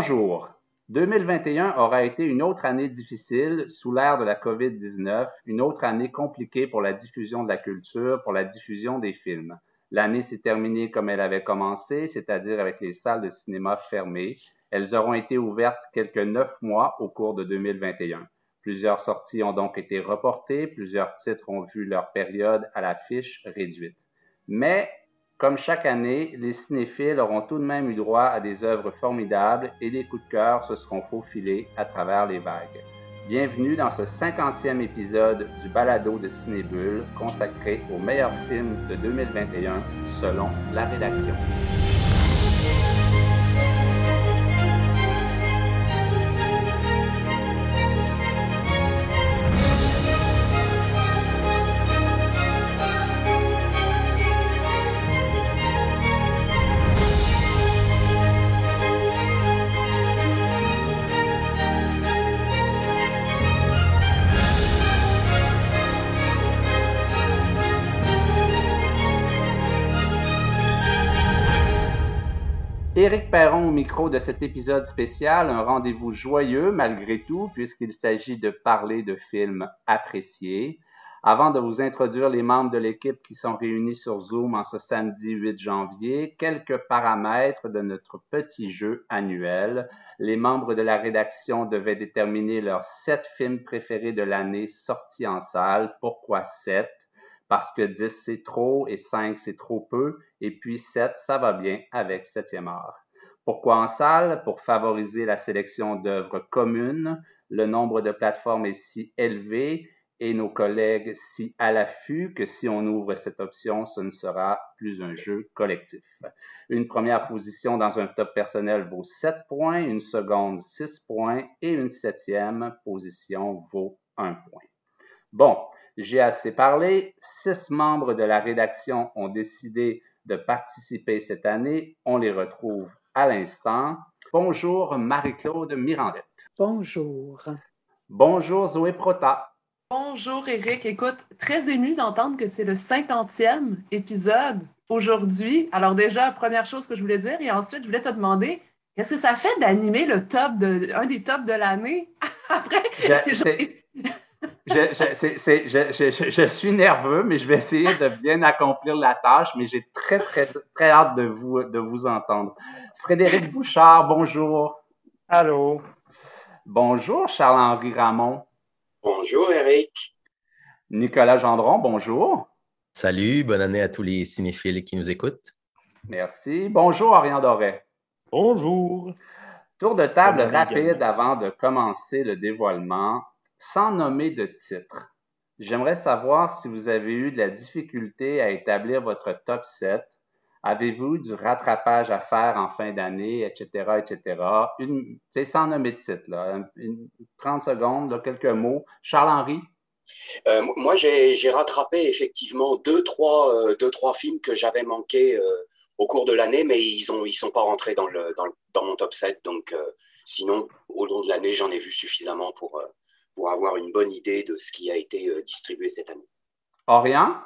Bonjour. 2021 aura été une autre année difficile sous l'ère de la COVID-19, une autre année compliquée pour la diffusion de la culture, pour la diffusion des films. L'année s'est terminée comme elle avait commencé, c'est-à-dire avec les salles de cinéma fermées. Elles auront été ouvertes quelques neuf mois au cours de 2021. Plusieurs sorties ont donc été reportées, plusieurs titres ont vu leur période à l'affiche réduite. Mais comme chaque année, les cinéphiles auront tout de même eu droit à des œuvres formidables et des coups de cœur se seront faufilés à travers les vagues. Bienvenue dans ce 50e épisode du balado de Cinébule consacré aux meilleurs films de 2021 selon la rédaction. Éric Perron au micro de cet épisode spécial, un rendez-vous joyeux malgré tout, puisqu'il s'agit de parler de films appréciés. Avant de vous introduire les membres de l'équipe qui sont réunis sur Zoom en ce samedi 8 janvier, quelques paramètres de notre petit jeu annuel. Les membres de la rédaction devaient déterminer leurs sept films préférés de l'année sortis en salle. Pourquoi sept? parce que 10 c'est trop et 5 c'est trop peu, et puis 7 ça va bien avec 7e art. Pourquoi en salle? Pour favoriser la sélection d'œuvres communes, le nombre de plateformes est si élevé et nos collègues si à l'affût que si on ouvre cette option, ce ne sera plus un jeu collectif. Une première position dans un top personnel vaut 7 points, une seconde 6 points et une septième position vaut 1 point. Bon, j'ai assez parlé. Six membres de la rédaction ont décidé de participer cette année. On les retrouve à l'instant. Bonjour Marie-Claude Mirandette. Bonjour. Bonjour Zoé Prota. Bonjour Eric. Écoute, très ému d'entendre que c'est le 50e épisode aujourd'hui. Alors déjà, première chose que je voulais dire, et ensuite, je voulais te demander, qu'est-ce que ça fait d'animer le top de, un des tops de l'année? Après, je, suis nerveux, mais je vais essayer de bien accomplir la tâche, mais j'ai très, très, très hâte de vous, de vous entendre. Frédéric Bouchard, bonjour. Allô. Bonjour, Charles-Henri Ramon. Bonjour, Eric. Nicolas Gendron, bonjour. Salut, bonne année à tous les cinéphiles qui nous écoutent. Merci. Bonjour, Ariane Doré. Bonjour. Tour de table rapide avant de commencer le dévoilement. Sans nommer de titre, j'aimerais savoir si vous avez eu de la difficulté à établir votre top 7. Avez-vous du rattrapage à faire en fin d'année, etc., etc. Sans nommer de titre, là, 30 secondes, quelques mots. Charles-Henri? Euh, moi, j'ai rattrapé effectivement deux trois, euh, deux, trois films que j'avais manqués euh, au cours de l'année, mais ils ne ils sont pas rentrés dans, le, dans, dans mon top 7. Donc, sinon, au long de l'année, j'en ai vu suffisamment pour, pour avoir une bonne idée de ce qui a été euh, distribué cette année. Orient?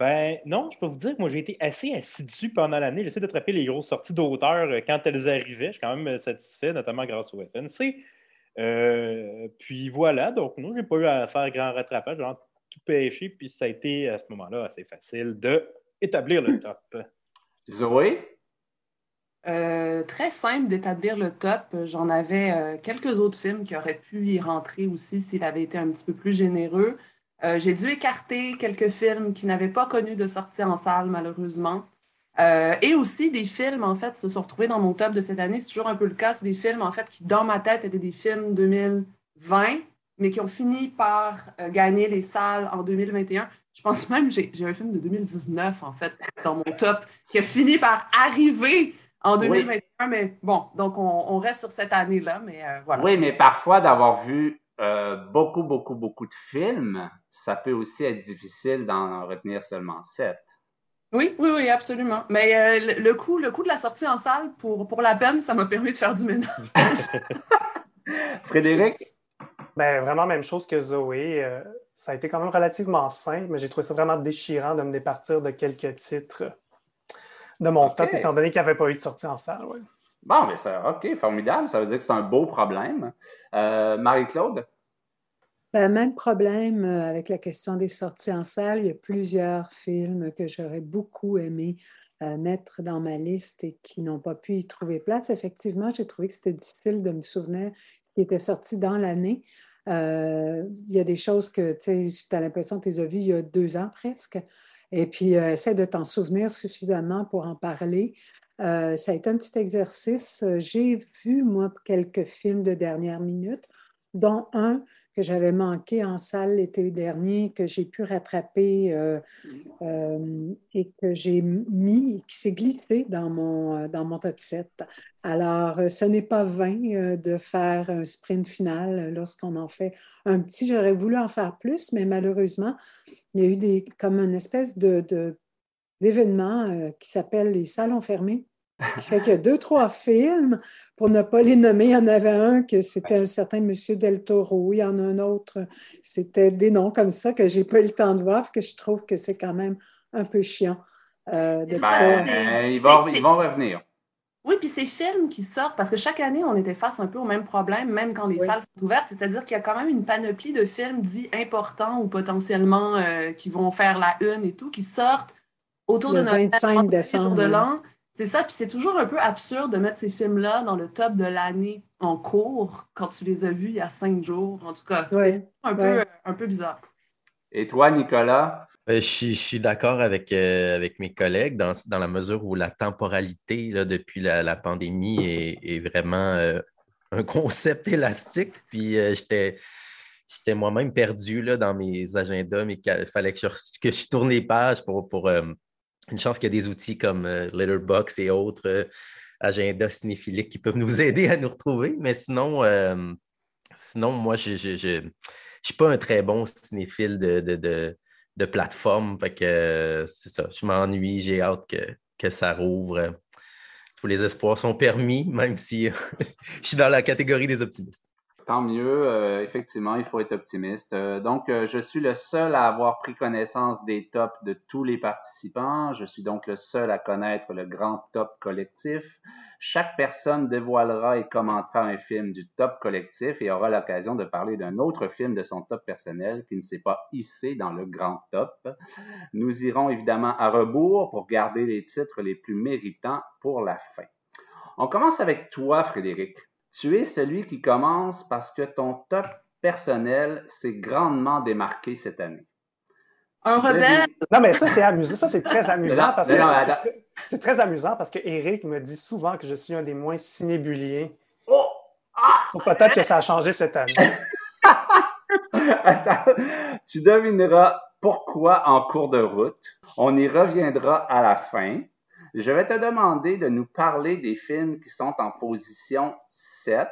Ben non, je peux vous dire que moi j'ai été assez assidu pendant l'année. J'essaie d'attraper les grosses sorties d'auteurs euh, quand elles arrivaient. Je suis quand même euh, satisfait, notamment grâce au FNC. puis voilà, donc nous, j'ai pas eu à faire grand rattrapage. J'ai tout pêché, puis ça a été à ce moment-là assez facile d'établir le top. Zoé? Euh, très simple d'établir le top. J'en avais euh, quelques autres films qui auraient pu y rentrer aussi s'il avait été un petit peu plus généreux. Euh, j'ai dû écarter quelques films qui n'avaient pas connu de sortie en salle, malheureusement. et aussi des films, en fait, se sont retrouvés dans mon top de cette année. C'est toujours un peu le cas. C'est des films, en fait, qui, dans ma tête, étaient des films 2020, mais qui ont fini par gagner les salles en 2021. Je pense même, j'ai un film de 2019, en fait, dans mon top, qui a fini par arriver en 2021, mais bon, donc on, reste sur cette année-là, mais euh, voilà. Oui, mais parfois d'avoir vu euh, beaucoup, beaucoup, beaucoup de films, ça peut aussi être difficile d'en retenir seulement sept. Oui, oui, oui, absolument. Mais euh, le, coup, le coup de la sortie en salle, pour, pour la peine, ça m'a permis de faire du ménage. Frédéric? Ben, vraiment même chose que Zoé. ça a été quand même relativement simple, mais j'ai trouvé ça vraiment déchirant de me départir de quelques titres de mon top, étant donné qu'il n'y avait pas eu de sortie en salle. Bon, mais ça, OK, formidable. Ça veut dire que c'est un beau problème. Euh, Marie-Claude? Ben, même problème euh, avec la question des sorties en salle. Il y a plusieurs films que j'aurais beaucoup aimé euh, mettre dans ma liste et qui n'ont pas pu y trouver place. Effectivement, j'ai trouvé que c'était difficile de me souvenir qui étaient sortis dans l'année. il y a des choses que tu as l'impression que tu les as vues il y a deux ans presque. Et puis, essaie de t'en souvenir suffisamment pour en parler. Euh, ça a été un petit exercice. Euh, j'ai vu, moi, quelques films de dernière minute, dont un que j'avais manqué en salle l'été dernier, que j'ai pu rattraper euh, et que j'ai mis, qui s'est glissé dans mon, dans mon top 7. Alors, ce n'est pas vain de faire un sprint final lorsqu'on en fait un petit. J'aurais voulu en faire plus, mais malheureusement, il y a eu des, comme une espèce de, de d'événement qui s'appelle les salons fermés fait qu'il y a deux, trois films, pour ne pas les nommer, il y en avait un que c'était un certain Monsieur Del Toro, il y en a un autre, c'était des noms comme ça que j'ai pas eu le temps de voir, que je trouve que c'est quand même un peu chiant. Euh, de ben, ils, vont, ils vont revenir. Oui, puis ces films qui sortent, parce que chaque année, on était face un peu au même problème, même quand les salles sont ouvertes, c'est-à-dire qu'il y a quand même une panoplie de films dits importants ou potentiellement euh, qui vont faire la une et tout, qui sortent autour de notre 25 décembre de l'an. C'est ça, puis c'est toujours un peu absurde de mettre ces films-là dans le top de l'année en cours quand tu les as vus il y a cinq jours. En tout cas, c'est un, peu, un peu bizarre. Et toi, Nicolas? Euh, je, suis d'accord avec, euh, avec mes collègues dans, la mesure où la temporalité là, depuis la, pandémie est, vraiment euh, un concept élastique. Puis j'étais j'étais moi-même perdu là, dans mes agendas, mais il fallait que je, que je tourne les pages pour, pour, une chance qu'il y a des outils comme euh, Letterboxd et autres euh, agendas cinéphiliques qui peuvent nous aider à nous retrouver. Mais sinon, euh, sinon moi, je ne suis pas un très bon cinéphile de, de, plateforme. que c'est ça. Je m'ennuie, j'ai hâte que, que ça rouvre. Tous les espoirs sont permis, même si je suis dans la catégorie des optimistes. Tant mieux, euh, effectivement, il faut être optimiste. Euh, donc, euh, je suis le seul à avoir pris connaissance des tops de tous les participants. Je suis donc le seul à connaître le grand top collectif. Chaque personne dévoilera et commentera un film du top collectif et aura l'occasion de parler d'un autre film de son top personnel qui ne s'est pas hissé dans le grand top. Nous irons évidemment à rebours pour garder les titres les plus méritants pour la fin. On commence avec toi, Frédéric. Tu es celui qui commence parce que ton top personnel s'est grandement démarqué cette année. Un rebelle. Non, mais ça, c'est amusant. Ça, c'est très amusant parce que c'est très, amusant parce que Eric me dit souvent que je suis un des moins cinébuliers. Oh! Ah! Peut-être que ça a changé cette année. Attends, tu devineras pourquoi en cours de route. On y reviendra à la fin. Je vais te demander de nous parler des films qui sont en position 7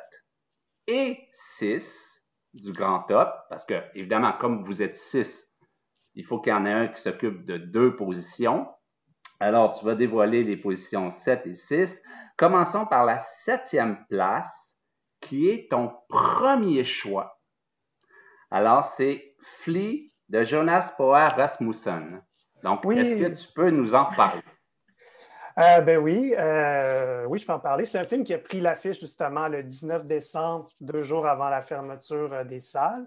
et 6 du grand top, parce que, évidemment, comme vous êtes 6, il faut qu'il y en ait un qui s'occupe de deux positions. Alors, tu vas dévoiler les positions 7 et 6. Commençons par la septième place, qui est ton premier choix. Alors, c'est Flea de Jonas Poer Rasmussen. Donc, est-ce que tu peux nous en parler? Euh, ben oui, euh, oui, je peux en parler. C'est un film qui a pris l'affiche justement le 19 décembre, deux jours avant la fermeture euh, des salles.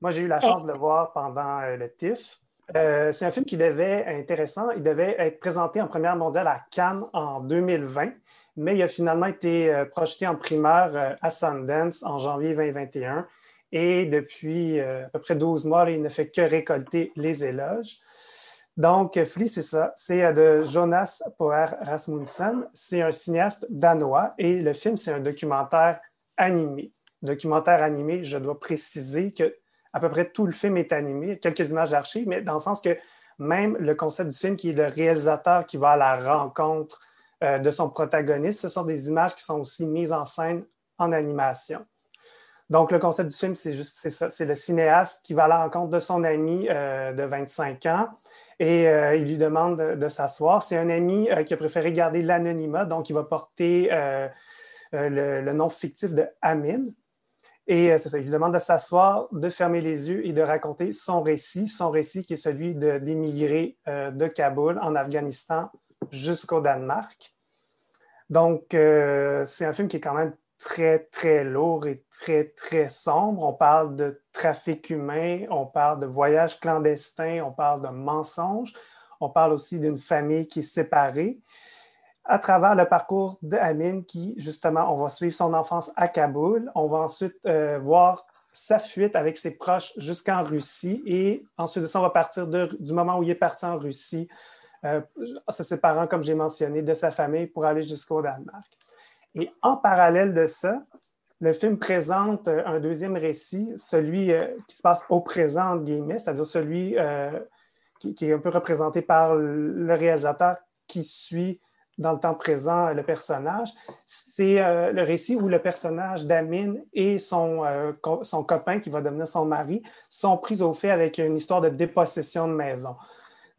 Moi, j'ai eu la chance de le voir pendant le TIFF. c'est un film qui devait être intéressant. Il devait être présenté en première mondiale à Cannes en 2020, mais il a finalement été projeté en primeur à Sundance en janvier 2021. Et depuis à peu près 12 mois, il ne fait que récolter les éloges. Donc, Flea, c'est ça. C'est euh, de Jonas Poer Rasmussen. C'est un cinéaste danois et le film, c'est un documentaire animé. Documentaire animé, je dois préciser que à peu près tout le film est animé, quelques images d'archives, mais dans le sens que même le concept du film, qui est le réalisateur qui va à la rencontre euh, de son protagoniste, ce sont des images qui sont aussi mises en scène en animation. Donc, le concept du film, c'est juste ça. C'est le cinéaste qui va à la rencontre de son ami euh, de 25 ans et euh, il lui demande de, s'asseoir. C'est un ami euh, qui a préféré garder l'anonymat, donc il va porter euh, le, nom fictif de Amin. Et c'est ça, il lui demande de s'asseoir, de fermer les yeux et de raconter son récit, son récit qui est celui d'émigrer de, Kaboul en Afghanistan jusqu'au Danemark. Donc, c'est un film qui est quand même très, très lourd et très, très sombre. On parle de trafic humain, on parle de voyage clandestin, on parle de mensonges, on parle aussi d'une famille qui est séparée. À travers le parcours d'Amin, qui, justement, on va suivre son enfance à Kaboul, on va ensuite euh, voir sa fuite avec ses proches jusqu'en Russie et ensuite de ça, on va partir du moment où il est parti en Russie, euh, se séparant, comme j'ai mentionné, de sa famille pour aller jusqu'au Danemark. Et en parallèle de ça, le film présente euh, un deuxième récit, celui euh, qui se passe au présent, c'est-à-dire celui euh, qui, est un peu représenté par le réalisateur qui suit dans le temps présent le personnage. C'est le récit où le personnage d'Amin et son, son copain, qui va devenir son mari, sont pris au fait avec une histoire de dépossession de maison.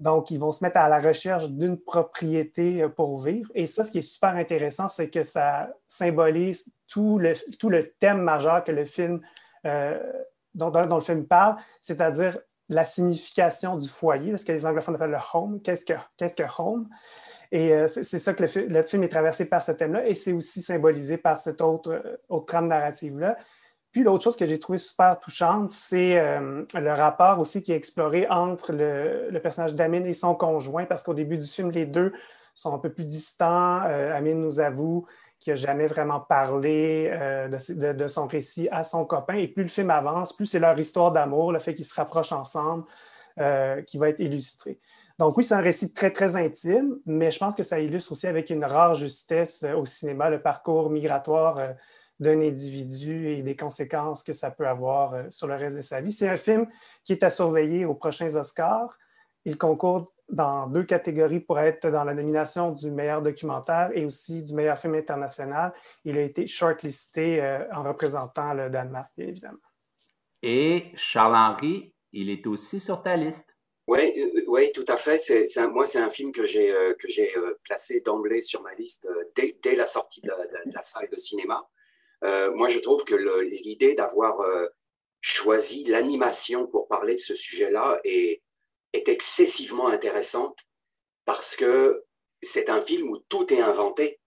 Donc, ils vont se mettre à la recherche d'une propriété euh, pour vivre. Et ça, ce qui est super intéressant, c'est que ça symbolise tout le, tout le thème majeur que le film, euh, dont, le film parle, c'est-à-dire la signification du foyer, ce que les anglophones appellent le home. Qu'est-ce que, qu'est-ce que home? Et euh, c'est, ça que le, film est traversé par ce thème-là, et c'est aussi symbolisé par cette autre, autre trame narrative-là. Puis l'autre chose que j'ai trouvé super touchante, c'est euh, le rapport aussi qui est exploré entre le, personnage d'Amin et son conjoint, parce qu'au début du film, les deux sont un peu plus distants. Euh, Amin nous avoue qu'il n'a jamais vraiment parlé euh, de, son récit à son copain. Et plus le film avance, plus c'est leur histoire d'amour, le fait qu'ils se rapprochent ensemble, qui va être illustré. Donc oui, c'est un récit très, très intime, mais je pense que ça illustre aussi avec une rare justesse au cinéma le parcours migratoire d'un individu et des conséquences que ça peut avoir euh, sur le reste de sa vie. C'est un film qui est à surveiller aux prochains Oscars. Il concourt dans deux catégories pour être dans la nomination du meilleur documentaire et aussi du meilleur film international. Il a été shortlisté euh, en représentant le Danemark, évidemment. Et Charles-Henri, il est aussi sur ta liste. Oui, euh, ouais, tout à fait. C'est, moi, c'est un film que j'ai, que j'ai placé d'emblée sur ma liste dès, dès, la sortie de la salle de cinéma. Euh, moi, je trouve que l'idée d'avoir euh, choisi l'animation pour parler de ce sujet-là est, est, excessivement intéressante parce que c'est un film où tout est inventé.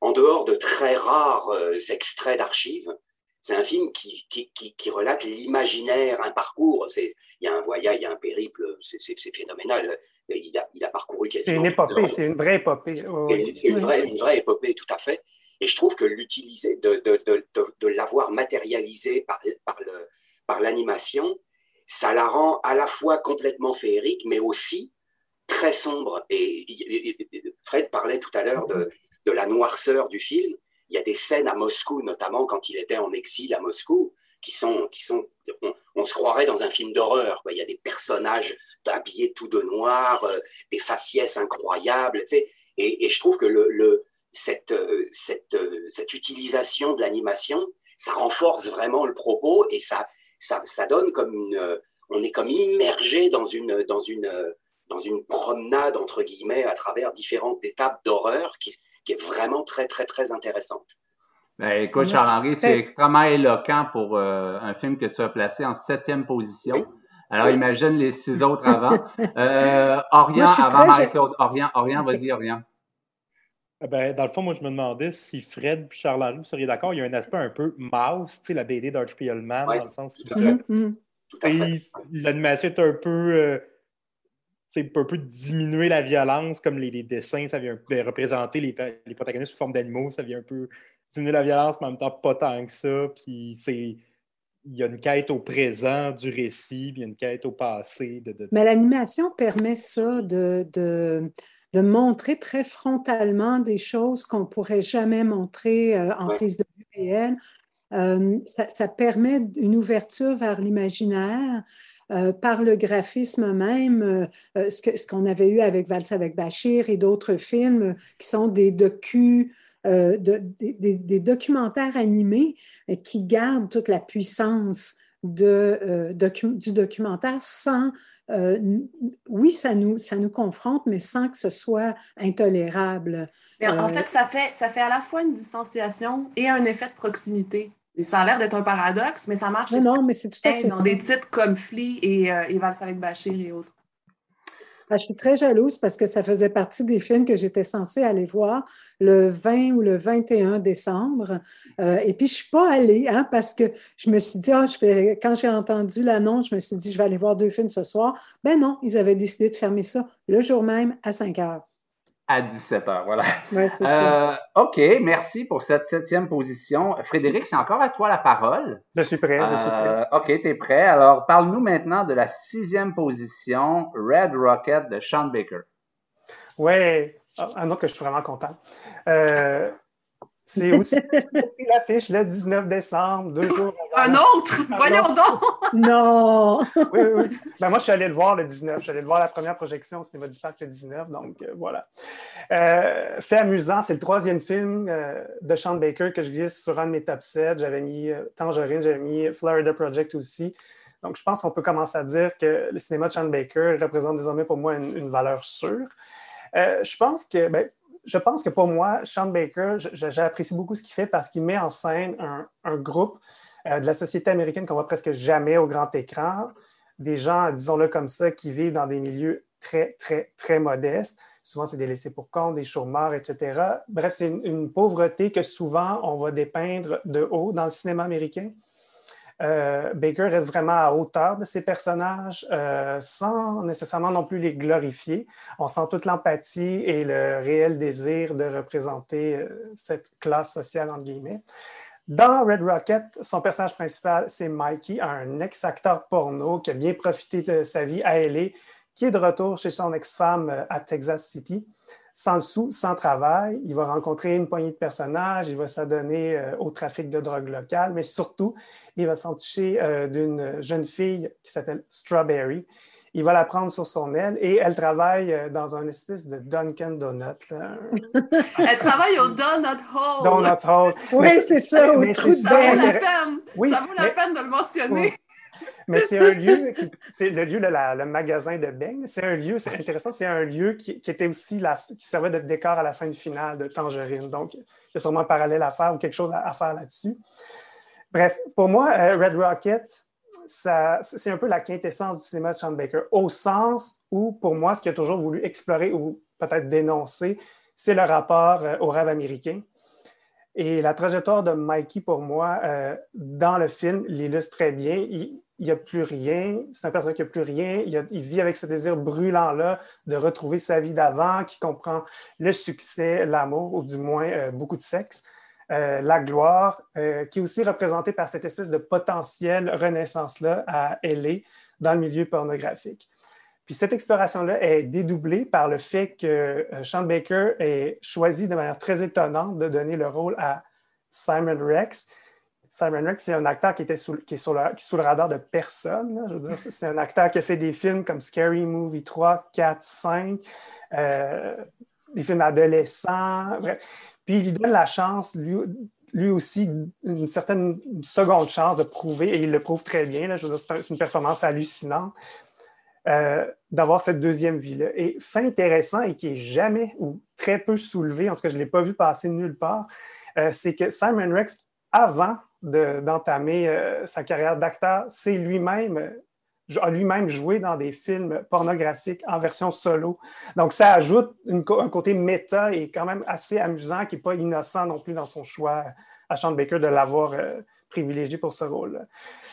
En dehors de très rares euh, extraits d'archives, c'est un film qui, qui, qui, relate l'imaginaire, un parcours. Il y a un voyage, il y a un périple, c'est phénoménal. Il a, il a parcouru quasiment. C'est une épopée, c'est une vraie épopée. C'est une, vraie, une vraie épopée, tout à fait. Et je trouve que l'utiliser, de, de, de, de l'avoir matérialisé par, par, le, par l'animation, ça la rend à la fois complètement féerique, mais aussi très sombre. Et, Fred parlait tout à l'heure de, de la noirceur du film. Il y a des scènes à Moscou, notamment quand il était en exil à Moscou, qui sont, qui sont on, se croirait dans un film d'horreur. Il y a des personnages habillés tout de noir, euh, des faciès incroyables, tu et, et, je trouve que le, le, cette, euh, cette, euh, cette utilisation de l'animation, ça renforce vraiment le propos et ça, ça, ça donne comme une, euh, on est comme immergé dans une, dans une, dans une promenade, entre guillemets, à travers différentes étapes d'horreur qui, qui, est vraiment très, très, très intéressante. Ben, écoute, Charles-Henri, tu es extrêmement éloquent pour un film que tu as placé en septième position. Alors, imagine les six autres avant. Euh, Orient, avant Marie-Claude. Orient, Orient, vas-y, Orient. Eh ben, dans le fond, moi, je me demandais si Fred et Charles Larue seraient d'accord. Il y a un aspect un peu mouse, tu sais, la BD d'Archie Hellman, dans le sens où l'animation est un peu. Euh, un peu diminuer la violence, comme les, dessins, ça vient un peu représenter les, les protagonistes sous forme d'animaux, ça vient un peu diminuer la violence, mais en même temps pas tant que ça. Puis c'est il y a une quête au présent du récit, puis il y a une quête au passé. De, Mais l'animation permet ça de, de, de montrer très frontalement des choses qu'on ne pourrait jamais montrer euh, en prise de vue réelle. Euh, ça, permet une ouverture vers l'imaginaire euh, par le graphisme même, ce qu'on avait eu avec Valse avec Bachir et d'autres films qui sont des docus. des, documentaires animés qui gardent toute la puissance de, du documentaire sans euh, oui, ça nous, ça nous confronte, mais sans que ce soit intolérable. Mais en euh, fait, ça fait, ça fait à la fois une distanciation et un effet de proximité. Et ça a l'air d'être un paradoxe, mais ça marche non, non mais c'est tout à fait dans des titres comme Flea et, euh, et avec Bachir et autres. Ah, je suis très jalouse parce que ça faisait partie des films que j'étais censée aller voir le 20 ou le 21 décembre. Euh, et puis, je ne suis pas allée hein, parce que je me suis dit, ah, quand j'ai entendu l'annonce, je me suis dit, je vais aller voir deux films ce soir. Ben non, ils avaient décidé de fermer ça le jour même à 5 heures à 17 h voilà. Ouais, c'est ça. Euh, OK, merci pour cette septième position. Frédéric, c'est encore à toi la parole. Je suis prêt, je suis prêt. Euh, OK, tu es prêt. Alors, parle-nous maintenant de la sixième position, Red Rocket de Sean Baker. Oui, un nom que je suis vraiment content. Euh, c'est aussi l'affiche le 19 décembre, deux jours avant. Un autre? Voyons donc! non! oui, oui, oui. Ben, moi, je suis allé le voir le 19. Je suis allé le voir la première projection au cinéma du Parc le 19. Donc, euh, voilà. Euh, fait amusant, c'est le troisième film euh, de Sean Baker que je glisse sur un de mes top 7. J'avais mis Tangerine, j'avais mis Florida Project aussi. Donc, je pense qu'on peut commencer à dire que le cinéma de Sean Baker représente désormais pour moi une, valeur sûre. je pense que, ben, je pense que pour moi, Sean Baker, j'apprécie beaucoup ce qu'il fait parce qu'il met en scène un, groupe euh, de la société américaine qu'on voit presque jamais au grand écran. Des gens, disons-le comme ça, qui vivent dans des milieux très, très, très modestes. Souvent, c'est des laissés pour compte, des chômeurs, etc. Bref, c'est une, pauvreté que souvent on va dépeindre de haut dans le cinéma américain. Euh, Baker reste vraiment à hauteur de ses personnages euh, sans nécessairement non plus les glorifier. On sent toute l'empathie et le réel désir de représenter euh, cette classe sociale, entre guillemets. Dans Red Rocket, son personnage principal, c'est Mikey, un ex-acteur porno qui a bien profité de sa vie à LA, qui est de retour chez son ex-femme à Texas City sans sou, sans travail. Il va rencontrer une poignée de personnages, il va s'adonner euh, au trafic de drogue locale, mais surtout, il va s'enticher euh, d'une jeune fille qui s'appelle Strawberry. Il va la prendre sur son aile et elle travaille euh, dans un espèce de Dunkin' Donut. elle travaille au Donut Hole. Donut Hole. Oui, c'est ça. ça vaut la peine. Oui, ça vaut la peine de le mentionner. Mais c'est un lieu, c'est le lieu, le magasin de beignes. C'est un lieu, c'est intéressant, c'est un lieu qui, était aussi, la, qui servait de décor à la scène finale de Tangerine. Donc, il y a sûrement un parallèle à faire ou quelque chose à, faire là-dessus. Bref, pour moi, euh, Red Rocket, c'est un peu la quintessence du cinéma de Sean Baker, au sens où, pour moi, ce qu'il a toujours voulu explorer ou peut-être dénoncer, c'est le rapport euh, au rêve américain. Et la trajectoire de Mikey, pour moi, euh, dans le film, l'illustre très bien. Il, il n'y a plus rien. C'est un personnage qui n'a plus rien. Il, vit avec ce désir brûlant-là de retrouver sa vie d'avant, qui comprend le succès, l'amour, ou du moins euh, beaucoup de sexe, euh, la gloire, euh, qui est aussi représentée par cette espèce de potentielle renaissance-là à LA dans le milieu pornographique. Puis cette exploration-là est dédoublée par le fait que Sean Baker ait choisi de manière très étonnante de donner le rôle à Simon Rex, Simon Rex, c'est un acteur qui, était sous, qui, est sous le, radar de personne. Je veux dire, c'est un acteur qui a fait des films comme Scary Movie 3, 4, 5, des films adolescents. Puis il lui donne la chance, lui, aussi, une certaine seconde chance de prouver, et il le prouve très bien. je veux dire, c'est une performance hallucinante. Euh, d'avoir cette deuxième vie-là. Et fait intéressant et qui est jamais ou très peu soulevé, en tout cas, je ne l'ai pas vu passer nulle part, euh, c'est que Simon Rex, avant d'entamer euh, sa carrière d'acteur. C'est lui-même euh, a lui-même joué dans des films pornographiques en version solo. Donc, ça ajoute un côté méta et quand même assez amusant, qui n'est pas innocent non plus dans son choix à Sean Baker de l'avoir euh, privilégié pour ce rôle.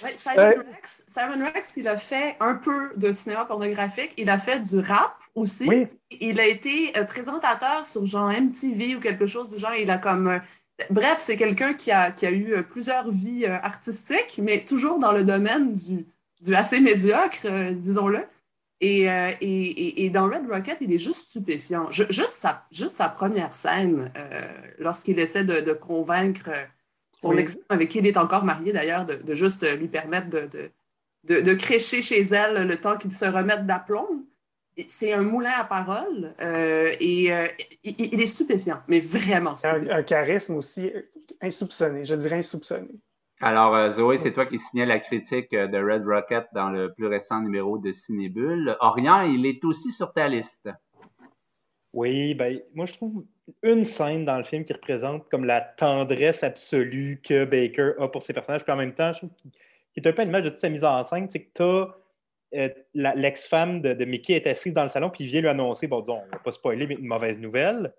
Oui, Simon, Rex, il a fait un peu de cinéma pornographique. Il a fait du rap aussi. Oui. Il a été présentateur sur genre MTV ou quelque chose du genre. Il a comme Bref, c'est quelqu'un qui a, eu euh, plusieurs vies euh, artistiques, mais toujours dans le domaine du, assez médiocre, euh, disons-le. Et, dans Red Rocket, il est juste stupéfiant. juste, sa, première scène, lorsqu'il essaie de, convaincre son ex avec qui il est encore marié d'ailleurs, de, juste lui permettre de, de, crécher chez elle le temps qu'il se remette d'aplomb c'est un moulin à parole euh, et euh, il, est stupéfiant, mais vraiment stupéfiant. Un, charisme aussi insoupçonné, je dirais insoupçonné. Alors, euh, Zoé, c'est toi qui signais la critique de Red Rocket dans le plus récent numéro de Cinébule. Orient, il est aussi sur ta liste. Oui, ben, moi, je trouve une scène dans le film qui représente comme la tendresse absolue que Baker a pour ses personnages, puis en même temps, je trouve qu'il est un peu l'image de toute sa mise en scène, c'est que tu as euh, l'ex-femme de, Mickey est assise dans le salon, puis il vient lui annoncer, bon, disons, on va pas spoiler, mais une mauvaise nouvelle.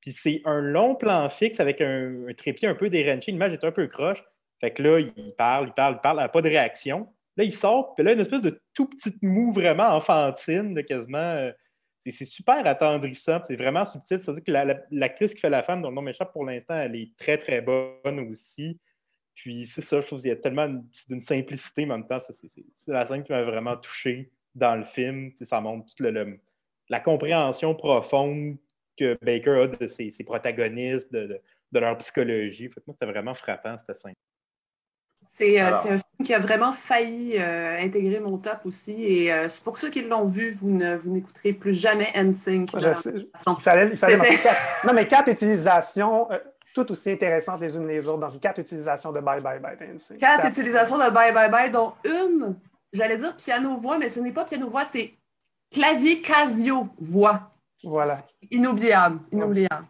Puis c'est un long plan fixe avec un, trépied un peu déranché. L'image est un peu croche. Fait que là, il parle, il parle, il parle, elle n'a pas de réaction. Là, il sort, puis là, une espèce de tout petit mou vraiment enfantine, quasiment. Euh, c'est super attendrissant, c'est vraiment subtil. Ça veut dire que l'actrice qui fait la femme, dont le nom m'échappe pour l'instant, elle est très, très bonne aussi. Puis c'est ça, je trouve qu'il y a tellement d'une simplicité, mais en même temps, c'est la scène qui m'a vraiment touché dans le film. Ça montre toute la compréhension profonde que Baker a de ses, protagonistes, de, leur psychologie. Fait moi, c'était vraiment frappant, cette scène. C'est euh, un film qui a vraiment failli euh, intégrer mon top aussi. Et euh, c'est pour ceux qui l'ont vu, vous n'écouterez plus jamais NSYNC. il fallait, il fallait Non, mais quatre utilisations toutes aussi intéressantes les unes les autres. Donc, quatre utilisations de Bye Bye Bye NSYNC. Quatre utilisations de Bye Bye Bye, dont une, j'allais dire piano-voix, mais ce n'est pas piano-voix, c'est clavier Casio-voix. Voilà. Inoubliable, inoubliable.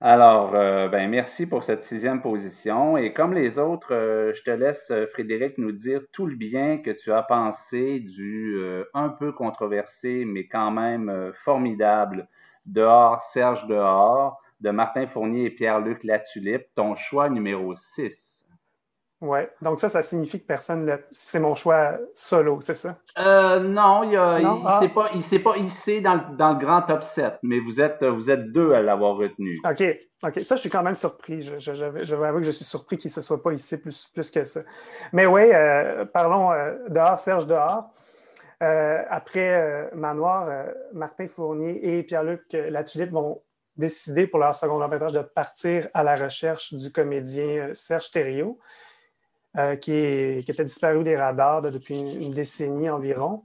Alors, euh, ben, merci pour cette sixième position. Et comme les autres, euh, je te laisse, euh, Frédéric, nous dire tout le bien que tu as pensé du un peu controversé, mais quand même formidable Dehors, Serge Dehors, de Martin Fournier et Pierre-Luc Latulippe, ton choix numéro 6. Oui, donc ça, ça signifie que personne C'est mon choix solo, c'est ça? Euh, non, il, a, il, ah. s'est pas, il pas hissé dans, dans, le grand top 7, mais vous êtes, vous êtes deux à l'avoir retenu. OK, OK. Ça, je suis quand même surpris. Je, je, je, vais avouer que je suis surpris qu'il ne se soit pas hissé plus, plus que ça. Mais oui, euh, parlons euh, dehors, Serge dehors. Euh, après Manoir, Martin Fournier et Pierre-Luc Latulippe vont décider pour leur second long de partir à la recherche du comédien Serge Thériault. Euh, qui, était disparu des radars depuis une, décennie environ.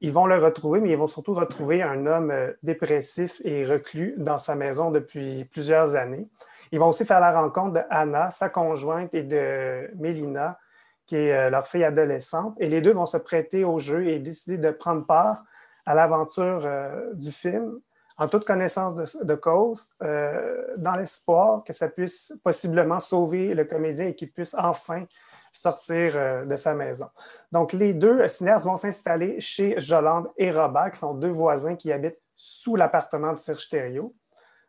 Ils vont le retrouver, mais ils vont surtout retrouver un homme euh, dépressif et reclus dans sa maison depuis plusieurs années. Ils vont aussi faire la rencontre de Anna, sa conjointe, et de Mélina, qui est euh, leur fille adolescente. Et les deux vont se prêter au jeu et décider de prendre part à l'aventure du film en toute connaissance de, cause, dans l'espoir que ça puisse possiblement sauver le comédien et qu'il puisse enfin sortir euh, de sa maison. Donc, les deux cinéastes vont s'installer chez Jolande et Robert, qui sont deux voisins qui habitent sous l'appartement de Serge Thériault.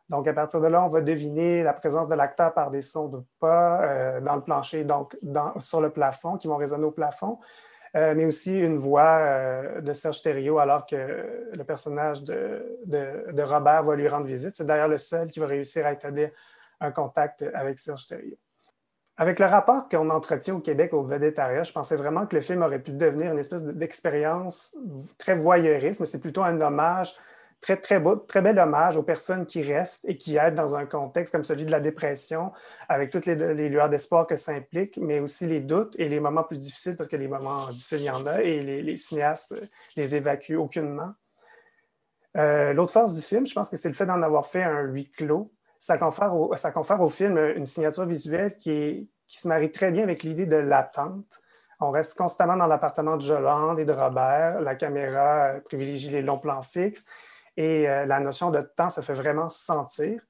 Donc, à partir de là, on va deviner la présence de l'acteur par des sons de pas euh, dans le plancher, donc sur le plafond, qui vont résonner au plafond, euh, mais aussi une voix de Serge Thériault alors que le personnage de, de, Robert va lui rendre visite. C'est d'ailleurs le seul qui va réussir à établir un contact avec Serge Thériault. Avec le rapport qu'on entretient au Québec au védétariat, je pensais vraiment que le film aurait pu devenir une espèce d'expérience très voyeuriste, mais c'est plutôt un hommage, très, très beau, très bel hommage aux personnes qui restent et qui aident dans un contexte comme celui de la dépression, avec toutes les, lueurs d'espoir que ça implique, mais aussi les doutes et les moments plus difficiles, parce que les moments difficiles, il y en a, et les, cinéastes les évacuent aucunement. Euh, l'autre force du film, je pense que c'est le fait d'en avoir fait un huis clos ça confère, au, ça confère au film une signature visuelle qui, qui se marie très bien avec l'idée de l'attente. On reste constamment dans l'appartement de Jolande et de Robert. La caméra privilégie les longs plans fixes et euh, la notion de temps se fait vraiment sentir.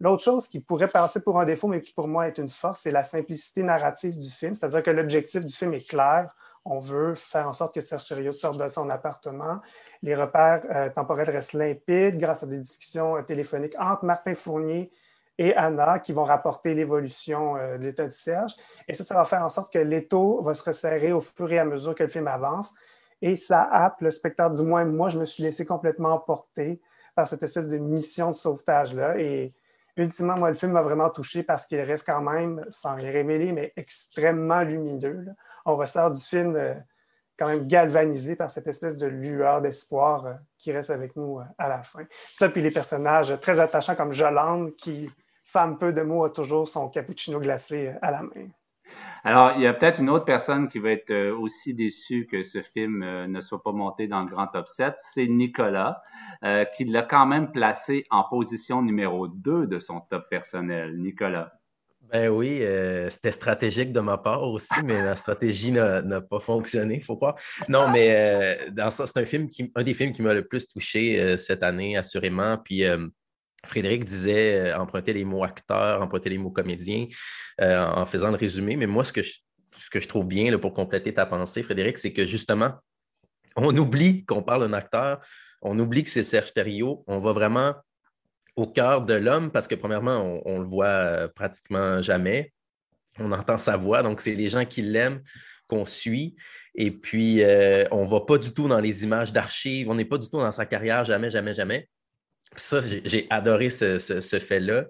L'autre chose qui pourrait passer pour un défaut, mais qui pour moi est une force, c'est la simplicité narrative du film. C'est-à-dire que l'objectif du film est clair. On veut faire en sorte que Serge Thériault sorte de son appartement. Les repères euh, temporels restent limpides grâce à des discussions euh, téléphoniques entre Martin Fournier et Anna qui vont rapporter l'évolution euh, de l'état de Serge. Et ça, ça va faire en sorte que l'étau va se resserrer au fur et à mesure que le film avance. Et ça happe le spectateur, du moins moi, je me suis laissé complètement emporter par cette espèce de mission de sauvetage-là. Et ultimement, moi, le film m'a vraiment touché parce qu'il reste quand même, sans les révéler, mais extrêmement lumineux. On ressort du film euh, quand même galvanisé par cette espèce de lueur d'espoir euh, qui reste avec nous à la fin. Ça, puis les personnages très attachants comme Jolande qui femme peu de mots a toujours son cappuccino glacé à la main. Alors, il y a peut-être une autre personne qui va être euh, aussi déçue que ce film euh, ne soit pas monté dans le grand top 7, c'est Nicolas, euh, qui l'a quand même placé en position numéro 2 de son top personnel. Nicolas. Ben oui, c'était stratégique de ma part aussi, mais la stratégie n'a pas fonctionné, faut. Non, mais dans ça, c'est un film qui, un des films qui m'a le plus touché cette année, assurément. Puis Frédéric disait euh, emprunter les mots acteur, emprunter les mots comédien euh, en faisant le résumé. Mais moi, ce que je, ce que je trouve bien là, pour compléter ta pensée, Frédéric, c'est que justement, on oublie qu'on parle d'un acteur, on oublie que c'est Serge Thériault, on va vraiment au cœur de l'homme parce que premièrement, on, le voit euh, pratiquement jamais. On entend sa voix, donc c'est les gens qui l'aiment qu'on suit. Et puis, euh, on ne va pas du tout dans les images d'archives, on n'est pas du tout dans sa carrière, jamais, jamais, jamais. Ça, j'ai adoré ce, fait-là.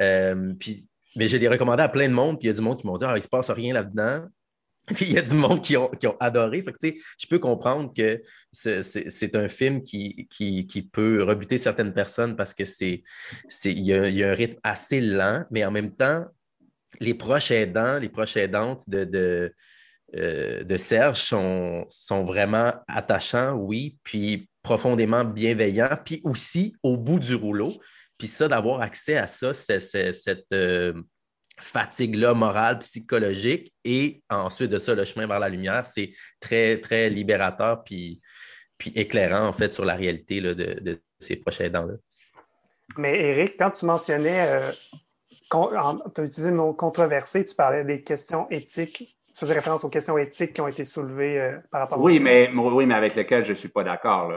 Euh, puis, mais j'ai des recommandé à plein de monde, puis il y a du monde qui m'ont dit Ah, il ne se passe rien là-dedans. Puis il y a du monde qui ont, adoré. Fait que, je peux comprendre que c'est un film qui, qui, peut rebuter certaines personnes parce que c'est il y, a, un rythme assez lent, mais en même temps, les proches aidants, les proches aidantes de, de, euh, de Serge sont, sont, vraiment attachants, oui, puis profondément bienveillants, puis aussi au bout du rouleau. Puis ça, d'avoir accès à ça, c'est cette. Euh, fatigue-là morale, psychologique, et ensuite de ça, le chemin vers la lumière, c'est très, très libérateur puis, puis éclairant, en fait, sur la réalité de, ces prochains aidants-là. Mais Eric, quand tu mentionnais, euh, tu as utilisé le mot controversé, tu parlais des questions éthiques. Tu faisais référence aux questions éthiques qui ont été soulevées euh, par rapport oui, mais, oui, mais avec lesquelles je ne suis pas d'accord.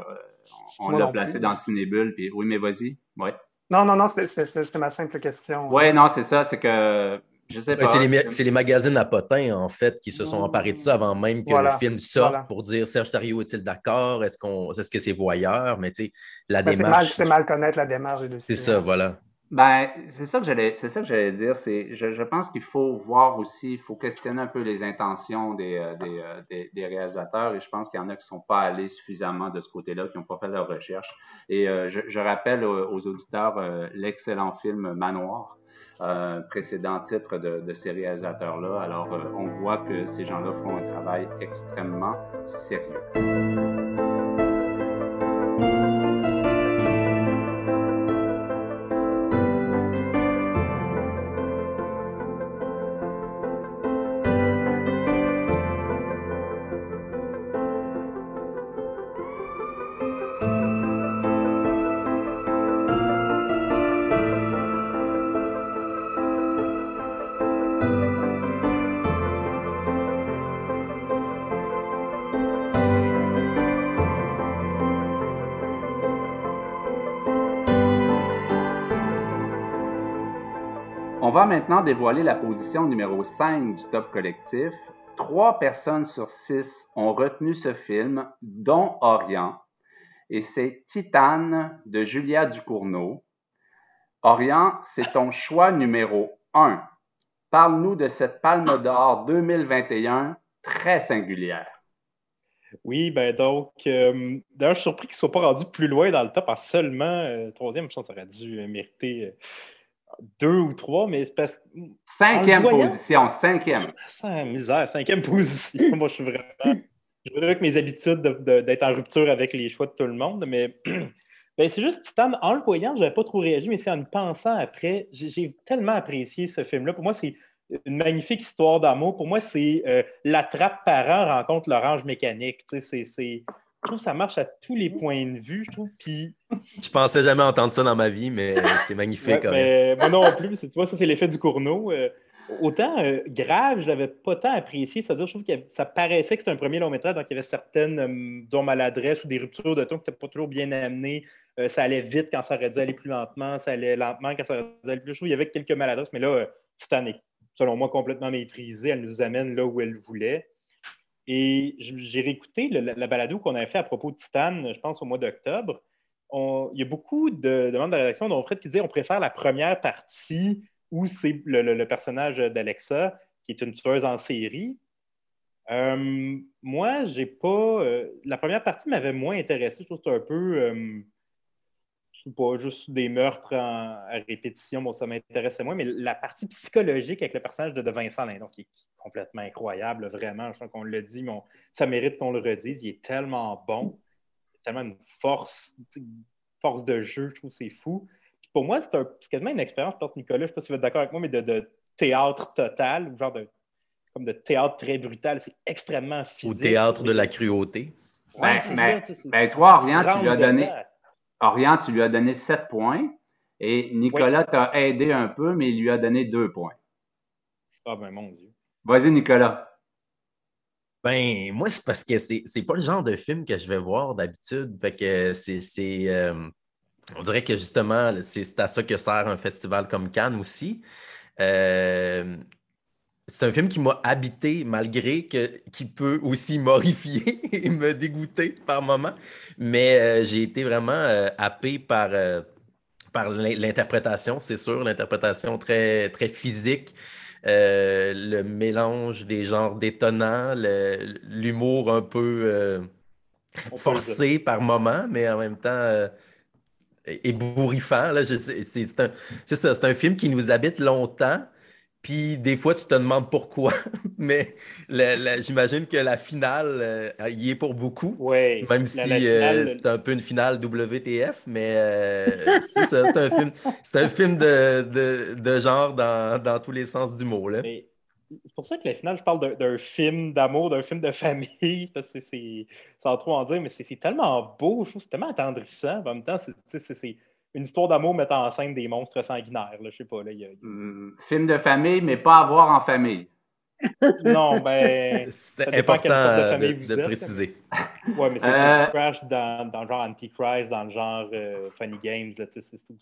On l'a placé dans Cinébule, puis oui, mais vas-y. Ouais. Non, non, non, c'était ma simple question. Oui, non, c'est ça, c'est que je sais pas. c'est les, magazines à potins, en fait, qui se sont emparés de ça avant même que le film sorte pour dire Serge Thariot est-il d'accord? Est-ce qu'on est-ce que c'est voyeur? Mais tu sais, la ben, démarche. C'est mal, connaître la démarche de C'est ça, voilà. Ben, c'est ça que j'allais, c'est ça que j'allais dire. C'est, je, je, pense qu'il faut voir aussi, il faut questionner un peu les intentions des, euh, des, euh, des, des, réalisateurs. Et je pense qu'il y en a qui sont pas allés suffisamment de ce côté-là, qui n'ont pas fait leur recherche. Et euh, je, je, rappelle aux, auditeurs l'excellent film Manoir, précédent titre de, de ces réalisateurs-là. Alors, on voit que ces gens-là font un travail extrêmement sérieux. Va maintenant dévoiler la position numéro 5 du top collectif. Trois personnes sur six ont retenu ce film, dont Orient, et c'est Titane de Julia Ducournau. Orient, c'est ton choix numéro 1. Parle-nous de cette Palme d'Or 2021 très singulière. Oui, ben donc, euh, d'ailleurs, je suis surpris qu'il ne soit pas rendu plus loin dans le top en seulement euh, troisième. Je pense ça aurait dû mériter euh, deux ou trois, mais c'est parce Cinquième position, cinquième. Sans misère, cinquième position. Moi, je suis vraiment. Je veux avec mes habitudes d'être en rupture avec les choix de tout le monde, mais ben, c'est juste, Titan, en le voyant, je n'avais pas trop réagi, mais c'est en le pensant après, j'ai tellement apprécié ce film-là. Pour moi, c'est une magnifique histoire d'amour. Pour moi, c'est euh, la trappe parent rencontre l'orange mécanique. c'est je trouve que ça marche à tous les points de vue, je trouve. Puis... Je pensais jamais entendre ça dans ma vie, mais c'est magnifique. Moi non plus. Tu vois, ça, c'est l'effet du courneau. Euh, autant euh, grave, je l'avais pas tant apprécié. C'est-à-dire, je trouve que ça paraissait que c'était un premier long métrage, donc il y avait certaines, euh, disons, maladresses ou des ruptures de ton qui n'étaient pas toujours bien amenées. ça allait vite quand ça aurait dû aller plus lentement. Ça allait lentement quand ça aurait dû aller plus. Trouve qu'il y avait quelques maladresses, mais là, Titanic, selon moi, complètement maîtrisée. Elle nous amène là où elle voulait. Et j'ai réécouté la, balado qu'on avait fait à propos de Titan, je pense, au mois d'octobre. Il y a beaucoup de demandes de rédaction dont Fred qui disait on préfère la première partie où c'est le, personnage d'Alexa, qui est une tueuse en série. Euh, moi, j'ai pas. Euh, la première partie m'avait moins intéressé. Je trouve que c'était un peu. Euh, pas juste des meurtres à répétition, bon, ça m'intéressait moins, mais la partie psychologique avec le personnage de, Vincent Lindon, complètement incroyable, vraiment, je crois qu'on l'a dit, mais ça mérite qu'on le redise, il est tellement bon, tellement une force, force de jeu, je trouve que c'est fou. pour moi, c'est quasiment une expérience, je pense, Nicolas, je ne sais pas si vous êtes d'accord avec moi, mais de, théâtre total, genre de, comme de théâtre très brutal, c'est extrêmement physique. Au théâtre de la cruauté. Ouais, ben, mais, ben, toi, rien, tu lui as donné, Orient, tu lui as donné 7 points et Nicolas t'a aidé un peu, mais il lui a donné 2 points. Ah ben mon Dieu. Vas-y, Nicolas. Ben, moi, c'est parce que c'est, pas le genre de film que je vais voir d'habitude. Fait que c'est. Euh, on dirait que justement, c'est, à ça que sert un festival comme Cannes aussi. Euh, c'est un film qui m'a habité malgré que qui peut aussi m'horrifier et me dégoûter par moments. Mais euh, j'ai été vraiment happé par, par l'interprétation, c'est sûr, l'interprétation très, très physique. Euh, le mélange des genres détonnants, l'humour un peu euh, forcé par moment, mais en même temps euh, ébouriffant. C'est un, un film qui nous habite longtemps, puis des fois, tu te demandes pourquoi, mais j'imagine que la finale euh, y est pour beaucoup. Oui, même si euh, c'est un peu une finale WTF, mais euh, c'est ça, c'est un film, c'est un film de, de, genre dans, dans, tous les sens du mot. C'est pour ça que la finale, je parle d'un film d'amour, d'un film de famille, parce que c'est sans trop en dire, mais c'est tellement beau, je trouve c'est tellement attendrissant. En même temps, c'est une histoire d'amour mettant en scène des monstres sanguinaires. Là, je sais pas. Là, hmm, film de famille, mais pas à voir en famille. non, ben. C'était important de, de, préciser. Oui, mais c'est euh... Crash dans, dans, le genre Antichrist, dans le genre euh, Funny Games. C'est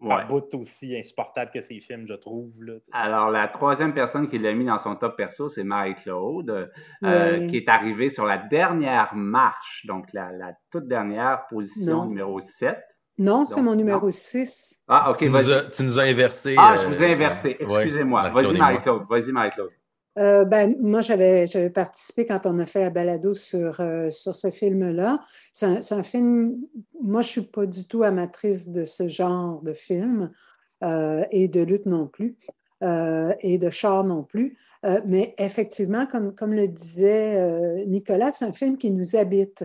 ouais. bout aussi insupportable que ces films, je trouve. Là. Alors, la troisième personne qui l'a mis dans son top perso, c'est Marie-Claude, euh, qui est arrivée sur la dernière marche, donc la, la toute dernière position numéro 7. Non, c'est mon numéro 6. Ah, OK. Tu nous, as, tu nous, as, inversé. Ah, je vous ai euh, inversé. Excusez-moi. Vas-y, Marie-Claude. Vas-y, Marie-Claude. Euh, ben, moi, j'avais participé quand on a fait la balado sur, euh, sur ce film-là. C'est un, un, film, moi, je ne suis pas du tout amatrice de ce genre de film euh, et de lutte non plus, euh, et de char non plus. mais effectivement, comme, comme le disait Nicolas, c'est un film qui nous habite.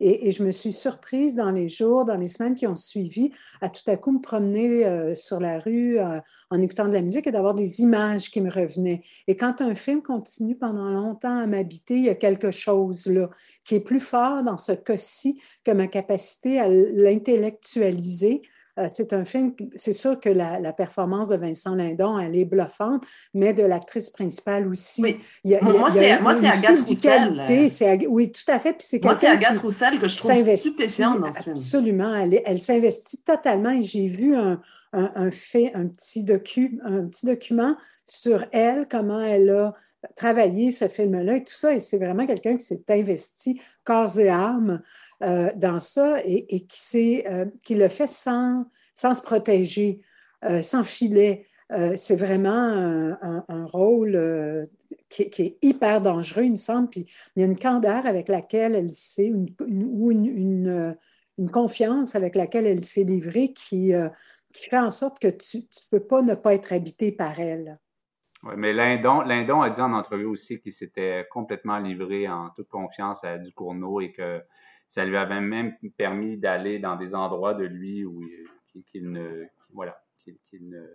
Et, je me suis surprise dans les jours, dans les semaines qui ont suivi, à tout à coup me promener euh, sur la rue euh, en écoutant de la musique et d'avoir des images qui me revenaient. Et quand un film continue pendant longtemps à m'habiter, il y a quelque chose là qui est plus fort dans ce cas-ci que ma capacité à l'intellectualiser c'est un film, c'est sûr que la, performance de Vincent Lindon, elle est bluffante, mais de l'actrice principale aussi. Oui. moi, c'est Agathe Roussel. Oui, tout à fait. Puis moi, c'est Agathe Roussel que je trouve stupéfiante dans ce film. Absolument. Elle, elle s'investit totalement et j'ai vu un, un, fait, un petit, docu, un petit document sur elle, comment elle a travaillé ce film-là et tout ça. Et c'est vraiment quelqu'un qui s'est investi corps et âme euh, dans ça et, qui, euh, qui le fait sans, sans se protéger, euh, sans filet. c'est vraiment un, rôle qui, est hyper dangereux, il me semble. Puis il y a une candeur avec laquelle elle sait, ou une, une, confiance avec laquelle elle s'est livrée qui, qui fait en sorte que tu ne peux pas ne pas être habité par elle. Oui, mais Lindon, Lindon a dit en entrevue aussi qu'il s'était complètement livré en toute confiance à Ducournau et que ça lui avait même permis d'aller dans des endroits de lui où qu'il ne, voilà, qu'il ne,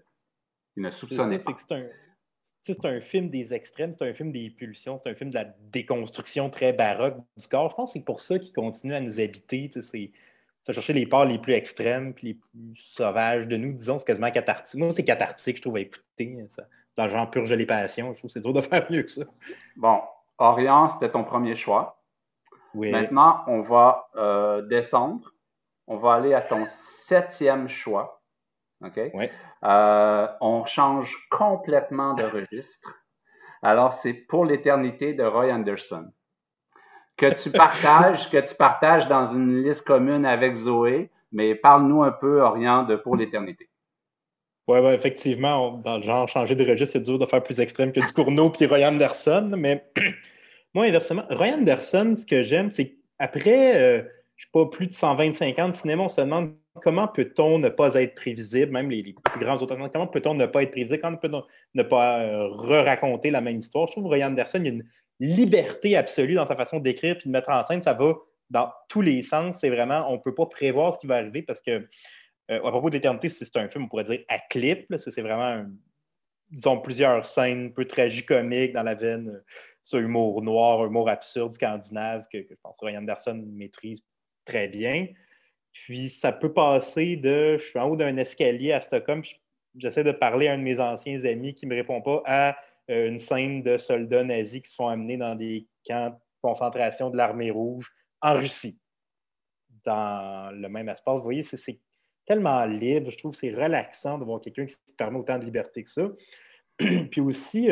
ne, soupçonnait pas. C'est un, film des extrêmes, c'est un film des pulsions, c'est un film de la déconstruction très baroque du corps. Je pense que c'est pour ça qu'il continue à nous habiter. C'est chercher les parts les plus extrêmes puis les plus sauvages de nous, disons, c'est quasiment cathartique. Moi, c'est cathartique, je trouve, à écouter. Ça dans le genre purge les passions. Je trouve que c'est dur de faire mieux que ça. Bon, Orient, c'était ton premier choix. Oui. Maintenant, on va euh, descendre. On va aller à ton septième choix. OK? Oui. Euh, on change complètement de registre. Alors, c'est pour l'éternité de Roy Anderson. Que tu partages, que tu partages dans une liste commune avec Zoé, mais parle-nous un peu, Orient, de Pour l'éternité. Oui, ouais, effectivement, dans le genre changer de registre, c'est dur de faire plus extrême que du Cournot puis Roy Anderson. Mais moi, inversement, Roy Anderson, ce que j'aime, c'est qu'après, euh, je sais pas, plus de 125 ans de cinéma, on se demande comment peut-on ne pas être prévisible, même les, plus grands auteurs, comment peut-on ne pas être prévisible, comment peut-on ne pas euh, re-raconter la même histoire? Je trouve Roy Anderson, il y a une liberté absolue dans sa façon d'écrire puis de mettre en scène. Ça va dans tous les sens. C'est vraiment, on ne peut pas prévoir ce qui va arriver parce que euh, à propos de l'éternité, c'est un film, on pourrait dire, à clip. C'est vraiment, disons, plusieurs scènes un peu tragicomiques dans la veine, euh, ce humour noir, humour absurde scandinave que, je pense que Ryan Anderson maîtrise très bien. Puis ça peut passer de je suis en haut d'un escalier à Stockholm, j'essaie de parler à un de mes anciens amis qui ne me répond pas, à une scène de soldats nazis qui se font amener dans des camps de concentration de l'armée rouge en Russie, dans le même espace. Vous voyez, c'est tellement libre, je trouve que c'est relaxant de voir quelqu'un qui se permet autant de liberté que ça. Puis aussi,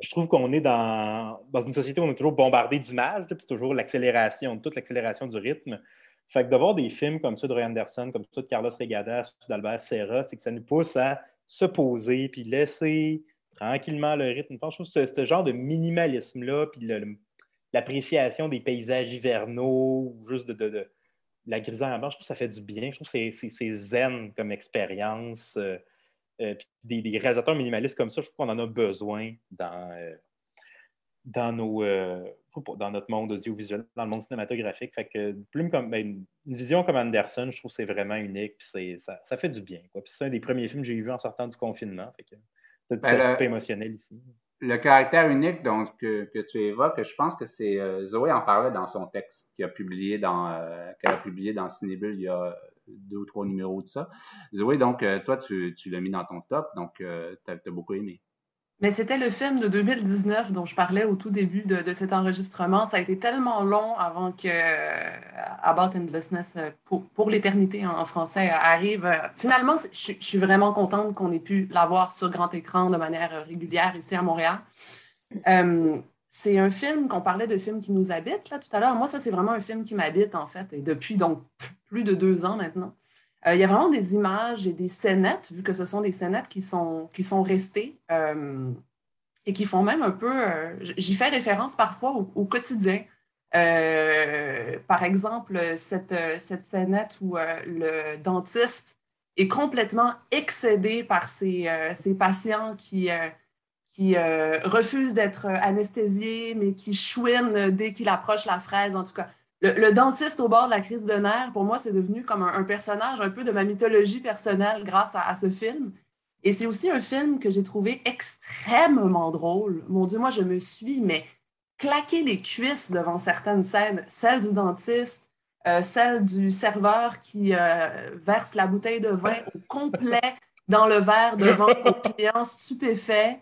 je trouve qu'on est dans, dans, une société où on est toujours bombardé d'images, puis toujours l'accélération, toute l'accélération du rythme. Fait que de voir des films comme ça de Roy Anderson, comme ça de Carlos Regadas, d'Albert Serra, c'est que ça nous pousse à se poser puis laisser tranquillement le rythme. Je trouve que ce, genre de minimalisme-là, puis l'appréciation des paysages hivernaux, juste de, la grisée en blanc, je trouve que ça fait du bien. Je trouve que c'est zen comme expérience. Euh, euh, des, réalisateurs minimalistes comme ça, je trouve qu'on en a besoin dans, euh, dans, notre monde audiovisuel, dans le monde cinématographique. Fait que plume comme, ben, une vision comme Anderson, je trouve que c'est vraiment unique. Puis ça, fait du bien. c'est un des premiers films que j'ai vu en sortant du confinement. Ben, émotionnel ici. Le caractère unique donc, que, tu évoques, je pense que c'est Zoé en parlait dans son texte qu'elle a publié dans qu'elle a publié dans Cinébule il y a deux ou trois numéros de ça. Zoé, donc, euh, toi, tu, l'as mis dans ton top, donc euh, tu as, beaucoup aimé. Mais c'était le film de 2019 dont je parlais au tout début de, cet enregistrement. Ça a été tellement long avant que euh, About Endlessness pour, pour l'éternité en, français arrive. Finalement, je, suis vraiment contente qu'on ait pu l'avoir sur grand écran de manière régulière ici à Montréal. c'est un film qu'on parlait de films qui nous habitent là tout à l'heure. Moi, ça, c'est vraiment un film qui m'habite en fait. Et depuis donc plus de deux ans maintenant. Euh, il y a vraiment des images et des scénettes, vu que ce sont des scénettes qui sont, qui sont restées euh, et qui font même un peu. Euh, j'y fais référence parfois au, quotidien. par exemple, cette, cette scénette où le dentiste est complètement excédé par ses, ses patients qui, qui refusent d'être anesthésiés, mais qui chouinent dès qu'il approche la fraise. En tout cas, le, dentiste au bord de la crise de nerfs, pour moi, c'est devenu comme un, personnage un peu de ma mythologie personnelle grâce à, ce film. Et c'est aussi un film que j'ai trouvé extrêmement drôle. Mon Dieu, moi, je me suis, mais claqué les cuisses devant certaines scènes, celle du dentiste, euh, celle du serveur qui euh, verse la bouteille de vin au complet dans le verre devant ton client stupéfait.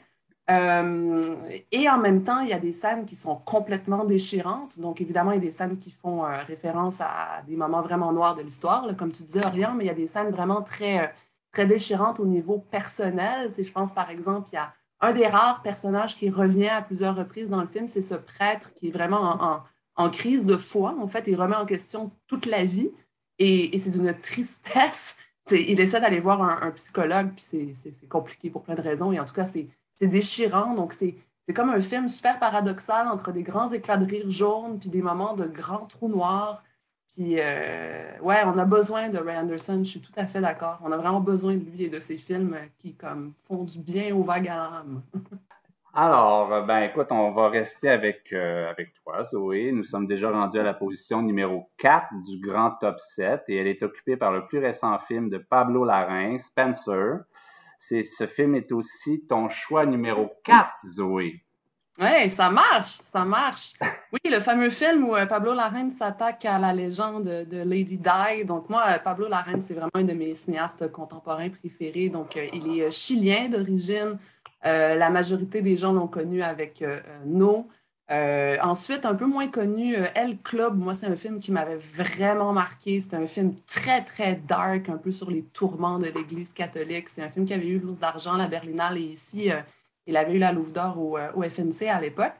Euh, et en même temps, il y a des scènes qui sont complètement déchirantes. Donc, évidemment, il y a des scènes qui font euh, référence à des moments vraiment noirs de l'histoire, comme tu disais, Orient, mais il y a des scènes vraiment très, euh, très déchirantes au niveau personnel. je pense, par exemple, il y a un des rares personnages qui revient à plusieurs reprises dans le film, c'est ce prêtre qui est vraiment en, crise de foi. En fait, il remet en question toute la vie et, et c'est d'une tristesse. Il essaie d'aller voir un, un psychologue, puis c'est compliqué pour plein de raisons. Et en tout cas, c'est c'est déchirant. Donc, c'est, comme un film super paradoxal entre des grands éclats de rire jaunes puis des moments de grands trous noirs. Puis, euh, ouais, on a besoin de Ray Anderson, je suis tout à fait d'accord. On a vraiment besoin de lui et de ses films qui, comme, font du bien aux vagues Alors, ben écoute, on va rester avec, euh, avec toi, Zoé. Nous sommes déjà rendus à la position numéro 4 du grand top 7 et elle est occupée par le plus récent film de Pablo Larraín, Spencer ce film est aussi ton choix numéro 4, Zoé. Oui, ça marche, ça marche. Oui, le fameux film où euh, Pablo Larraín s'attaque à la légende de Lady Di. Donc moi, euh, Pablo Larraín, c'est vraiment un de mes cinéastes contemporains préférés. Donc euh, il est chilien d'origine. la majorité des gens l'ont connu avec No. Euh, ensuite, un peu moins connu, euh, El Club, moi, c'est un film qui m'avait vraiment marqué. C'est un film très, très dark, un peu sur les tourments de l'Église catholique. C'est un film qui avait eu l'Ours d'argent, la Berlinale, et ici, euh, il avait eu la Louve d'or au, FNC à l'époque.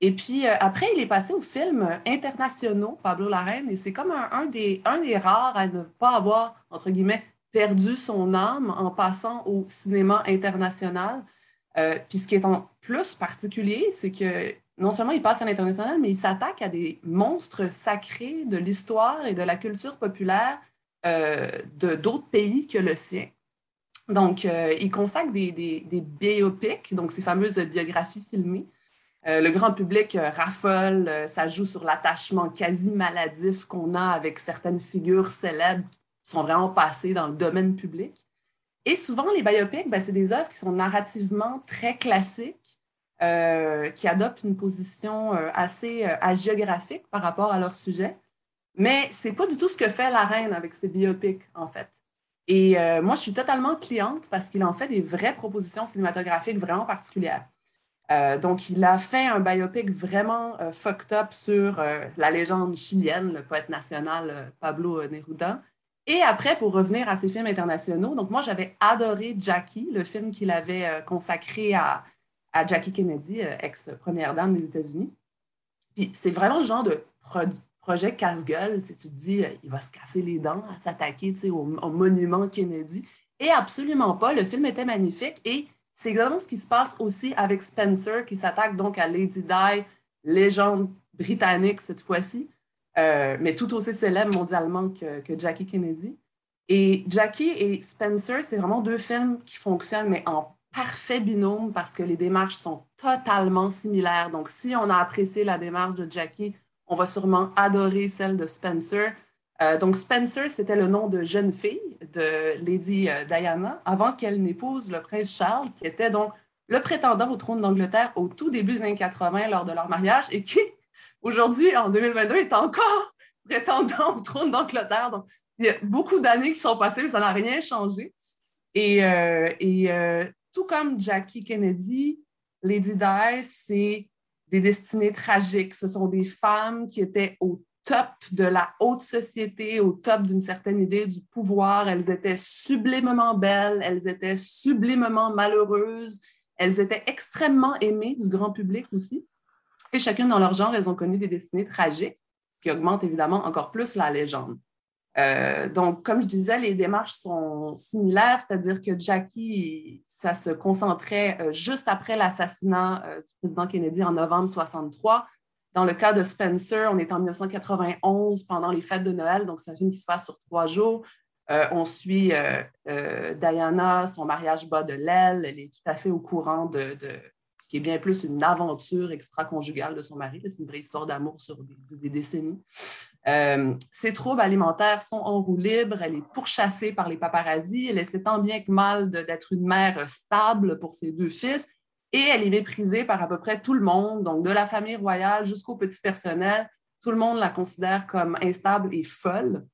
Et puis, après, il est passé aux films internationaux, Pablo Larraine, et c'est comme un, des, un des rares à ne pas avoir, entre guillemets, perdu son âme en passant au cinéma international. puis ce qui est en plus particulier, c'est que non seulement il passe à l'international, mais il s'attaque à des monstres sacrés de l'histoire et de la culture populaire euh, de d'autres pays que le sien. Donc, euh, il consacre des, des, biopics, donc ces fameuses biographies filmées. Euh, le grand public raffole, ça joue sur l'attachement quasi maladif qu'on a avec certaines figures célèbres qui sont vraiment passées dans le domaine public. Et souvent, les biopics, ben, c'est des œuvres qui sont narrativement très classiques, euh, qui adoptent une position euh, assez euh, agiographique par rapport à leur sujet. Mais ce n'est pas du tout ce que fait la reine avec ses biopics, en fait. Et euh, moi, je suis totalement cliente parce qu'il en fait des vraies propositions cinématographiques vraiment particulières. Donc, il a fait un biopic vraiment fucked up sur la légende chilienne, le poète national Pablo Neruda. Et après, pour revenir à ses films internationaux, donc moi, j'avais adoré Jackie, le film qu'il avait consacré à, à, Jackie Kennedy, ex-première dame des États-Unis. Puis c'est vraiment le genre de projet casse-gueule. Tu, te dis, il va se casser les dents à s'attaquer au, monument Kennedy. Et absolument pas. Le film était magnifique et c'est exactement ce qui se passe aussi avec Spencer, qui s'attaque donc à Lady Di, légende britannique cette fois-ci, euh, mais tout aussi célèbre mondialement que, Jackie Kennedy. Et Jackie et Spencer, c'est vraiment deux films qui fonctionnent, mais en parfait binôme parce que les démarches sont totalement similaires. Donc, si on a apprécié la démarche de Jackie, on va sûrement adorer celle de Spencer. Euh, donc, Spencer, c'était le nom de jeune fille de Lady euh, Diana avant qu'elle n'épouse le prince Charles, qui était donc le prétendant au trône d'Angleterre au tout début des années 80 lors de leur mariage et qui, aujourd'hui, en 2022, est encore prétendant au trône d'Angleterre. Donc, il y a beaucoup d'années qui sont passées, mais ça n'a rien changé. Et, euh, et tout comme Jackie Kennedy, Lady Di, c'est des destinées tragiques. Ce sont des femmes qui étaient au top de la haute société, au top d'une certaine idée du pouvoir. Elles étaient sublimement belles, elles étaient sublimement malheureuses, elles étaient extrêmement aimées du grand public aussi. Et chacune dans leur genre, elles ont connu des destinées tragiques qui augmentent évidemment encore plus la légende. Euh, donc, comme je disais, les démarches sont similaires, c'est-à-dire que Jackie, ça se concentrait euh, juste après l'assassinat euh, du président Kennedy en novembre 63. Dans le cas de Spencer, on est en 1991 pendant les fêtes de Noël, donc c'est un film qui se passe sur trois jours. on suit Diana, son mariage bas de l'aile, elle est tout à fait au courant de, ce qui est bien plus une aventure extra-conjugale de son mari. C'est une vraie histoire d'amour sur des, décennies. Euh, ses troubles alimentaires sont en roue libre. Elle est pourchassée par les paparazzis. Elle essaie tant bien que mal d'être une mère stable pour ses deux fils. Et elle est méprisée par à peu près tout le monde, donc de la famille royale jusqu'au petit personnel. Tout le monde la considère comme instable et folle.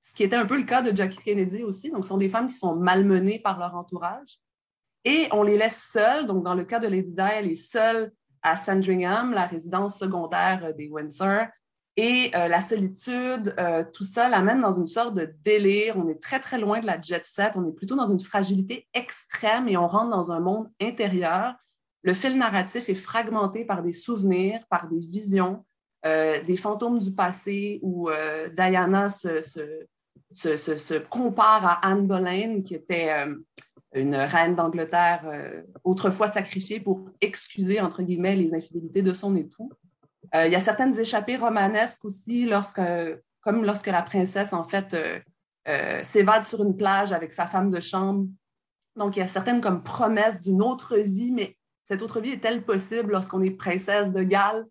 Ce qui était un peu le cas de Jackie Kennedy aussi. Donc, ce sont des femmes qui sont malmenées par leur entourage. Et on les laisse seules. Donc, dans le cas de Lady Di, elle est seule à Sandringham, la résidence secondaire des Windsor. Et euh, la solitude, euh, tout ça l'amène dans une sorte de délire. On est très, très loin de la jet set. On est plutôt dans une fragilité extrême et on rentre dans un monde intérieur. Le fil narratif est fragmenté par des souvenirs, par des visions, euh, des fantômes du passé où Diana se, compare à Anne Boleyn, qui était une reine d'Angleterre autrefois sacrifiée pour excuser, entre guillemets, les infidélités de son époux. Euh, il y a certaines échappées romanesques aussi, lorsque, comme lorsque la princesse, en fait, euh, euh, s'évade sur une plage avec sa femme de chambre. Donc, il y a certaines comme promesses d'une autre vie, mais cette autre vie est-elle possible lorsqu'on est princesse de Galles?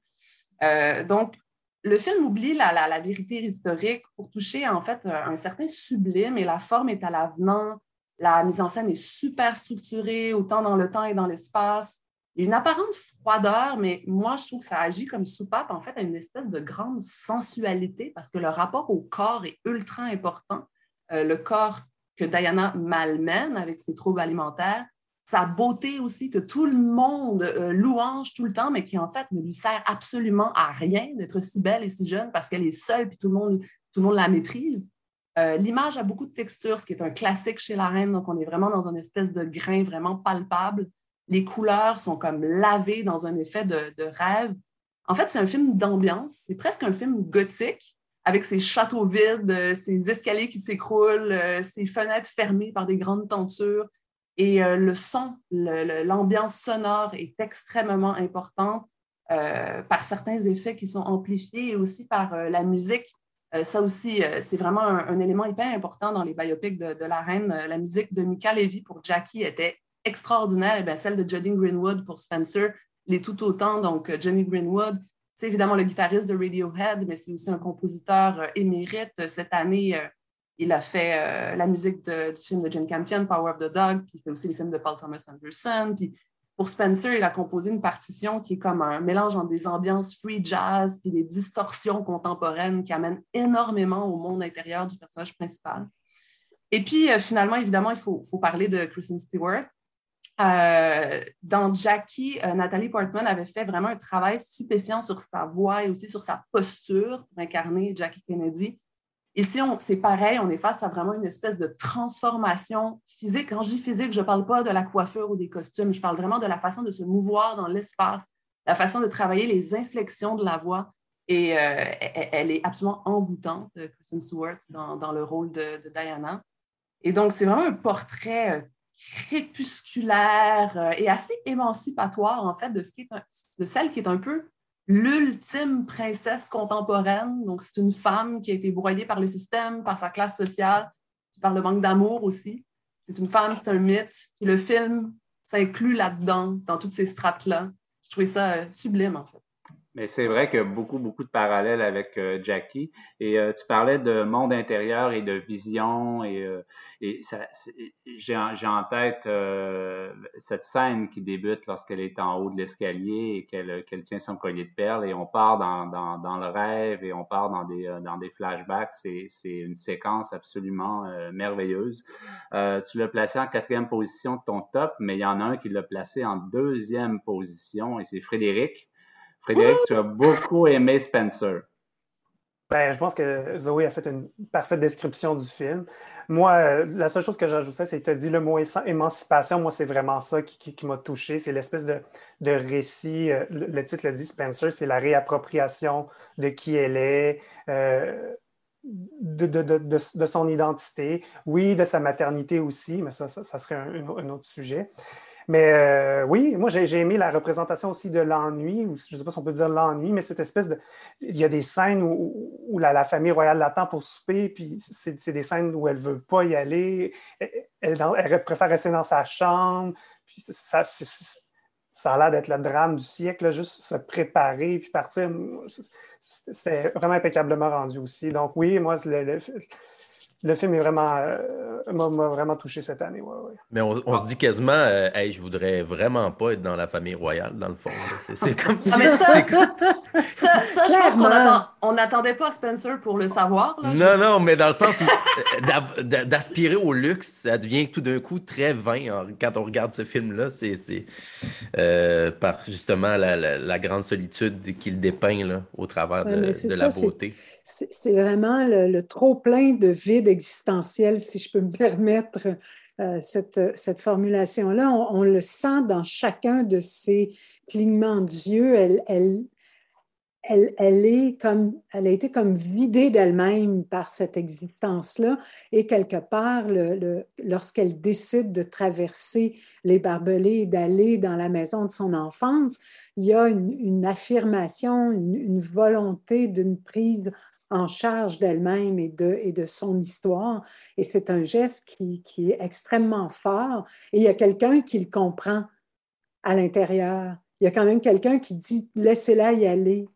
donc, le film oublie la, la, vérité historique pour toucher en fait un certain sublime et la forme est à l'avenant. La mise en scène est super structurée, autant dans le temps et dans l'espace. Une apparente froideur, mais moi, je trouve que ça agit comme soupape, en fait, à une espèce de grande sensualité parce que le rapport au corps est ultra important. Euh, le corps que Diana malmène avec ses troubles alimentaires, sa beauté aussi que tout le monde euh, louange tout le temps, mais qui en fait ne lui sert absolument à rien d'être si belle et si jeune parce qu'elle est seule puis tout le monde, tout le monde la méprise. Euh, l'image a beaucoup de texture, ce qui est un classique chez la reine, donc on est vraiment dans une espèce de grain vraiment palpable les couleurs sont comme lavées dans un effet de, rêve. En fait, c'est un film d'ambiance. C'est presque un film gothique avec ses châteaux vides, euh, ses escaliers qui s'écroulent, euh, ses fenêtres fermées par des grandes tentures. Et euh, le son, l'ambiance sonore est extrêmement importante par certains effets qui sont amplifiés et aussi par la musique. ça aussi, c'est vraiment un, élément hyper important dans les biopics de, de la reine. la musique de Mika Levy pour Jackie était extraordinaire, et celle de Jodie Greenwood pour Spencer l'est tout autant. Donc, euh, Johnny Greenwood, c'est évidemment le guitariste de Radiohead, mais c'est aussi un compositeur euh, émérite. Cette année, euh, il a fait la musique du film de Jane Campion, Power of the Dog, puis il fait aussi les films de Paul Thomas Anderson. Puis pour Spencer, il a composé une partition qui est comme un mélange entre des ambiances free jazz puis des distorsions contemporaines qui amènent énormément au monde intérieur du personnage principal. Et puis, finalement, évidemment, il faut, faut parler de Kristen Stewart. Euh, dans Jackie, euh, Nathalie Portman avait fait vraiment un travail stupéfiant sur sa voix et aussi sur sa posture pour incarner Jackie Kennedy. Ici, c'est pareil, on est face à vraiment une espèce de transformation physique. Quand je dis physique, je ne parle pas de la coiffure ou des costumes, je parle vraiment de la façon de se mouvoir dans l'espace, la façon de travailler les inflexions de la voix. Et euh, elle est absolument envoûtante, Kristen Stewart, dans, le rôle de, Diana. Et donc, c'est vraiment un portrait crépusculaire euh, et assez émancipatoire, en fait, de, ce qui est de celle qui est un peu l'ultime princesse contemporaine. Donc, c'est une femme qui a été broyée par le système, par sa classe sociale, par le manque d'amour aussi. C'est une femme, c'est un mythe. Et le film s'inclut là-dedans, dans toutes ces strates-là. Je trouvais ça euh, sublime, en fait. Mais c'est vrai qu'il y a beaucoup, beaucoup de parallèles avec euh, Jackie. Et euh, tu parlais de monde intérieur et de vision. Et, euh, et j'ai en tête cette scène qui débute lorsqu'elle est en haut de l'escalier et qu'elle qu'elle tient son collier de perles. Et on part dans, dans, dans le rêve et on part dans des, dans des flashbacks. C'est une séquence absolument merveilleuse. tu l'as placé en quatrième position de ton top, mais il y en a un qui l'a placé en deuxième position et c'est Frédéric. Frédéric, tu as beaucoup aimé Spencer. Ben, je pense que Zoé a fait une parfaite description du film. Moi, euh, la seule chose que j'ajoutais, c'est que tu as dit le mot émancipation. Moi, c'est vraiment ça qui, m'a touché. C'est l'espèce de, récit. Euh, le, titre le dit, Spencer, c'est la réappropriation de qui elle est, euh, de, son identité. Oui, de sa maternité aussi, mais ça, ça, serait un, autre sujet. Mais euh, oui, moi, j'ai aimé la représentation aussi de l'ennui, ou je ne sais pas si on peut dire l'ennui, mais cette espèce de. Il y a des scènes où, la, famille royale l'attend pour souper, puis c'est des scènes où elle ne veut pas y aller. Elle, préfère rester dans sa chambre. Puis ça, ça a l'air d'être le drame du siècle, juste se préparer puis partir. C'était vraiment impeccablement rendu aussi. Donc, oui, moi, le, le film est vraiment euh, m'a vraiment touché cette année. Mais on, se dit quasiment, euh, hey, je voudrais vraiment pas être dans la famille royale, dans le fond. C'est comme ah, ça. ça, ça, je pense qu'on n'attendait pas Spencer pour le savoir. non, non, mais dans le sens euh, d'aspirer au luxe, ça devient tout d'un coup très vain quand on regarde ce film-là. C'est par justement la, grande solitude qu'il dépeint là, au travers de, de la beauté c'est vraiment le, trop-plein de vide existentiel, si je peux me permettre euh, cette, cette formulation-là. On, le sent dans chacun de ces clignements d'yeux. Elle, elle, elle, elle, est comme, elle a été comme vidée d'elle-même par cette existence-là. Et quelque part, le, lorsqu'elle décide de traverser les barbelés et d'aller dans la maison de son enfance, il y a une, affirmation, une, une volonté d'une prise en charge d'elle-même et de, et de son histoire. Et c'est un geste qui, qui, est extrêmement fort. Et il y a quelqu'un qui le comprend à l'intérieur. Il y a quand même quelqu'un qui dit laissez-la y aller.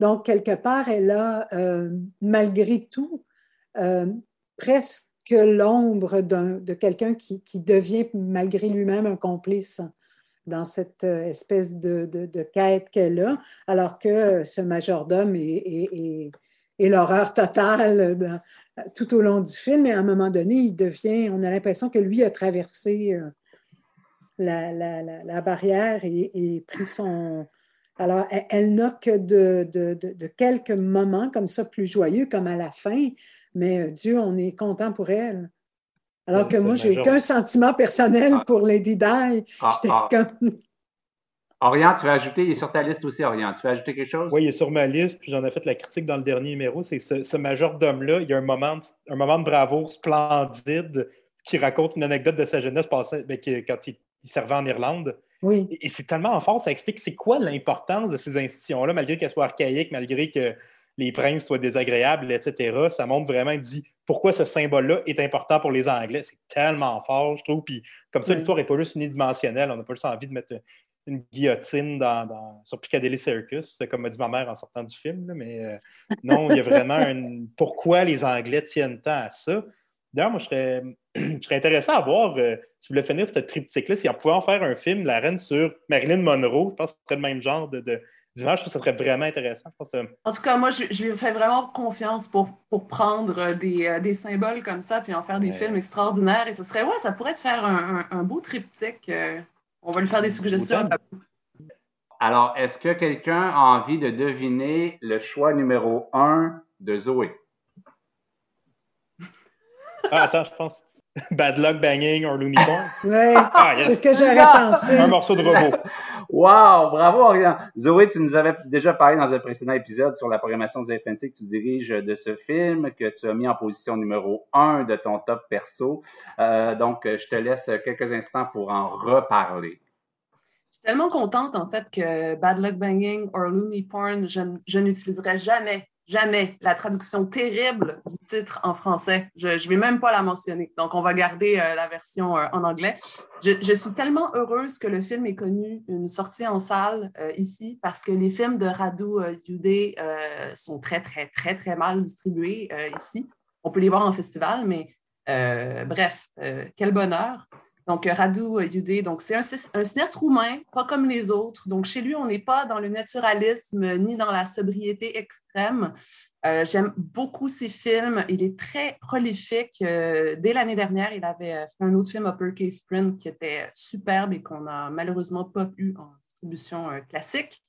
Donc, quelque part, elle a, euh, malgré tout, euh, presque l'ombre de quelqu'un qui, qui, devient, malgré lui-même, un complice dans cette euh, espèce de, de, quête qu'elle a, alors que ce majordome est et l'horreur totale tout au long du film. Et à un moment donné, il devient, on a l'impression que lui a traversé euh, la, barrière et, pris son... Alors, elle, n'a que de, quelques moments comme ça plus joyeux, comme à la fin, mais euh, Dieu, on est content pour elle. Alors que moi, j'ai aucun sentiment personnel ah. pour Lady Di. Ah, J'étais ah. comme... Orient, tu vas ajouter, il est sur ta liste aussi, Orient. Tu vas ajouter quelque chose? Oui, il est sur ma liste, puis j'en ai fait la critique dans le dernier numéro. C'est ce, ce majordome-là, il y a un moment, de, un moment de bravoure splendide qui raconte une anecdote de sa jeunesse passée, ben, quand il, servait en Irlande. Oui. Et, c'est tellement fort, ça explique c'est quoi l'importance de ces institutions-là, malgré qu'elles soient archaïques, malgré que les princes soient désagréables, etc. Ça montre vraiment, il dit pourquoi ce symbole-là est important pour les Anglais. C'est tellement fort, je trouve. Puis comme ça, l'histoire n'est pas juste unidimensionnelle. On n'a pas juste envie de mettre une guillotine dans, sur Piccadilly Circus, comme m'a dit ma mère en sortant du film. mais euh, non, il y a vraiment un. Pourquoi les Anglais tiennent tant à ça? D'ailleurs, moi, je serais, je serais intéressé à voir, euh, si vous voulez finir ce triptyque-là, si on pouvait en faire un film, La Reine sur Marilyn Monroe, je pense que ce serait le même genre de, d'images. Ça serait vraiment intéressant. En tout cas, moi, je, lui fais vraiment confiance pour, pour prendre des, des, symboles comme ça puis en faire des films extraordinaires. Et ce serait, ouais, ça pourrait te faire un, un, beau triptyque. On va lui faire des suggestions. Alors, est-ce que quelqu'un a envie de deviner le choix numéro un de Zoé? Ah, attends, je pense Bad Luck Banging or Looney Porn. Oui, ah, c'est ce que j'aurais pensé. Un morceau de robot. wow, bravo, Oriane. Zoé, tu nous avais déjà parlé dans un précédent épisode sur la programmation du FNC que tu diriges de ce film, que tu as mis en position numéro un de ton top perso. Euh, donc, je te laisse quelques instants pour en reparler. Je suis tellement contente, en fait, que Bad Luck Banging or Looney Porn, je, je n'utiliserai jamais jamais la traduction terrible du titre en français. Je ne vais même pas la mentionner. Donc, on va garder euh, la version euh, en anglais. Je, suis tellement heureuse que le film ait connu une sortie en salle euh, ici parce que les films de Radu Yudé sont très, très, très, très mal distribués ici. On peut les voir en festival, mais bref, quel bonheur. Donc, Radu Yudé, donc c'est un, un, cinéaste roumain, pas comme les autres. Donc, chez lui, on n'est pas dans le naturalisme ni dans la sobriété extrême. Euh, j'aime beaucoup ses films. Il est très prolifique. Euh, dès l'année dernière, il avait euh, fait un autre film, Uppercase Sprint, qui était superbe et qu'on n'a malheureusement pas eu en distribution classique.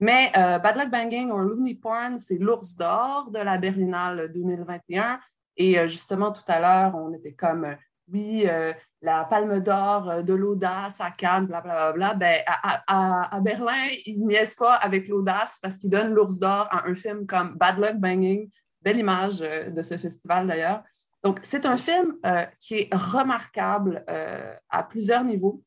Mais Bad Luck Banging or Looney Porn, c'est l'ours d'or de la Berlinale 2021. Et justement, tout à l'heure, on était comme oui, euh, la palme d'or euh, de l'audace à Cannes, blablabla, ben, à, Berlin, ils niaisent pas avec l'audace parce qu'ils donnent l'ours d'or à un film comme Bad Luck Banging. Belle image euh, de ce festival d'ailleurs. Donc, c'est un film qui est remarquable à plusieurs niveaux.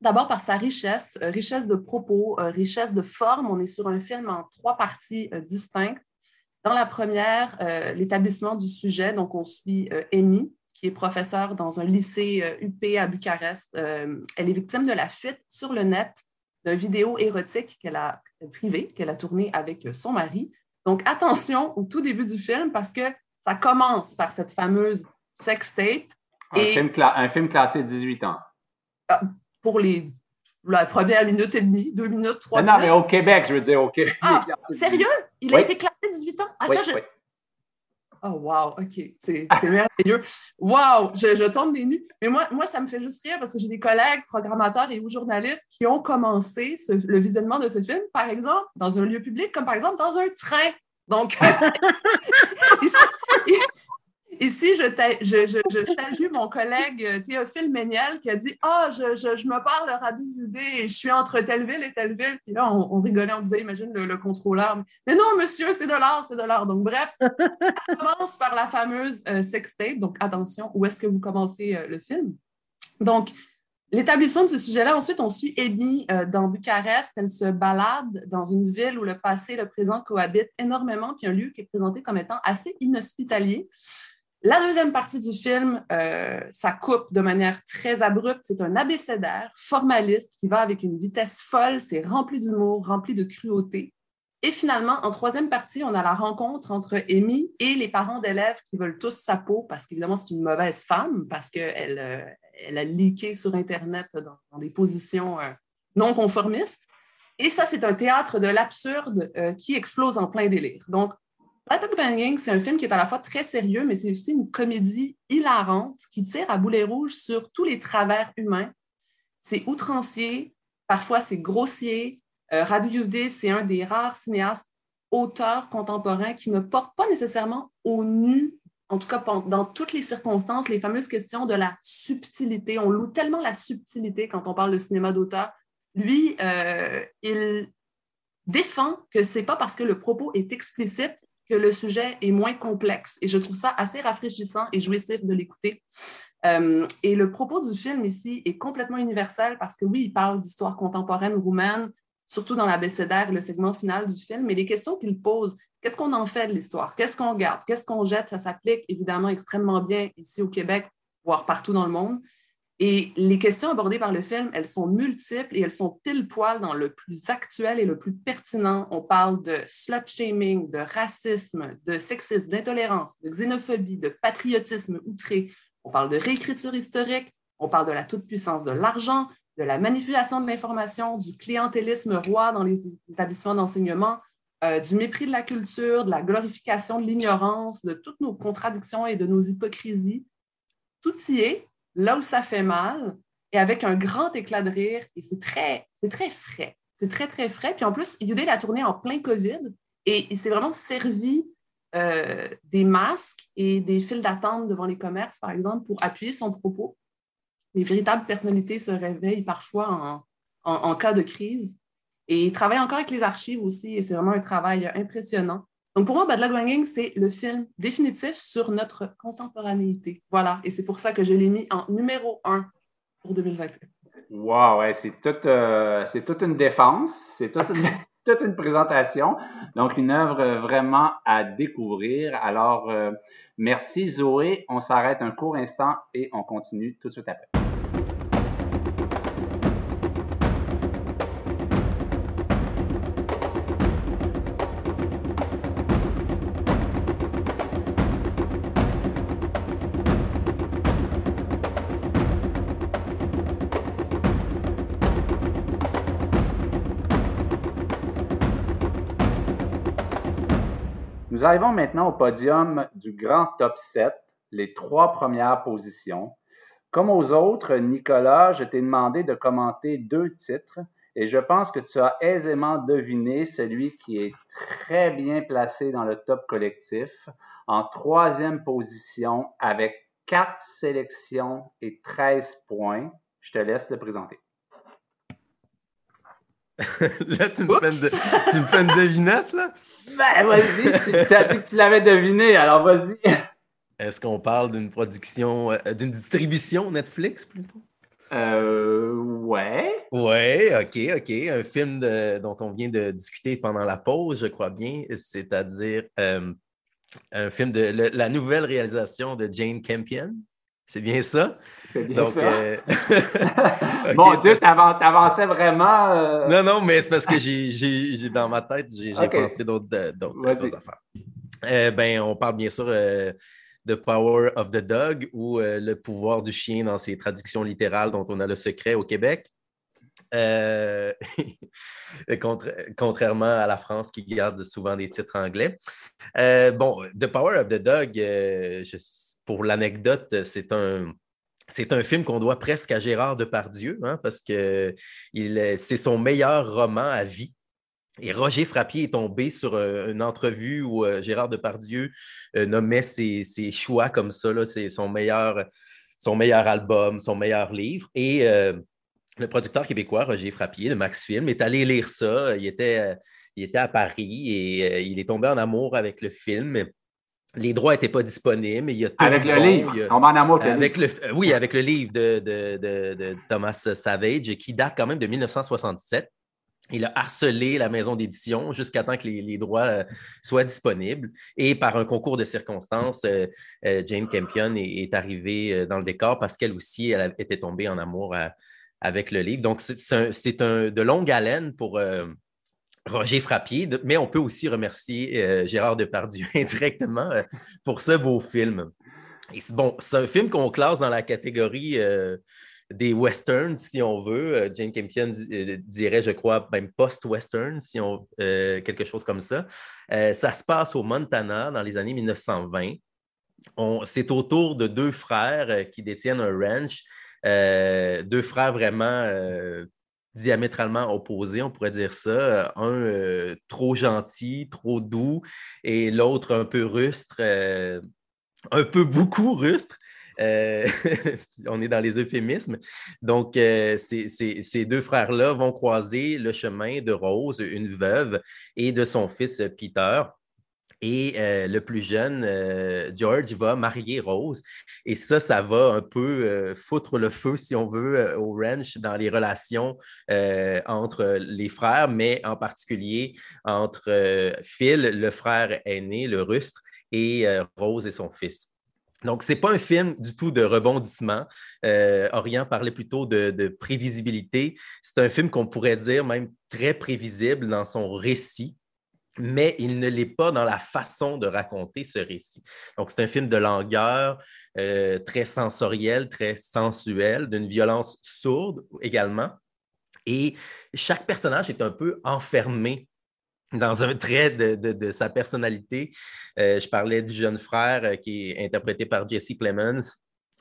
D'abord par sa richesse, richesse de propos, richesse de forme. On est sur un film en trois parties distinctes. Dans la première, l'établissement du sujet, donc on suit Amy, qui est professeure dans un lycée UP euh, à Bucarest. Euh, elle est victime de la fuite sur le net d'un vidéo érotique qu'elle a privé, qu'elle a tourné avec euh, son mari. Donc, attention au tout début du film parce que ça commence par cette fameuse sex tape. Un, film, un film, classé 18 ans. Ah, pour les la première minute et demie, deux minutes, trois minutes. Non, mais au Québec, je veux dire, au Québec. Ah, sérieux? Il a été classé 18 ans? Ah, ça, je... Oh, wow, OK, c'est merveilleux. Wow, je, tombe des nues. Mais moi, moi, ça me fait juste rire parce que j'ai des collègues programmateurs et ou journalistes qui ont commencé le visionnement de ce film, par exemple, dans un lieu public, comme par exemple dans un train. Donc, Ici, je, je, salue mon collègue euh, Théophile Méniel qui a dit Ah, je, me parle de Radio et je suis entre telle ville et telle ville. Puis là, on, rigolait, on disait Imagine le, contrôleur. Mais non, monsieur, c'est de l'art, c'est de l'art. Donc, bref, on commence par la fameuse euh, sextape. Donc, attention, où est-ce que vous commencez euh, le film? Donc, L'établissement de ce sujet-là, ensuite, on suit Amy dans Bucarest. Elle se balade dans une ville où le passé et le présent cohabitent énormément, puis un lieu qui est présenté comme étant assez inhospitalier. La deuxième partie du film, euh, ça coupe de manière très abrupte. C'est un abécédaire formaliste qui va avec une vitesse folle. C'est rempli d'humour, rempli de cruauté. Et finalement, en troisième partie, on a la rencontre entre Amy et les parents d'élèves qui veulent tous sa peau parce qu'évidemment, c'est une mauvaise femme parce qu'elle euh, a leaké sur Internet dans, des positions euh, non conformistes. Et ça, c'est un théâtre de l'absurde qui explose en plein délire. Donc, Battle Banging, c'est un film qui est à la fois très sérieux, mais c'est aussi une comédie hilarante qui tire à boulet rouge sur tous les travers humains. C'est outrancier, parfois c'est grossier. Euh, Radu c'est un des rares cinéastes auteurs contemporains qui ne porte pas nécessairement au nu, en tout cas dans toutes les circonstances, les fameuses questions de la subtilité. On loue tellement la subtilité quand on parle de cinéma d'auteur. Lui, euh, il défend que ce n'est pas parce que le propos est explicite que le sujet est moins complexe. Et je trouve ça assez rafraîchissant et jouissif de l'écouter. Euh, et le propos du film ici est complètement universel parce que oui, il parle d'histoire contemporaine roumaine, surtout dans l'abécédaire, le segment final du film, mais les questions qu'il pose, qu'est-ce qu'on en fait de l'histoire? Qu'est-ce qu'on garde? Qu'est-ce qu'on jette? Ça s'applique évidemment extrêmement bien ici au Québec, voire partout dans le monde. Et les questions abordées par le film, elles sont multiples et elles sont pile poil dans le plus actuel et le plus pertinent. On parle de slut shaming, de racisme, de sexisme, d'intolérance, de xénophobie, de patriotisme outré. On parle de réécriture historique. On parle de la toute-puissance de l'argent. de la manipulation de l'information, du clientélisme roi dans les établissements d'enseignement, euh, du mépris de la culture, de la glorification de l'ignorance, de toutes nos contradictions et de nos hypocrisies. Tout y est, là où ça fait mal, et avec un grand éclat de rire, et c'est très, frais. C'est très, très frais. Puis en plus, Yudé l'a tourné en plein COVID, et il s'est vraiment servi euh, des masques et des files d'attente devant les commerces, par exemple, pour appuyer son propos. Les véritables personnalités se réveillent parfois en, en cas de crise. Et il travaille encore avec les archives aussi, et c'est vraiment un travail impressionnant. Donc pour moi, Bad Luck Banging, c'est le film définitif sur notre contemporanéité. Voilà, et c'est pour ça que je l'ai mis en numéro un pour 2021. Wow, c'est toute, euh, toute une défense, c'est toute une, toute une présentation. Donc, une œuvre vraiment à découvrir. Alors, euh, merci Zoé. On s'arrête un court instant et on continue tout de suite après. Nous arrivons maintenant au podium du grand top 7, les trois premières positions. Comme aux autres, Nicolas, je t'ai demandé de commenter deux titres et je pense que tu as aisément deviné celui qui est très bien placé dans le top collectif, en troisième position avec quatre sélections et 13 points. Je te laisse le présenter. là, tu me, fais une, tu me, fais une, devinette, là? Ben, vas-y, tu, tu, as dit que tu l'avais deviné, alors vas-y. Est-ce qu'on parle d'une production, euh, d'une distribution Netflix plutôt? Euh, ouais. Ouais, ok, ok. Un film de, dont on vient de discuter pendant la pause, je crois bien, c'est-à-dire euh, un film de la nouvelle réalisation de Jane Campion. C'est bien ça? C'est bien ça. Euh... okay, Mon Dieu, t'avançais vraiment. Euh... Non, non, mais c'est parce que j'ai dans ma tête, j'ai okay. pensé d'autres affaires. Euh, ben, on parle bien sûr de Power of the Dog ou Le pouvoir du chien dans ses traductions littérales dont on a le secret au Québec. Contra contrairement à la France qui garde souvent des titres anglais. bon, The Power of the Dog, je pour l'anecdote, c'est un, c'est un film qu'on doit presque à Gérard Depardieu, hein, parce que c'est son meilleur roman à vie. Et Roger Frappier est tombé sur euh, une entrevue où euh, Gérard Depardieu euh, nommait ses, ses, choix comme ça, c'est son meilleur, son meilleur album, son meilleur livre. Et le producteur québécois, Roger Frappier, de Max Film, est allé lire ça. Il était, il était à Paris et il est tombé en amour avec le film les droits n'étaient pas disponibles. Il y a avec le livre, a... en amour avec le, Oui, avec le livre de, de, de, de, Thomas Savage, qui date quand même de 1967. Il a harcelé la maison d'édition jusqu'à temps que les, les, droits euh, soient disponibles. Et par un concours de circonstances, euh, euh, Jane Campion est, est, arrivée dans le décor parce qu'elle aussi elle était tombée en amour à, avec le livre. Donc, c'est de longue haleine pour Roger Frappier, mais on peut aussi remercier euh, Gérard Depardieu indirectement euh, pour ce beau film. Et bon, c'est un film qu'on classe dans la catégorie euh, des westerns, si on veut. Jane Campion dirait, je crois, même post-western, si on quelque chose comme ça. ça se passe au Montana dans les années 1920. C'est autour de deux frères qui détiennent un ranch. Deux frères vraiment diamétralement opposés, on pourrait dire ça. Un euh, trop gentil, trop doux, et l'autre un peu rustre, euh, un peu beaucoup rustre. Euh, on est dans les euphémismes. Donc, ces deux frères-là vont croiser le chemin de Rose, une veuve, et de son fils Peter. Et euh, le plus jeune, euh, George, va marier Rose. Et ça, ça va un peu euh, foutre le feu, si on veut, au ranch dans les relations entre les frères, mais en particulier entre Phil, le frère aîné, le rustre, et Rose et son fils. Donc, ce n'est pas un film du tout de rebondissement. Orient parlait plutôt de prévisibilité. C'est un film qu'on pourrait dire même très prévisible dans son récit. Mais il ne l'est pas dans la façon de raconter ce récit. Donc, c'est un film de langueur, euh, très sensoriel, très sensuel, d'une violence sourde également. Et chaque personnage est un peu enfermé dans un trait de, sa personnalité. Euh, je parlais du jeune frère euh, qui est interprété par Jesse Plemons,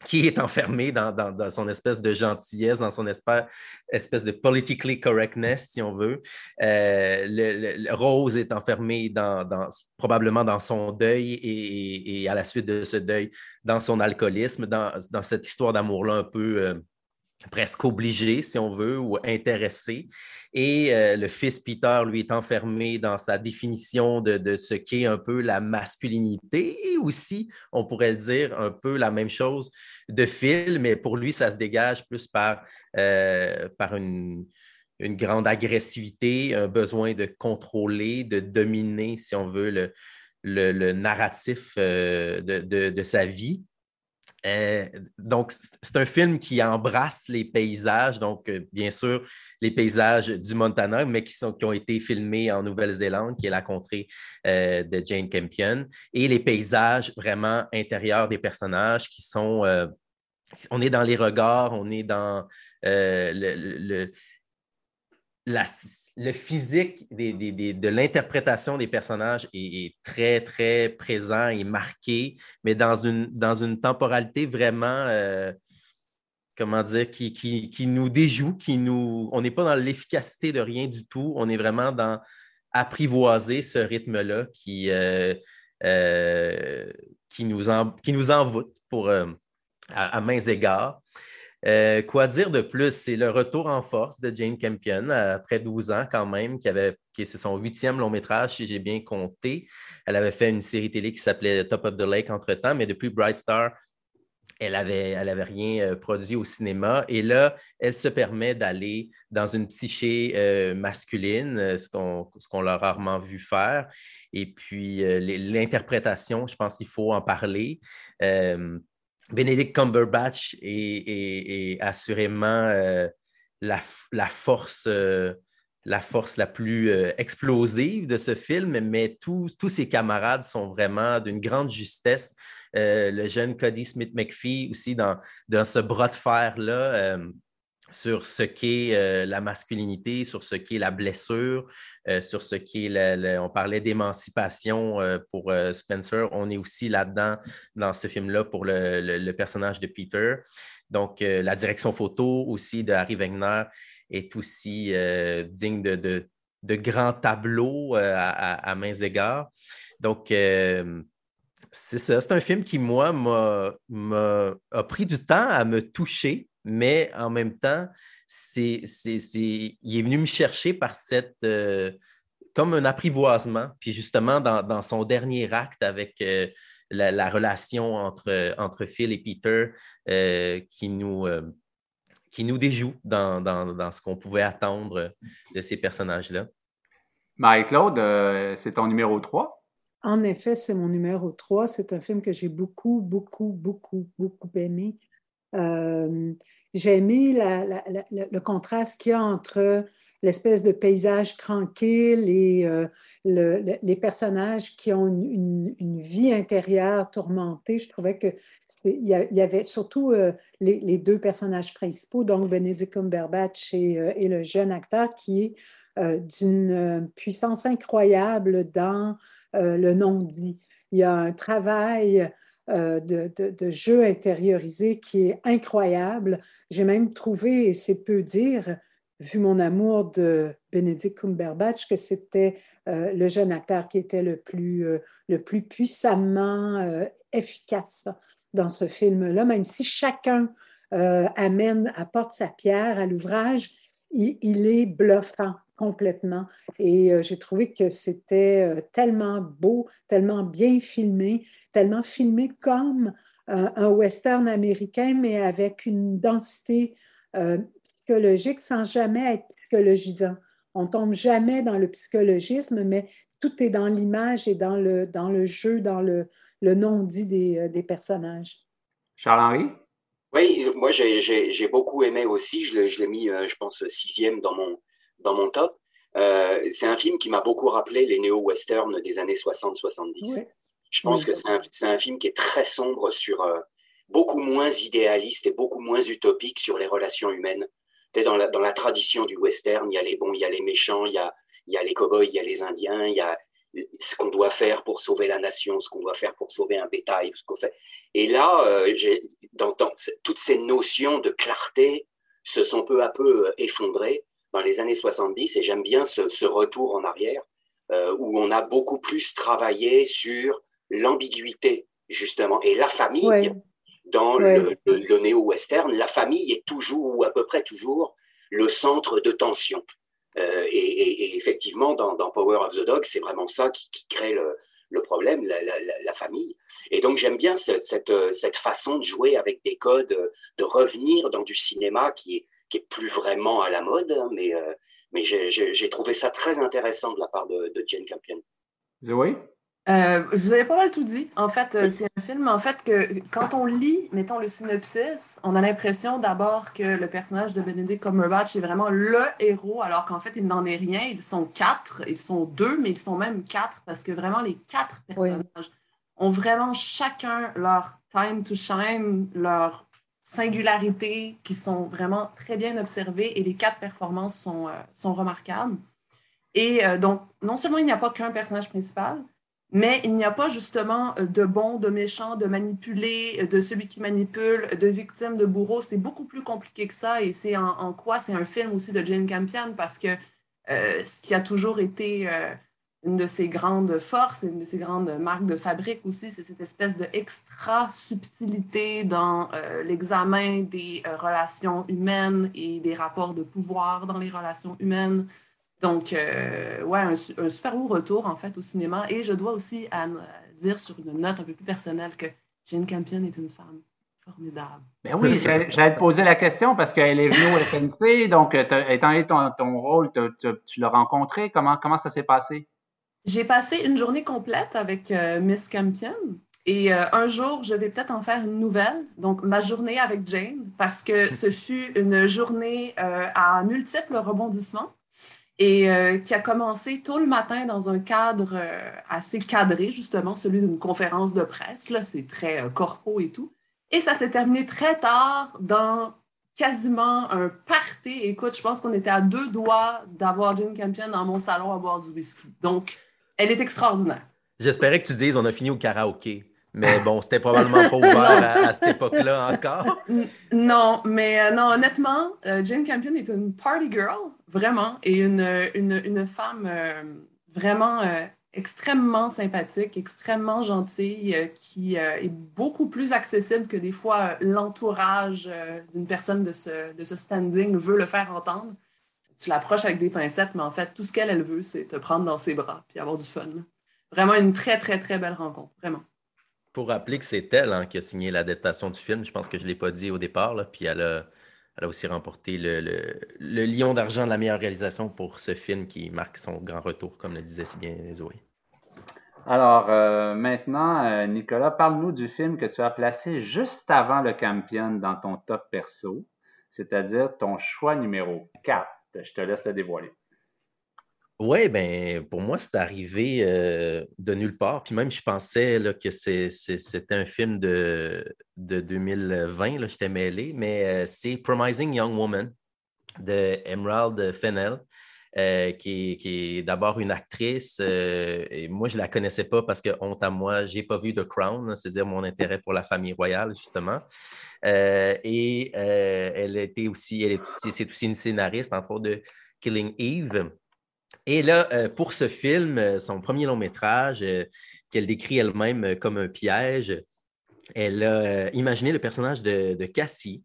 qui est enfermé dans, son espèce de gentillesse, dans son espèce, espèce de politically correctness, si on veut. Euh, Rose est enfermée dans, probablement dans son deuil et, à la suite de ce deuil, dans son alcoolisme, dans, cette histoire d'amour-là un peu presque obligé, si on veut, ou intéressé. Et euh, le fils Peter, lui, est enfermé dans sa définition de, ce qu'est un peu la masculinité et aussi, on pourrait le dire, un peu la même chose de Phil, mais pour lui, ça se dégage plus par, euh, une, grande agressivité, un besoin de contrôler, de dominer, si on veut, le, narratif euh, de sa vie. Euh, donc, c'est un film qui embrasse les paysages, donc euh, bien sûr les paysages du Montana, mais qui, sont, qui ont été filmés en Nouvelle-Zélande, qui est la contrée euh, de Jane Campion, et les paysages vraiment intérieurs des personnages qui sont... on est dans les regards, on est dans le le physique de l'interprétation des personnages est, très, très présent et marqué, mais dans une, dans une temporalité vraiment, euh, comment dire, qui, qui, nous déjoue, qui nous... On n'est pas dans l'efficacité de rien du tout, on est vraiment dans apprivoiser ce rythme-là qui, euh, euh, qui, nous qui nous envoûte pour, à, mains égards. Euh, quoi dire de plus? C'est le retour en force de Jane Campion après 12 ans quand même, qui avait, son huitième long métrage, si j'ai bien compté. Elle avait fait une série télé qui s'appelait Top of the Lake entre-temps, mais depuis Bright Star, elle n'avait avait rien euh, produit au cinéma. Et là, elle se permet d'aller dans une psyché euh, masculine, ce qu'on qu'on l'a rarement vu faire. Et puis, l'interprétation, je pense qu'il faut en parler. Benedict Cumberbatch est, assurément euh, la, force, euh, la force la plus euh, explosive de ce film, mais tous ses camarades sont vraiment d'une grande justesse. le jeune Cody Smith-McPhee aussi dans, dans ce bras de fer-là sur ce qu'est euh, la masculinité, sur ce qu'est la blessure, euh, sur ce qu'est, on parlait d'émancipation euh, pour Spencer, on est aussi là-dedans dans ce film-là pour le, personnage de Peter. Donc, la direction photo aussi de Harry Wegner est aussi digne de, grands tableaux à, mains égards. Donc, c'est ça, c'est un film qui, moi, m'a, a pris du temps à me toucher mais en même temps, c'est, il est venu me chercher par cette, euh, comme un apprivoisement. Puis justement, dans, son dernier acte avec euh, la, relation entre, entre Phil et Peter, euh, qui, nous, qui nous déjoue dans, dans ce qu'on pouvait attendre de ces personnages-là. Marie-Claude, c'est ton numéro 3? En effet, c'est mon numéro 3. C'est un film que j'ai beaucoup, beaucoup, beaucoup, beaucoup aimé. Euh, j'ai aimé le contraste qu'il y a entre l'espèce de paysage tranquille et euh, les personnages qui ont une, vie intérieure tourmentée. Je trouvais que il y, avait surtout euh, les, deux personnages principaux, donc Benedict Cumberbatch et, et le jeune acteur qui est d'une puissance incroyable dans le non-dit. Il y a un travail euh, de, jeu intériorisé qui est incroyable. J'ai même trouvé, et c'est peu dire, vu mon amour de Benedict Cumberbatch, que c'était euh, le jeune acteur qui était le plus, euh, le plus puissamment efficace dans ce film-là, même si chacun amène, apporte sa pierre à l'ouvrage, il, est bluffant complètement. Et euh, j'ai trouvé que c'était euh, tellement beau, tellement bien filmé, tellement filmé comme euh, un western américain, mais avec une densité psychologique sans jamais être psychologisant. On tombe jamais dans le psychologisme, mais tout est dans l'image et dans le, dans le jeu, dans le, le non-dit des, des personnages. Charles-Henri? Oui, moi j'ai beaucoup aimé aussi. Je l'ai mis, je pense, sixième dans mon, dans mon top. c'est un film qui m'a beaucoup rappelé les néo-westerns des années 60-70. Je pense que c'est un, film qui est très sombre sur beaucoup moins idéaliste et beaucoup moins utopique sur les relations humaines. Dans la, dans la tradition du western, il y a les bons, il y a les méchants, il y a, il y a les cow-boys, il y a les Indiens, il y a ce qu'on doit faire pour sauver la nation, ce qu'on doit faire pour sauver un bétail, ce qu'on fait. Et là, euh, dans, toutes ces notions de clarté se sont peu à peu euh, effondrées dans les années 70, et j'aime bien ce, retour en arrière, euh, où on a beaucoup plus travaillé sur l'ambiguïté, justement, et la famille. Dans le, néo-western, la famille est toujours, ou à peu près toujours, le centre de tension. Euh, et, effectivement, dans, Power of the Dog, c'est vraiment ça qui, crée le, problème, la, famille. Et donc, j'aime bien cette, cette, façon de jouer avec des codes, de revenir dans du cinéma qui est, qui est plus vraiment à la mode, hein, mais, euh, mais j'ai trouvé ça très intéressant de la part de, de Jane Campion. Zoé? Euh, vous avez pas mal tout dit. En fait, euh, c'est un film, en fait, que quand on lit, mettons, le synopsis, on a l'impression d'abord que le personnage de Benedict Cumberbatch est vraiment le héros, alors qu'en fait, il n'en est rien. Ils sont quatre, ils sont deux, mais ils sont même quatre, parce que vraiment, les quatre personnages ont vraiment chacun leur time to shine, leur singularité, qui sont vraiment très bien observées, et les quatre performances sont, euh, sont remarquables. Et donc, non seulement il n'y a pas qu'un personnage principal, mais il n'y a pas justement euh, de bon, de méchant, de manipulé, euh, de celui qui manipule, de victime, de bourreau. C'est beaucoup plus compliqué que ça et c'est en, quoi? C'est un film aussi de Jane Campion parce que euh, ce qui a toujours été une de ses grandes forces, une de ses grandes marques de fabrique aussi, c'est cette espèce de extra subtilité dans l'examen des relations humaines et des rapports de pouvoir dans les relations humaines. Donc, euh, ouais, un, super beau retour, en fait, au cinéma. Et je dois aussi dire sur une note un peu plus personnelle que Jane Campion est une femme formidable. Ben oui, j'allais te poser la question parce qu'elle est venue au FNC. Donc, euh, étant donné ton, ton rôle, tu l'as rencontrée. Comment, comment ça s'est passé? J'ai passé une journée complète avec euh, Miss Campion. Et un jour, je vais peut-être en faire une nouvelle, donc ma journée avec Jane, parce que ce fut une journée à multiples rebondissements et euh, qui a commencé tôt le matin dans un cadre euh, assez cadré, justement, celui d'une conférence de presse. Là, c'est très euh, corpo et tout. Et ça s'est terminé très tard dans quasiment un party. Écoute, je pense qu'on était à deux doigts d'avoir Jane Campion dans mon salon à boire du whisky. Donc, elle est extraordinaire. J'espérais que tu dises on a fini au karaoké. Mais bon, c'était probablement pas ouvert à, cette époque-là encore. Non, mais non, honnêtement, Jane Campion est une party girl. Vraiment. Et une, une, une femme euh, vraiment euh, extrêmement sympathique, extrêmement gentille, euh, qui est beaucoup plus accessible que des fois l'entourage d'une personne de ce, de ce standing veut le faire entendre. Tu l'approches avec des pincettes, mais en fait, tout ce qu'elle elle veut, c'est te prendre dans ses bras puis avoir du fun. Vraiment une très, très, très belle rencontre. Vraiment. Pour rappeler que c'est elle hein, qui a signé l'adaptation du film, je pense que je ne l'ai pas dit au départ, là, puis elle a elle a aussi remporté le, le, Lion d'argent de la meilleure réalisation pour ce film qui marque son grand retour, comme le disait si bien Zoé. Alors, euh, maintenant, euh, Nicolas, parle-nous du film que tu as placé juste avant le Campion dans ton top perso, c'est-à-dire ton choix numéro 4. Je te laisse le dévoiler. Oui, ben pour moi, c'est arrivé euh, de nulle part. Puis même, je pensais là, que c'était un film de, de 2020, j'étais mêlé, mais euh, c'est Promising Young Woman de Emerald Fennell. Euh, qui est, d'abord une actrice. et moi, je ne la connaissais pas parce que, honte à moi, je n'ai pas vu The Crown, c'est-à-dire mon intérêt pour la famille royale, justement. et elle était aussi, elle est, aussi une scénariste, entre autres, de Killing Eve. Et là, euh, pour ce film, euh, son premier long métrage, euh, qu'elle décrit elle-même comme un piège, elle a imaginé le personnage de, Cassie,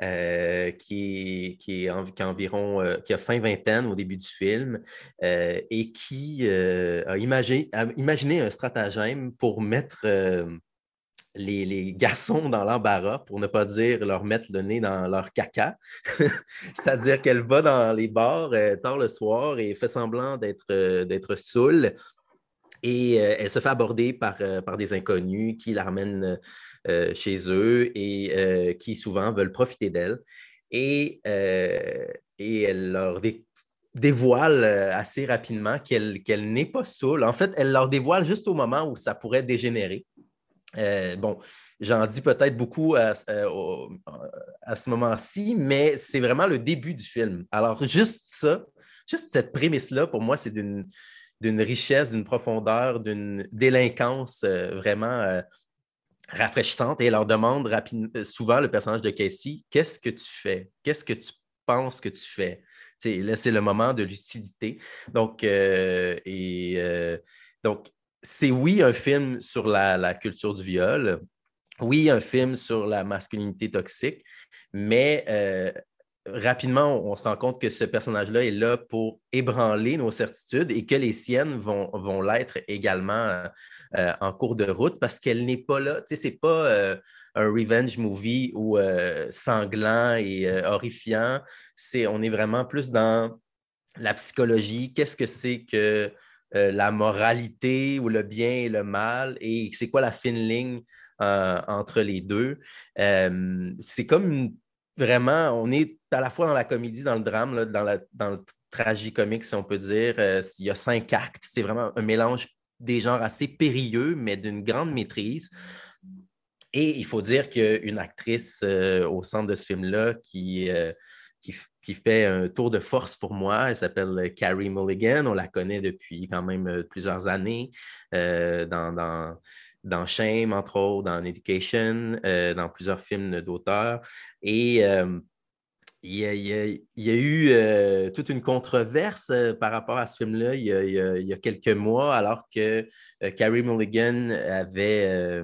qui, qui, a environ, qui a fin vingtaine au début du film, et qui a, imaginé, un stratagème pour mettre les, garçons dans l'embarras, pour ne pas dire leur mettre le nez dans leur caca. C'est-à-dire qu'elle va dans les bars euh, tard le soir et fait semblant d'être euh, d'être saoule. Et euh, elle se fait aborder par des inconnus qui la ramènent chez eux et qui souvent veulent profiter d'elle. Et, et elle leur dévoile assez rapidement qu'elle n'est pas saoule. En fait, elle leur dévoile juste au moment où ça pourrait dégénérer. bon, j'en dis peut-être beaucoup à, ce moment-ci, mais c'est vraiment le début du film. Alors, juste ça, juste cette prémisse-là, pour moi, c'est d'une richesse, d'une profondeur, d'une délinquance euh, vraiment euh, rafraîchissante. Et elle leur demande euh, souvent, le personnage de Casey, qu'est-ce que tu fais? Qu'est-ce que tu penses que tu fais? là, c'est le moment de lucidité. Donc, et, donc c'est oui un film sur la, culture du viol, oui un film sur la masculinité toxique, mais rapidement, on, se rend compte que ce personnage-là est là pour ébranler nos certitudes et que les siennes vont, vont l'être également euh, euh, en cours de route parce qu'elle n'est pas là. Tu sais, c'est pas euh, un revenge movie ou sanglant et horrifiant. C'est, on est vraiment plus dans la psychologie. Qu'est-ce que c'est que la moralité ou le bien et le mal et c'est quoi la fine ligne entre les deux? c'est comme une vraiment, on est à la fois dans la comédie, dans le drame, dans, le tragicomique, si on peut dire. Euh, il y a cinq actes. C'est vraiment un mélange des genres assez périlleux, mais d'une grande maîtrise. Et il faut dire qu'il y a une actrice euh, au centre de ce film-là qui, euh, qui, qui, fait un tour de force pour moi. Elle s'appelle Carrie Mulligan. On la connaît depuis quand même plusieurs années dans, dans dans Shame, entre autres, dans Education, euh, dans plusieurs films d'auteurs. Et euh, il, y a, eu euh, toute une controverse par rapport à ce film-là il, il, y a quelques mois, alors que Carrie Mulligan avait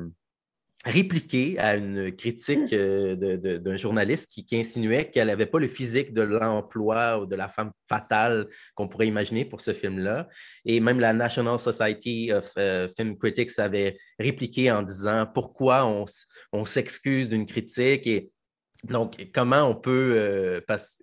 répliqué à une critique euh, d'un journaliste qui, insinuait qu'elle n'avait pas le physique de l'emploi ou de la femme fatale qu'on pourrait imaginer pour ce film-là. Et même la National Society of euh, Film Critics avait répliqué en disant pourquoi on, on s'excuse d'une critique et donc, comment on, peut, euh,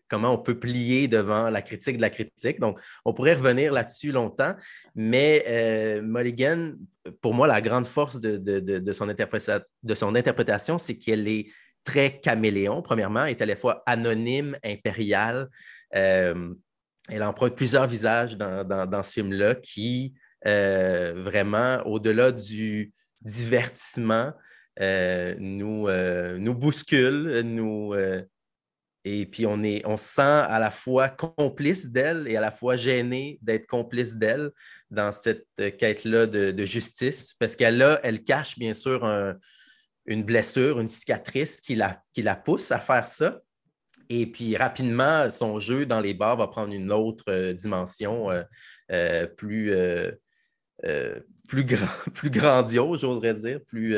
comment on peut plier devant la critique de la critique? Donc, on pourrait revenir là-dessus longtemps, mais euh, Mulligan, pour moi, la grande force de, son, interprétation, c'est qu'elle est très caméléon, premièrement, elle est à la fois anonyme, impériale. Euh, elle emprunte plusieurs visages dans, ce film-là qui, vraiment, au-delà du divertissement, euh, nous, euh, nous bouscule, nous, euh, et puis on, est, on se sent à la fois complice d'elle et à la fois gêné d'être complice d'elle dans cette quête-là de, justice, parce qu'elle elle cache bien sûr une blessure, une cicatrice qui la, qui la pousse à faire ça. Et puis rapidement, son jeu dans les bars va prendre une autre dimension plus, plus, grand, plus grandiose, j'oserais dire, plus,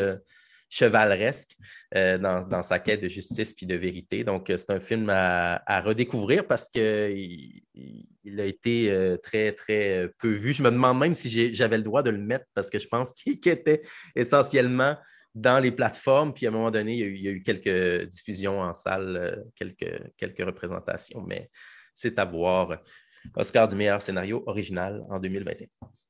chevaleresque euh, dans, sa quête de justice puis de vérité. Donc, euh, c'est un film à, redécouvrir parce qu'il il a été euh, très, très peu vu. Je me demande même si j'avais le droit de le mettre parce que je pense qu'il était essentiellement dans les plateformes. Puis à un moment donné, il y a eu, quelques diffusions en salle, quelques, quelques représentations, mais c'est à voir. Oscar du meilleur scénario original en 2021.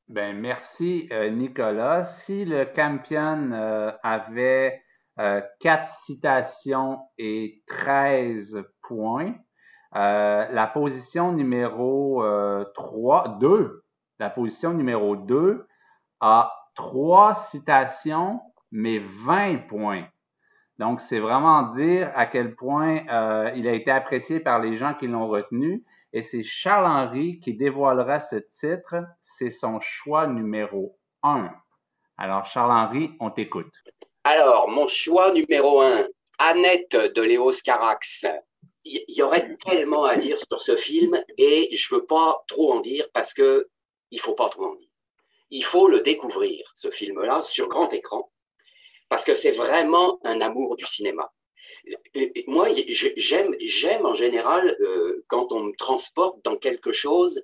Ben, merci, euh, Nicolas. Si le Campion euh, avait euh, quatre citations et 13 points, la position numéro 3, 2, la position numéro 2 a trois citations, mais 20 points. Donc, c'est vraiment dire à quel point il a été apprécié par les gens qui l'ont retenu et c'est Charles-Henri qui dévoilera ce titre. C'est son choix numéro un. Alors, Charles-Henri, on t'écoute. Alors, mon choix numéro un, Annette de Léos Carax. Il y, aurait tellement à dire sur ce film et je veux pas trop en dire parce que il faut pas trop en dire. Il faut le découvrir, ce film-là, sur grand écran, parce que c'est vraiment un amour du cinéma moi, j'aime, en général euh, quand on me transporte dans quelque chose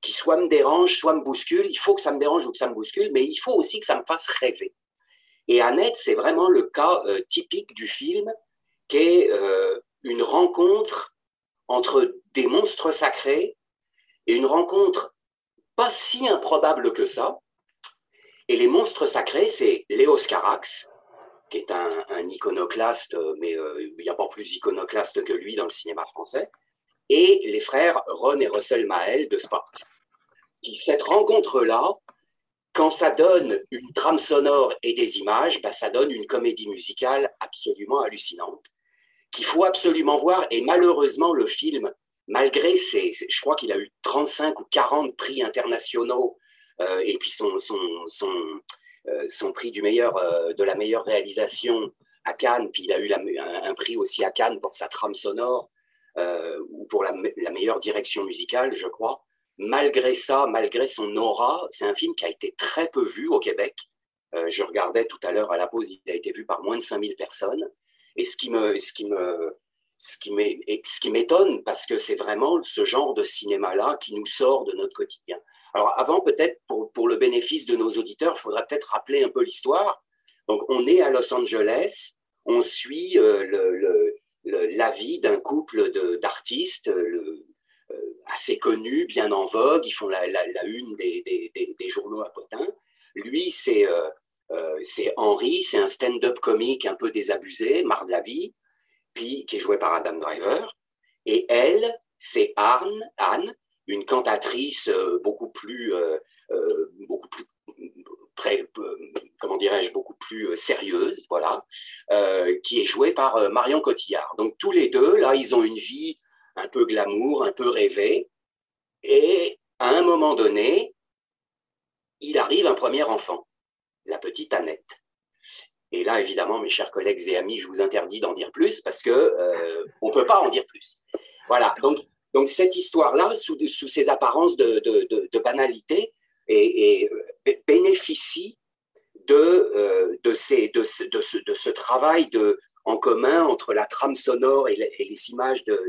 qui soit me dérange, soit me bouscule. Il faut que ça me dérange ou que ça me bouscule, mais il faut aussi que ça me fasse rêver. Et Annette, c'est vraiment le cas euh, typique du film, qui est euh, une rencontre entre des monstres sacrés et une rencontre pas si improbable que ça. Et les monstres sacrés, c'est Léos Carax, qui est un, iconoclaste, euh, mais euh, il n'y a pas plus iconoclaste que lui dans le cinéma français. et les frères Ron et Russell Mael de Sparks. cette rencontre-là, quand ça donne une trame sonore et des images, bah, ça donne une comédie musicale absolument hallucinante qu'il faut absolument voir. Et malheureusement, le film, malgré ses, je crois qu'il a eu 35 ou 40 prix internationaux euh, et puis son, son, son, son, prix du meilleur, euh, de la meilleure réalisation à Cannes, puis il a eu un, prix aussi à Cannes pour sa trame sonore ou pour la, la, meilleure direction musicale, je crois. Malgré ça, malgré son aura, c'est un film qui a été très peu vu au Québec. je regardais tout à l'heure à la pause, il a été vu par moins de 5000 personnes. Et ce qui me, ce qui me, ce qui m'étonne, parce que c'est vraiment ce genre de cinéma-là qui nous sort de notre quotidien. Alors avant, peut-être, pour, pour, le bénéfice de nos auditeurs, il faudra peut-être rappeler un peu l'histoire. Donc, on est à Los Angeles, on suit euh, la vie d'un couple d'artistes euh, assez connus, bien en vogue, ils font la, une des, des, journaux à Potin. Lui, c'est euh, euh, c'est un stand-up comique un peu désabusé, marre de la vie, puis qui est joué par Adam Driver. Et elle, c'est Anne, Anne, une cantatrice euh, beaucoup plus, euh, beaucoup plus comment dirais-je, beaucoup plus sérieuse, voilà, qui est jouée par Marion Cotillard. Donc tous les deux, là, ils ont une vie un peu glamour, un peu rêvée, et à un moment donné, il arrive un premier enfant la petite Annette. Et là, évidemment, mes chers collègues et amis, je vous interdis d'en dire plus parce que euh, on ne peut pas en dire plus. Voilà. Donc, donc cette histoire-là, sous, sous ces apparences de, de, banalité, et, euh, bénéficie de, euh, de, ces, de, ce, de, ce, travail de, en commun entre la trame sonore et les, images de,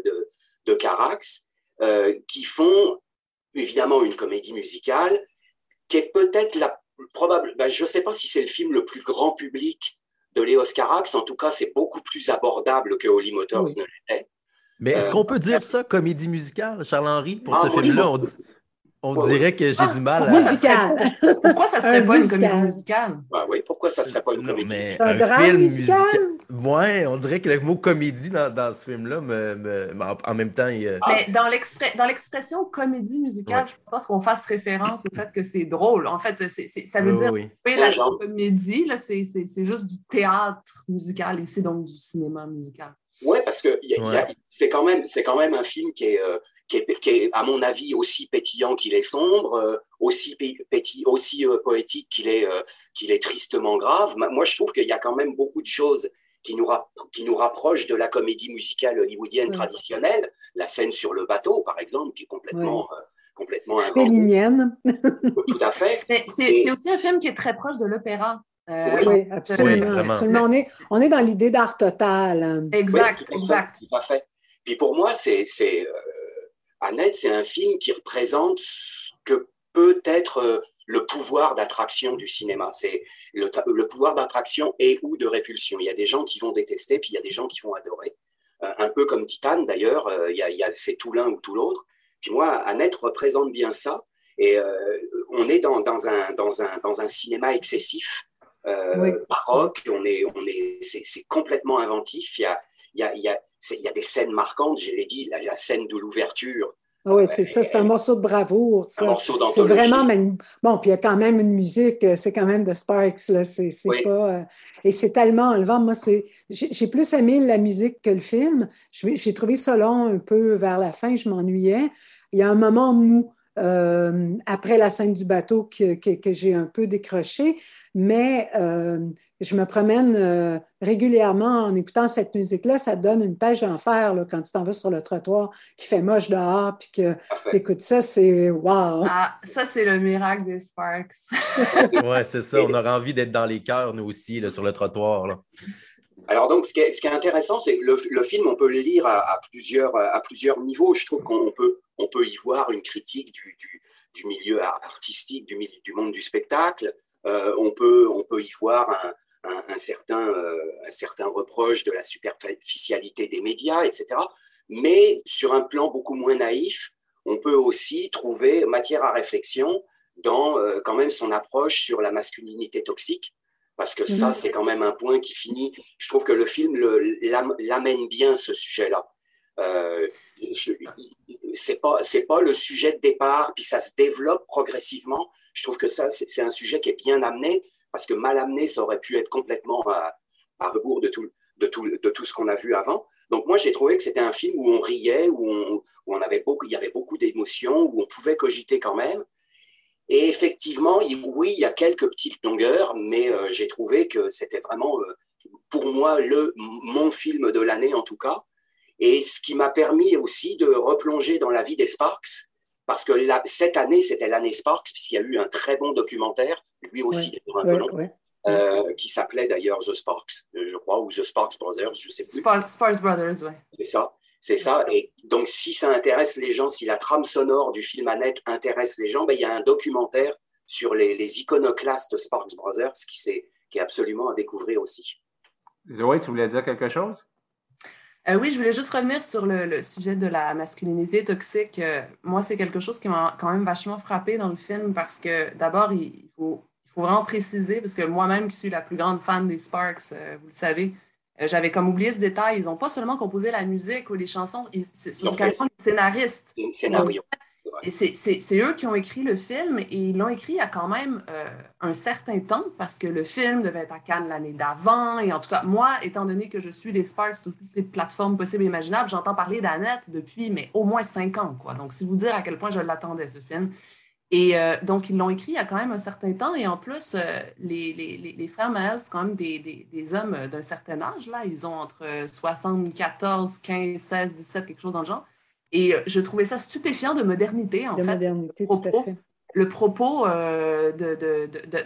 de, Carax, qui font évidemment une comédie musicale qui est peut-être la probable, ben, je ne sais pas si c'est le film le plus grand public de Léos Carax. En tout cas, c'est beaucoup plus abordable que Holly Motors ne l'était. Mais est-ce qu'on peut dire ça, comédie musicale, Charles-Henri, pour ah, ce film-là? On, dirait que j'ai du mal à. Musical. Pourquoi ça ne serait pas une comédie musicale? Ben oui, pourquoi ça ne serait pas une comédie mais un, un film musical? Ouais, on dirait que le mot comédie dans, dans ce film-là, me, en même temps. Il... Mais dans l'expression comédie musicale, je pense qu'on fasse référence au fait que c'est drôle. En fait, ça veut dire oui. la comédie, c'est juste du théâtre musical ici, donc du cinéma musical. Oui, parce que c'est quand, même, quand même un film qui est. Euh, qui est, à mon avis, aussi pétillant qu'il est sombre, euh, aussi, péti, aussi euh, poétique qu'il est, euh, qu'il est tristement grave. Moi, je trouve qu'il y a quand même beaucoup de choses qui nous, qui nous rapprochent de la comédie musicale hollywoodienne traditionnelle. La scène sur le bateau, par exemple, qui est complètement... Oui. complètement Tout à fait. C'est aussi un film qui est très proche de l'opéra. Oui, absolument. On, est, on est dans l'idée d'art total. Exact, exact. Tout à fait. Puis pour moi, c'est Annette, c'est un film qui représente ce que peut être euh, le pouvoir d'attraction du cinéma. C'est le, pouvoir d'attraction et ou de répulsion. Il y a des gens qui vont détester, puis il y a des gens qui vont adorer. Euh, un peu comme Titane, d'ailleurs, euh, il y a, c'est tout l'un ou tout l'autre. Puis moi, Annette représente bien ça. Et on est dans, dans, un, dans, un, dans un cinéma excessif, baroque. On est, on est, c'est, complètement inventif. Il y a, il y a, il y a il y a des scènes marquantes, je l'ai dit, la, scène de l'ouverture. Ah oui, c'est ça, c'est un morceau de bravoure. Ça. Un morceau C'est vraiment. Bon, puis il y a quand même une musique, euh, c'est quand même de Sparks, là. C'est, pas. Euh, et c'est tellement enlevant. Moi, c'est, j'ai, plus aimé la musique que le film. J'ai trouvé ça long un peu vers la fin, je m'ennuyais. Il y a un moment mou. Euh, après la scène du bateau que, que, j'ai un peu décroché, mais je me promène euh, régulièrement en écoutant cette musique-là. Ça te donne une page d'enfer quand tu t'en vas sur le trottoir qui fait moche dehors, puis que tu écoutes ça, c'est wow! Ah, ça, c'est le miracle des Sparks. oui, c'est ça. On aura envie d'être dans les cœurs, nous aussi, sur le trottoir. Alors donc, ce qui est, intéressant, c'est que le, film, on peut le lire à, plusieurs, à plusieurs niveaux. Je trouve qu'on peut, on peut y voir une critique du, milieu artistique, du, du, monde du spectacle. Euh, on, peut, on peut y voir un, un, certain, euh, un certain reproche de la superficialité des médias, etc. Mais sur un plan beaucoup moins naïf, on peut aussi trouver matière à réflexion dans euh, quand même son approche sur la masculinité toxique, parce que ça, mhm. c'est quand même un point qui finit. Je trouve que le film l'amène bien ce sujet-là. Euh, c'est pas c'est pas le sujet de départ, puis ça se développe progressivement. Je trouve que ça c'est un sujet qui est bien amené parce que mal amené, ça aurait pu être complètement à, rebours de tout, de tout, de tout ce qu'on a vu avant. Donc moi, j'ai trouvé que c'était un film où on riait, où, on, où on avait beaucoup, il y avait beaucoup d'émotions, où on pouvait cogiter quand même. Et effectivement, oui, il y a quelques petites longueurs, mais euh, j'ai trouvé que c'était vraiment, euh, pour moi, le, mon film de l'année en tout cas. Et ce qui m'a permis aussi de replonger dans la vie des Sparks, parce que cette année, c'était l'année Sparks, puisqu'il y a eu un très bon documentaire, lui aussi, un peu long, euh, qui s'appelait d'ailleurs The Sparks, je crois, ou The Sparks Brothers, je ne sais plus. Sparks, Brothers, oui. C'est ça. C'est ça. Et donc, si ça intéresse les gens, si la trame sonore du film Annette intéresse les gens, ben, il y a un documentaire sur les, iconoclastes Sparks Brothers qui, est, qui est absolument à découvrir aussi. Zoé, tu voulais dire quelque chose? Euh, oui, je voulais juste revenir sur le, sujet de la masculinité toxique. Euh, moi, c'est quelque chose qui m'a quand même vachement frappé dans le film parce que d'abord, il faut, il faut vraiment préciser, parce que moi-même, qui suis la plus grande fan des Sparks, euh, vous le savez, j'avais comme oublié ce détail. Ils n'ont pas seulement composé la musique ou les chansons, ils sont carrément des scénaristes. Scénario. C'est eux qui ont écrit le film et ils l'ont écrit il y a quand même euh, un certain temps parce que le film devait être à Cannes l'année d'avant. Et en tout cas, moi, étant donné que je suis les Sparks sur toutes les plateformes possibles et imaginables, j'entends parler d'Annette depuis mais au moins cinq ans. Quoi. Donc, si vous dire à quel point je l'attendais, ce film. Et euh, donc, ils l'ont écrit il y a quand même un certain temps. Et en plus, euh, les, les, les, frères Miles, c'est quand même des, des, des hommes d'un certain âge. Là. Ils ont entre 74, 15, 16, 17, quelque chose dans le genre. Et euh, je trouvais ça stupéfiant de modernité, en fait. Modernité, le propos, tout à fait. Le propos euh,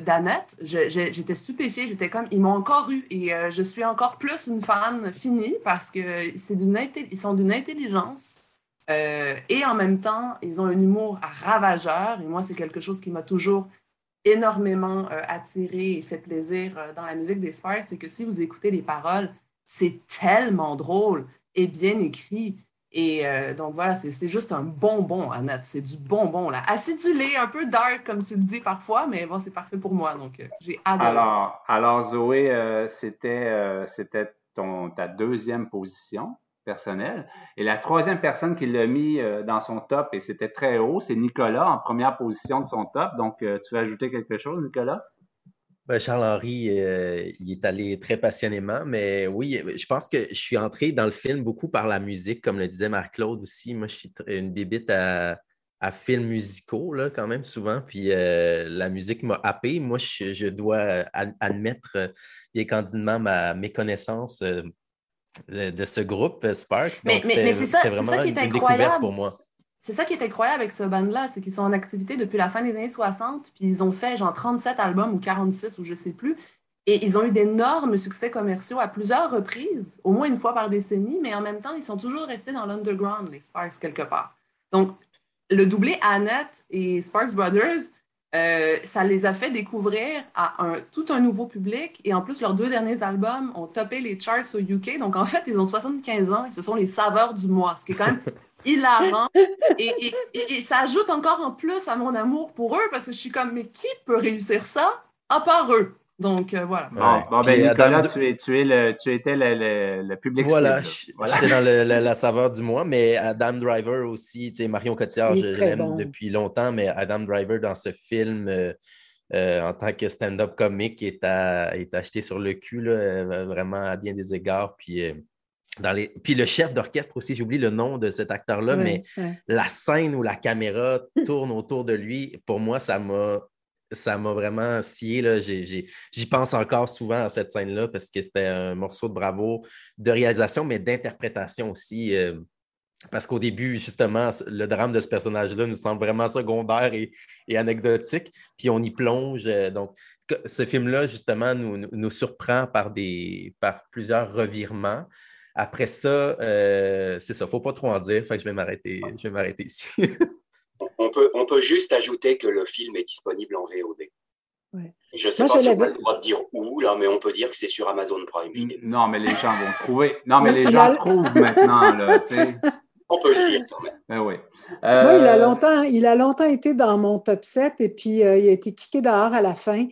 d'Annette, j'étais stupéfiée, j'étais comme, ils m'ont encore eu et euh, je suis encore plus une fan finie parce que c'est d'une ils sont d'une intelligence et en même temps, ils ont un humour ravageur et moi, c'est quelque chose qui m'a toujours énormément attiré et fait plaisir dans la musique des Spires, c'est que si vous écoutez les paroles, c'est tellement drôle et bien écrit. Et euh, donc voilà, c'est juste un bonbon, Annette. C'est du bonbon, là. Acidulé, un peu dark, comme tu le dis parfois, mais bon, c'est parfait pour moi. Donc, euh, j'ai adoré. Alors, alors Zoé, euh, c'était c'était ta deuxième position personnelle. Et la troisième personne qui l'a mis dans son top, et c'était très haut, c'est Nicolas en première position de son top. Donc, tu veux ajouter quelque chose, Nicolas? Ben, Charles-Henri, euh, il est allé très passionnément, mais oui, je pense que je suis entré dans le film beaucoup par la musique, comme le disait Marc-Claude aussi. Moi, je suis une débite à, films musicaux, là, quand même, souvent. Puis euh, la musique m'a happé. Moi, je, dois admettre euh, bien candidement ma méconnaissance de, ce groupe, Sparks. Donc, mais, c'est ça, vraiment ça qui est incroyable. pour moi. C'est ça qui est incroyable avec ce band-là, c'est qu'ils sont en activité depuis la fin des années 60, puis ils ont fait genre 37 albums ou 46 ou je sais plus. Et ils ont eu d'énormes succès commerciaux à plusieurs reprises, au moins une fois par décennie, mais en même temps, ils sont toujours restés dans l'underground, les Sparks, quelque part. Donc, le doublé Annette et Sparks Brothers, euh, ça les a fait découvrir à tout un nouveau public. Et en plus, leurs deux derniers albums ont topé les charts au UK. Donc, en fait, ils ont 75 ans et ce sont les saveurs du mois, ce qui est quand même hilarant. Et, et, et, ça ajoute encore en plus à mon amour pour eux parce que je suis comme, mais qui peut réussir ça à part eux? Donc, euh, voilà. Bon, ben, Nicolas, tu, es, tu, es le, tu étais le, le, public Voilà, j'étais dans la, saveur du mois, mais Adam Driver aussi, tu sais, Marion Cotillard, je, l'aime depuis longtemps, mais Adam Driver dans ce film, euh, euh, en tant que stand-up comique, est, à, est acheté sur le cul, là, vraiment à bien des égards. Puis puis le chef d'orchestre aussi, j'oublie le nom de cet acteur-là, mais la scène où la caméra tourne autour de lui, pour moi, ça m'a ça m'a vraiment scié. J'y pense encore souvent à cette scène-là parce que c'était un morceau de bravo de réalisation, mais d'interprétation aussi. Euh, parce qu'au début, justement, le drame de ce personnage-là nous semble vraiment secondaire et, anecdotique, puis on y plonge. Euh, donc, ce film-là, justement, nous, nous, surprend par, des, par plusieurs revirements. Après ça, euh, c'est ça, il ne faut pas trop en dire, fait que je vais m'arrêter, je vais m'arrêter ici. on, peut, on peut juste ajouter que le film est disponible en VOD. Je ne sais pas si on a le droit de dire où, là, mais on peut dire que c'est sur Amazon Prime Non, mais les gens vont trouver. Non, mais les gens trouvent maintenant. Là, on peut le dire quand même. Ben oui. il, a euh, longtemps, il a longtemps été dans mon top 7 et puis euh, il a été kické dehors à la fin.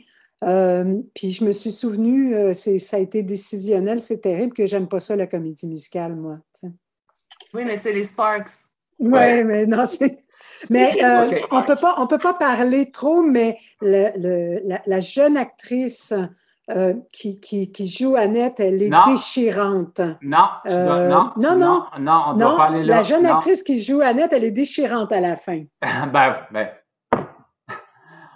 Euh, puis je me suis souvenu, euh, ça a été décisionnel, c'est terrible que j'aime pas ça, la comédie musicale, moi. Oui, mais c'est les Sparks. Oui, ouais. mais non, c'est. Mais euh, on peut pas, on peut pas parler trop, mais le, le, la, la, jeune actrice euh, qui, qui, qui, joue Annette, elle est non. déchirante. Non, euh, non, non, non, non, on doit pas aller là. La jeune actrice qui joue Annette, elle est déchirante à la fin. ben, ben,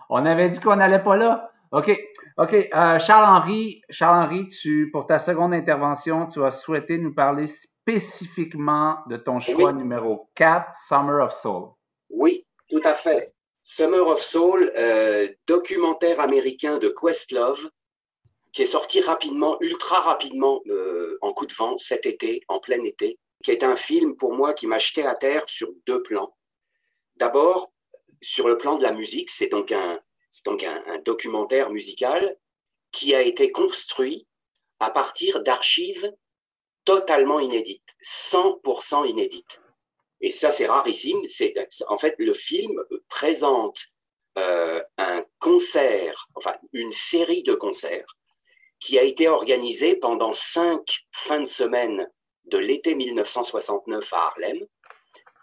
on avait dit qu'on n'allait pas là. OK. OK. Euh, Charles-Henri, Charles-Henri, tu, pour ta seconde intervention, tu as souhaité nous parler spécifiquement de ton choix Oui. numéro 4, Summer of Soul. Oui, tout à fait. Summer of Soul, euh, documentaire américain de Questlove, qui est sorti rapidement, ultra rapidement, euh, en coup de vent cet été, en plein été, qui est un film pour moi qui m'a jeté à terre sur deux plans. D'abord, sur le plan de la musique, c'est donc un, c'est donc un, documentaire musical qui a été construit à partir d'archives totalement inédites, 100% inédites. Et ça, c'est rarissime. C'est, en fait, le film présente euh, un concert, enfin, une série de concerts qui a été organisée pendant cinq fins de semaine de l'été 1969 à Harlem.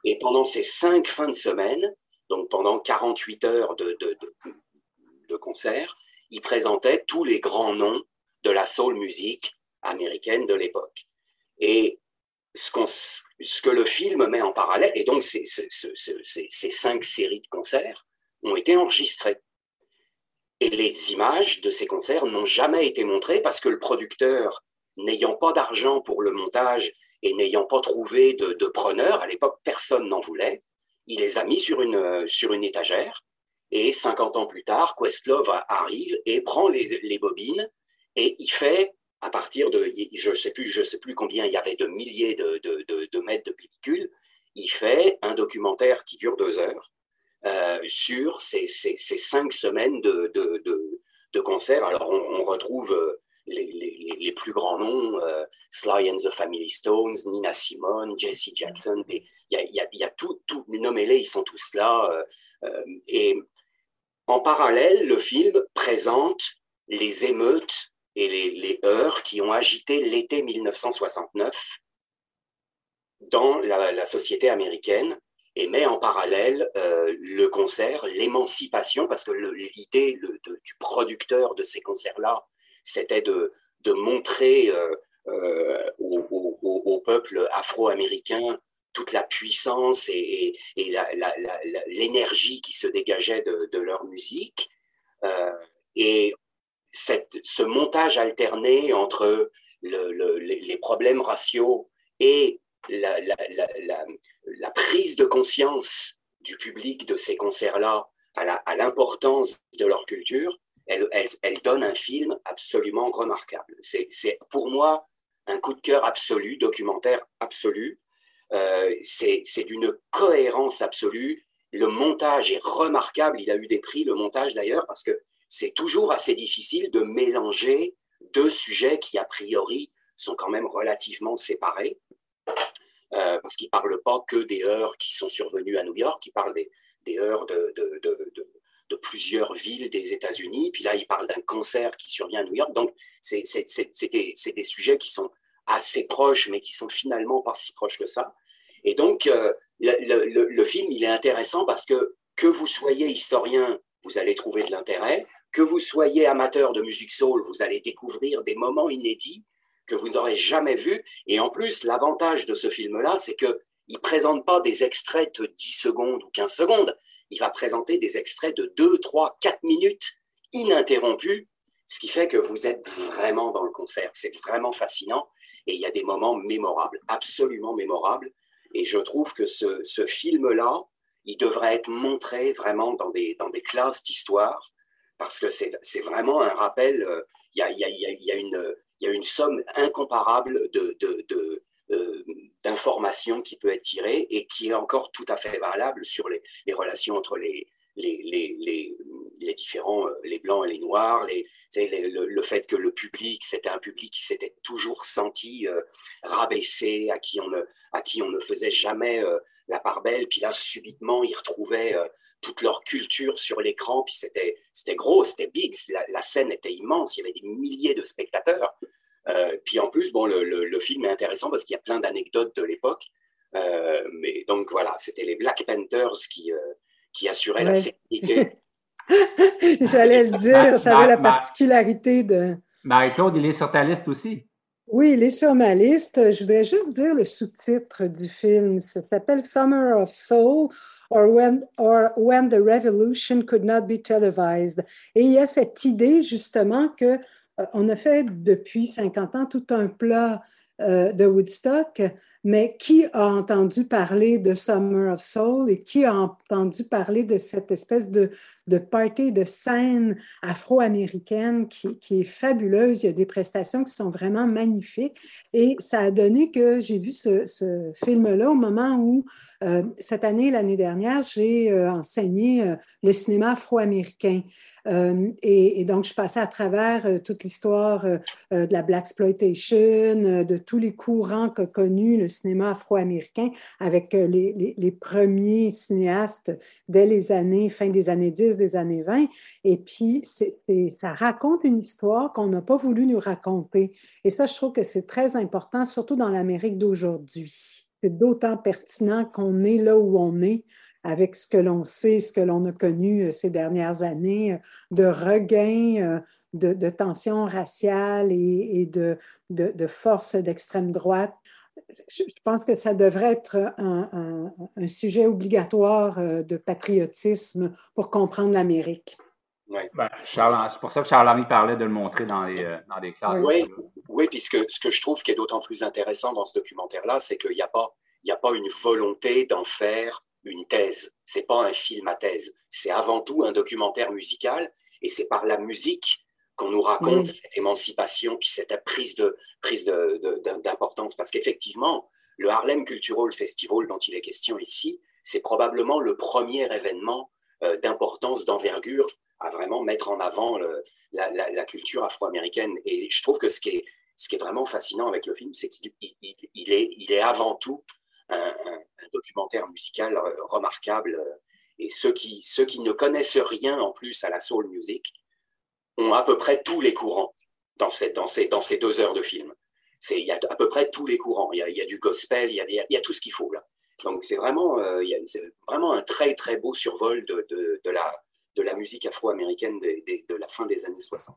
Et pendant ces cinq fins de semaine, donc pendant 48 heures de, de, de, de concert, il présentait tous les grands noms de la soul music américaine de l'époque. Et ce, que le film met en parallèle, et donc ces, cinq séries de concerts ont été enregistrées. Et les images de ces concerts n'ont jamais été montrées parce que le producteur, n'ayant pas d'argent pour le montage et n'ayant pas trouvé de, de preneur, à l'époque personne n'en voulait, il les a mis sur une, sur une étagère. Et 50 ans plus tard, Questlove arrive et prend les, bobines et il fait à partir de, je ne sais plus, sais plus combien il y avait de milliers de, de, de, mètres de pellicule, il fait un documentaire qui dure deux heures euh, sur ces, ces, cinq semaines de, de concerts. Alors on, retrouve les, les, plus grands noms, euh, Sly and the Family Stones, Nina Simone, Jesse Jackson, il y a, y a, y a tout, tout nommez-les, ils sont tous là. Euh, et en parallèle, le film présente les émeutes et les, heurts qui ont agité l'été 1969 dans la, société américaine et met en parallèle euh, le concert, l'émancipation, parce que l'idée du producteur de ces concerts-là, c'était de, montrer euh, euh, au, peuple afro-américain toute la puissance et, l'énergie qui se dégageait de, leur musique. Euh, et cette, ce montage alterné entre le, le, les problèmes raciaux et la, prise de conscience du public de ces concerts-là à l'importance de leur culture, elle, elle, donne un film absolument remarquable. C'est pour moi un coup de cœur absolu, documentaire absolu. Euh, C'est d'une cohérence absolue. Le montage est remarquable. Il a eu des prix, le montage d'ailleurs, parce que c'est toujours assez difficile de mélanger deux sujets qui, a priori, sont quand même relativement séparés, euh, parce qu'ils ne parlent pas que des heures qui sont survenues à New York, ils parlent des, des heures de, de, plusieurs villes des États-Unis, puis là, ils parlent d'un concert qui survient à New York. Donc, c'est des, sujets qui sont assez proches, mais qui sont finalement pas si proches que ça. Et donc, euh, le, film, il est intéressant parce que que vous soyez historien, vous allez trouver de l'intérêt. Que vous soyez amateur de musique soul, vous allez découvrir des moments inédits que vous n'aurez jamais vus. Et en plus, l'avantage de ce film-là, c'est qu'il ne présente pas des extraits de 10 secondes ou 15 secondes. Il va présenter des extraits de 2, 3, 4 minutes ininterrompus, ce qui fait que vous êtes vraiment dans le concert. C'est vraiment fascinant. Et il y a des moments mémorables, absolument mémorables. Et je trouve que ce, ce film-là, il devrait être montré vraiment dans des, dans des classes d'histoire parce que c'est vraiment un rappel. Il y, a, une, somme incomparable de, de euh, d'informations qui peut être tirée et qui est encore tout à fait valable sur les, les relations entre les, les, les, les, les, différents, euh, les blancs et les noirs, les, le, fait que le public, c'était un public qui s'était toujours senti euh, rabaissé, à qui, on ne, à qui on ne faisait jamais euh, la part belle, puis là, subitement, ils retrouvaient toute leur culture sur l'écran, puis c'était, c'était gros, c'était big, la, scène était immense, il y avait des milliers de spectateurs. Puis en plus, bon, le, le, le, film est intéressant parce qu'il y a plein d'anecdotes de l'époque. mais donc voilà, c'était les Black Panthers qui, qui assuraient la sécurité. J'allais le dire, ça avait la particularité de. Marie-Claude, il est sur ta liste aussi. Oui, il est sur ma liste. Je voudrais juste dire le sous-titre du film. Ça s'appelle Summer of Soul or when, or when the Revolution Could Not Be Televised. Et il y a cette idée justement que euh, on a fait depuis 50 ans tout un plat euh, de Woodstock, mais qui a entendu parler de Summer of Soul et qui a entendu parler de cette espèce de, de party, de scène afro-américaine qui, qui, est fabuleuse. Il y a des prestations qui sont vraiment magnifiques. Et ça a donné que j'ai vu ce, film-là au moment où, euh, cette année, l'année dernière, j'ai euh, enseigné le cinéma afro-américain. Euh, et, donc, je passais à travers euh, toute l'histoire euh, de la Black Exploitation, de tous les courants qu'a connu le cinéma afro-américain avec les, les, premiers cinéastes dès les années, fin des années 10, des années 20. Et puis, ça raconte une histoire qu'on n'a pas voulu nous raconter. Et ça, je trouve que c'est très important, surtout dans l'Amérique d'aujourd'hui. C'est d'autant pertinent qu'on est là où on est avec ce que l'on sait, ce que l'on a connu euh, ces dernières années, euh, de regain euh, de, tensions raciales et, de, de, forces d'extrême droite. Je, pense que ça devrait être un, sujet obligatoire de patriotisme pour comprendre l'Amérique. Ben, c'est pour ça que Charles-Henri parlait de le montrer dans les, dans les classes. Oui, oui, puisque ce que je trouve qui est d'autant plus intéressant dans ce documentaire-là, c'est qu'il n'y a, pas, a pas une volonté d'en faire une thèse. C'est pas un film à thèse. C'est avant tout un documentaire musical et c'est par la musique qu'on nous raconte cette émancipation puis cette prise de prise d'importance. Parce qu'effectivement, le Harlem Cultural Festival dont il est question ici, c'est probablement le premier événement euh, d'importance, d'envergure à vraiment mettre en avant la, culture afro-américaine. Et je trouve que ce qui est, ce qui est vraiment fascinant avec le film, c'est qu'il il est, il est avant tout un, documentaire musical euh, remarquable. Et ceux qui, ceux qui ne connaissent rien en plus à la soul music ont à peu près tous les courants dans ces, deux heures de film. Il y a à peu près tous les courants. Il y a, du gospel, il y a, tout ce qu'il faut. Donc c'est vraiment, euh, un très très beau survol de, la, musique afro-américaine de, de, la fin des années 60.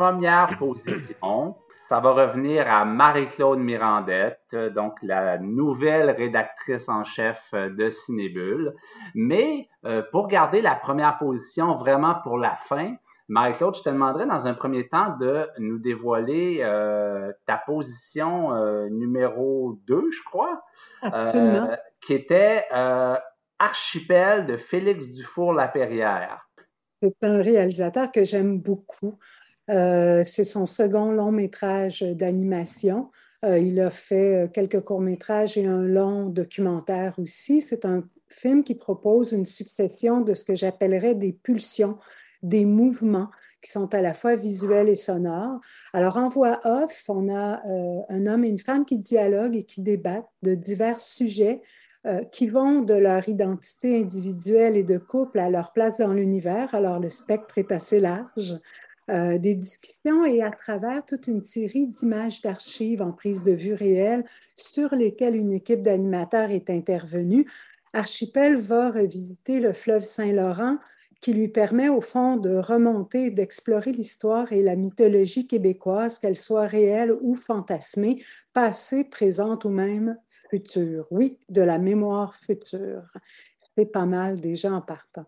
Première position. Ça va revenir à Marie-Claude Mirandette, donc la nouvelle rédactrice en chef de Cinébule. Mais euh, pour garder la première position vraiment pour la fin, Marie-Claude, je te demanderais dans un premier temps de nous dévoiler euh, ta position euh, numéro 2, je crois. Absolument. qui était Archipel de Félix Dufour-Lapierrière. C'est un réalisateur que j'aime beaucoup. Euh, c'est son second long métrage d'animation. Euh, il a fait euh, quelques courts-métrages et un long documentaire aussi. C'est un film qui propose une succession de ce que j'appellerais des pulsions, des mouvements qui sont à la fois visuels et sonores. Alors, en voix off, on a un homme et une femme qui dialoguent et qui débattent de divers sujets qui vont de leur identité individuelle et de couple à leur place dans l'univers. Alors, le spectre est assez large. Euh, des discussions et à travers toute une série d'images d'archives en prise de vue réelle sur lesquelles une équipe d'animateurs est intervenue. Archipel va revisiter le fleuve Saint-Laurent qui lui permet au fond de remonter, d'explorer l'histoire et la mythologie québécoise, qu'elle soit réelle ou fantasmée, passée, présente ou même futur. Oui, de la mémoire future. C'est pas mal déjà en partant.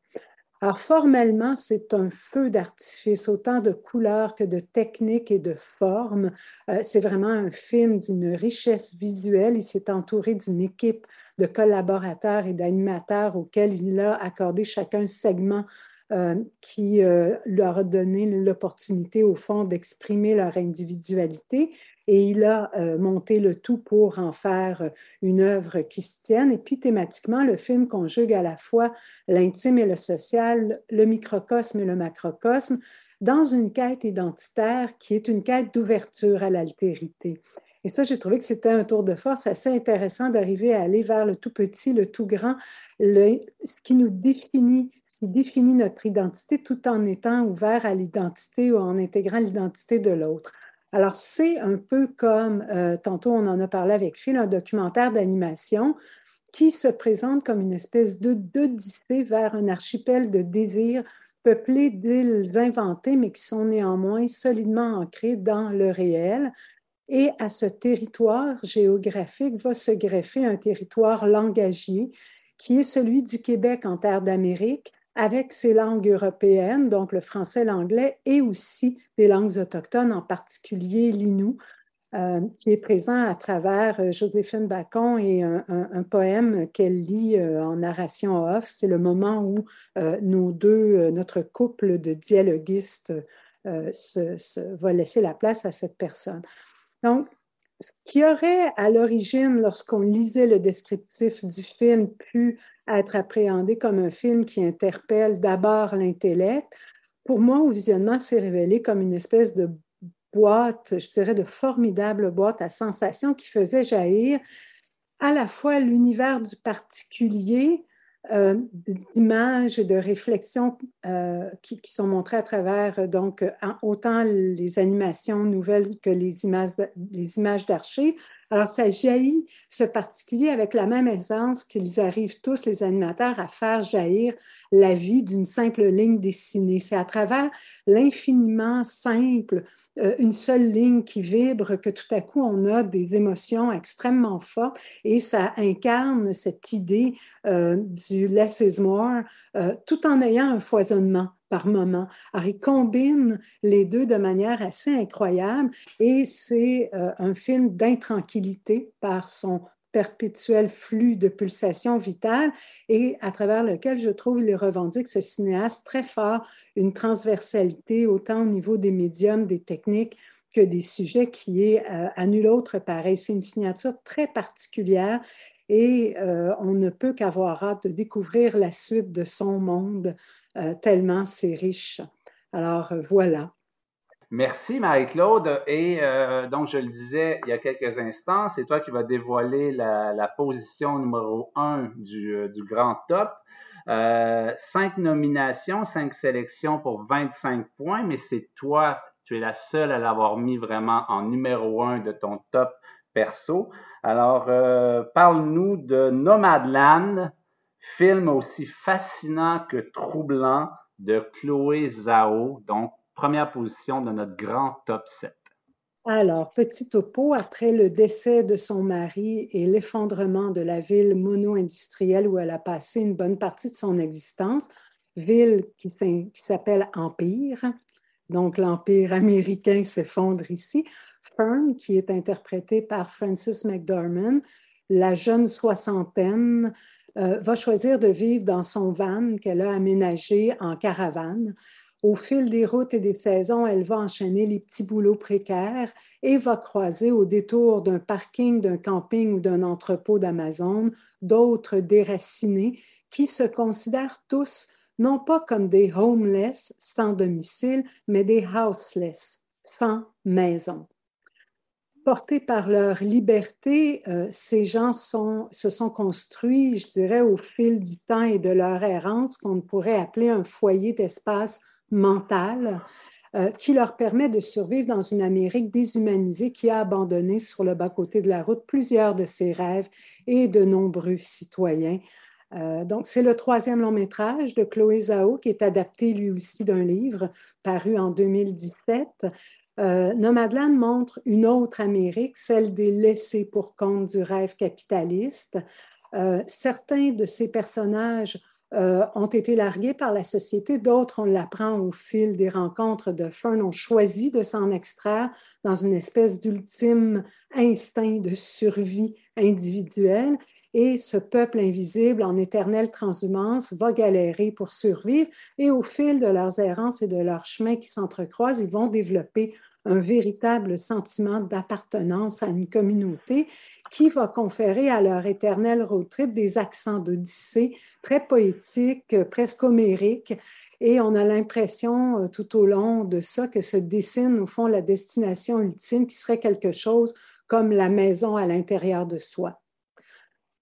Alors, formellement, c'est un feu d'artifice, autant de couleurs que de techniques et de formes. Euh, c'est vraiment un film d'une richesse visuelle. Il s'est entouré d'une équipe de collaborateurs et d'animateurs auxquels il a accordé chacun segment euh, qui euh, leur a donné l'opportunité, au fond, d'exprimer leur individualité et il a euh, monté le tout pour en faire euh, une œuvre qui se tienne. Et puis thématiquement, le film conjugue à la fois l'intime et le social, le microcosme et le macrocosme, dans une quête identitaire qui est une quête d'ouverture à l'altérité. Et ça, j'ai trouvé que c'était un tour de force assez intéressant d'arriver à aller vers le tout petit, le tout grand, ce qui nous définit qui définit notre identité tout en étant ouvert à l'identité ou en intégrant l'identité de l'autre. Alors, c'est un peu comme, euh, tantôt on en a parlé avec Phil, un documentaire d'animation qui se présente comme une espèce d'odyssée vers un archipel de désirs peuplé d'îles inventées, mais qui sont néanmoins solidement ancrées dans le réel. Et à ce territoire géographique va se greffer un territoire langagier qui est celui du Québec en terre d'Amérique, avec ses langues européennes, donc le français, l'anglais, et aussi des langues autochtones, en particulier l'inou, euh, qui est présent à travers euh, Joséphine Bacon et un, poème qu'elle lit euh, en narration off. C'est le moment où nos deux, notre couple de dialoguistes va laisser la place à cette personne. Donc, ce qui aurait à l'origine, lorsqu'on lisait le descriptif du film, pu être appréhendé comme un film qui interpelle d'abord l'intellect, pour moi, au visionnement, s'est révélé comme une espèce de boîte, je dirais de formidable boîte à sensations qui faisait jaillir à la fois l'univers du particulier, euh, d'images et de réflexions euh, qui, sont montrées à travers donc autant les animations nouvelles que les images, les images d'archives, alors, ça jaillit ce particulier avec la même aisance qu'ils arrivent tous, les animateurs, à faire jaillir la vie d'une simple ligne dessinée. C'est à travers l'infiniment simple, euh, une seule ligne qui vibre, que tout à coup, on a des émotions extrêmement fortes et ça incarne cette idée euh, du less is more, euh, tout en ayant un foisonnement par moment. Alors, il combine les deux de manière assez incroyable et c'est euh, un film d'intranquillité par son perpétuel flux de pulsations vitales et à travers lequel je trouve il revendique ce cinéaste très fort une transversalité autant au niveau des médiums, des techniques que des sujets qui est euh, à nul autre pareil. C'est une signature très particulière et euh, on ne peut qu'avoir hâte de découvrir la suite de son monde euh, tellement c'est riche. Alors euh, voilà. Merci Marie-Claude. Et donc, je le disais il y a quelques instants, c'est toi qui vas dévoiler la, position numéro un du, grand top. cinq nominations, cinq sélections pour 25 points, mais c'est toi, tu es la seule à l'avoir mis vraiment en numéro un de ton top perso. Alors, euh, parle-nous de Nomadland, film aussi fascinant que troublant de Chloé Zhao, donc première position de notre grand top 7. Alors, petit topo, après le décès de son mari et l'effondrement de la ville mono-industrielle où elle a passé une bonne partie de son existence, ville qui s'appelle Empire, donc l'Empire américain s'effondre ici, Fern, qui est interprétée par Frances McDormand, la jeune soixantaine, euh, va choisir de vivre dans son van qu'elle a aménagé en caravane. Au fil des routes et des saisons, elle va enchaîner les petits boulots précaires et va croiser au détour d'un parking, d'un camping ou d'un entrepôt d'Amazon d'autres déracinés qui se considèrent tous non pas comme des homeless sans domicile, mais des houseless sans maison portés par leur liberté, euh, ces gens se sont construits, je dirais, au fil du temps et de leur errance, qu'on pourrait appeler un foyer d'espace mental, euh, qui leur permet de survivre dans une Amérique déshumanisée qui a abandonné sur le bas-côté de la route plusieurs de ses rêves et de nombreux citoyens. Euh, donc, c'est le troisième long métrage de Chloé Zhao qui est adapté lui aussi d'un livre paru en 2017 euh, Nomadland montre une autre Amérique, celle des laissés pour compte du rêve capitaliste. Euh, certains de ces personnages euh, ont été largués par la société. D'autres, on l'apprend au fil des rencontres de Fern, ont choisi de s'en extraire dans une espèce d'ultime instinct de survie individuelle. Et ce peuple invisible en éternelle transhumance va galérer pour survivre. Et au fil de leurs errances et de leurs chemins qui s'entrecroisent, ils vont développer un véritable sentiment d'appartenance à une communauté qui va conférer à leur éternel road trip des accents d'Odyssée très poétiques, presque homériques. Et on a l'impression euh, tout au long de ça que se dessine au fond la destination ultime qui serait quelque chose comme la maison à l'intérieur de soi.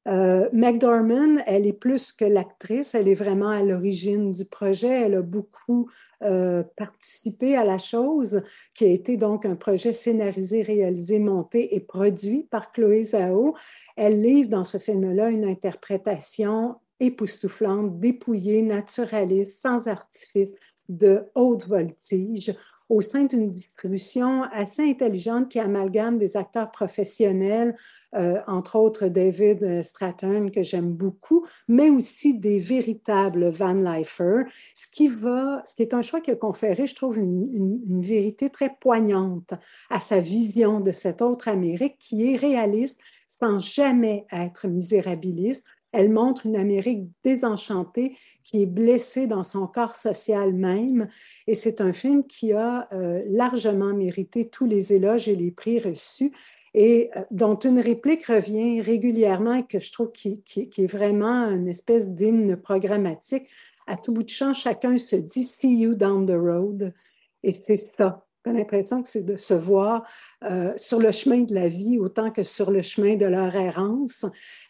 Euh, McDormand, elle est plus que l'actrice, elle est vraiment à l'origine du projet. Elle a beaucoup euh, participé à la chose, qui a été donc un projet scénarisé, réalisé, monté et produit par Chloé Zhao. Elle livre dans ce film-là une interprétation époustouflante, dépouillée, naturaliste, sans artifice, de haute voltige au sein d'une distribution assez intelligente qui amalgame des acteurs professionnels, euh, entre autres David Stratton, que j'aime beaucoup, mais aussi des véritables Van Leifer, ce qui, va, ce qui est un choix qui a conféré, je trouve, une, une vérité très poignante à sa vision de cette autre Amérique qui est réaliste sans jamais être misérabiliste, elle montre une Amérique désenchantée qui est blessée dans son corps social même. Et c'est un film qui a euh, largement mérité tous les éloges et les prix reçus et euh, dont une réplique revient régulièrement et que je trouve qui, est vraiment une espèce d'hymne programmatique. À tout bout de champ, chacun se dit See you down the road. Et c'est ça l'impression que c'est de se voir euh, sur le chemin de la vie autant que sur le chemin de leur errance.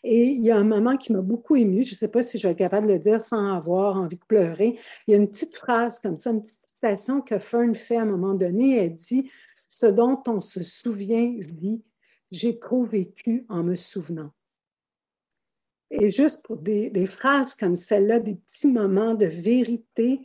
Et il y a un moment qui m'a beaucoup ému, je ne sais pas si je vais être capable de le dire sans avoir envie de pleurer. Il y a une petite phrase comme ça, une petite citation que Fern fait à un moment donné. Elle dit Ce dont on se souvient vit, j'ai trop vécu en me souvenant. Et juste pour des phrases comme celle-là, des petits moments de vérité,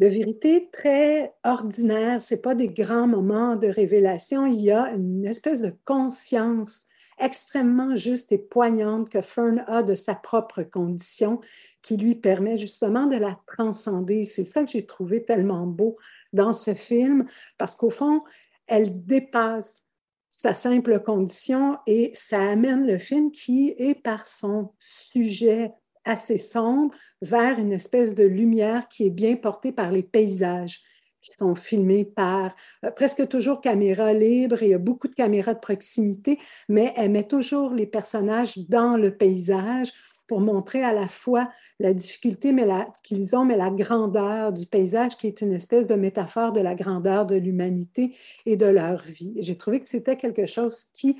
de vérité très ordinaire. Ce pas des grands moments de révélation. Il y a une espèce de conscience extrêmement juste et poignante que Fern a de sa propre condition qui lui permet justement de la transcender. C'est ça que j'ai trouvé tellement beau dans ce film parce qu'au fond, elle dépasse sa simple condition et ça amène le film qui est par son sujet assez sombre vers une espèce de lumière qui est bien portée par les paysages qui sont filmés par euh, presque toujours caméra libre. Il y a beaucoup de caméras de proximité, mais elle met toujours les personnages dans le paysage pour montrer à la fois la difficulté qu'ils ont, mais la grandeur du paysage, qui est une espèce de métaphore de la grandeur de l'humanité et de leur vie. J'ai trouvé que c'était quelque chose qui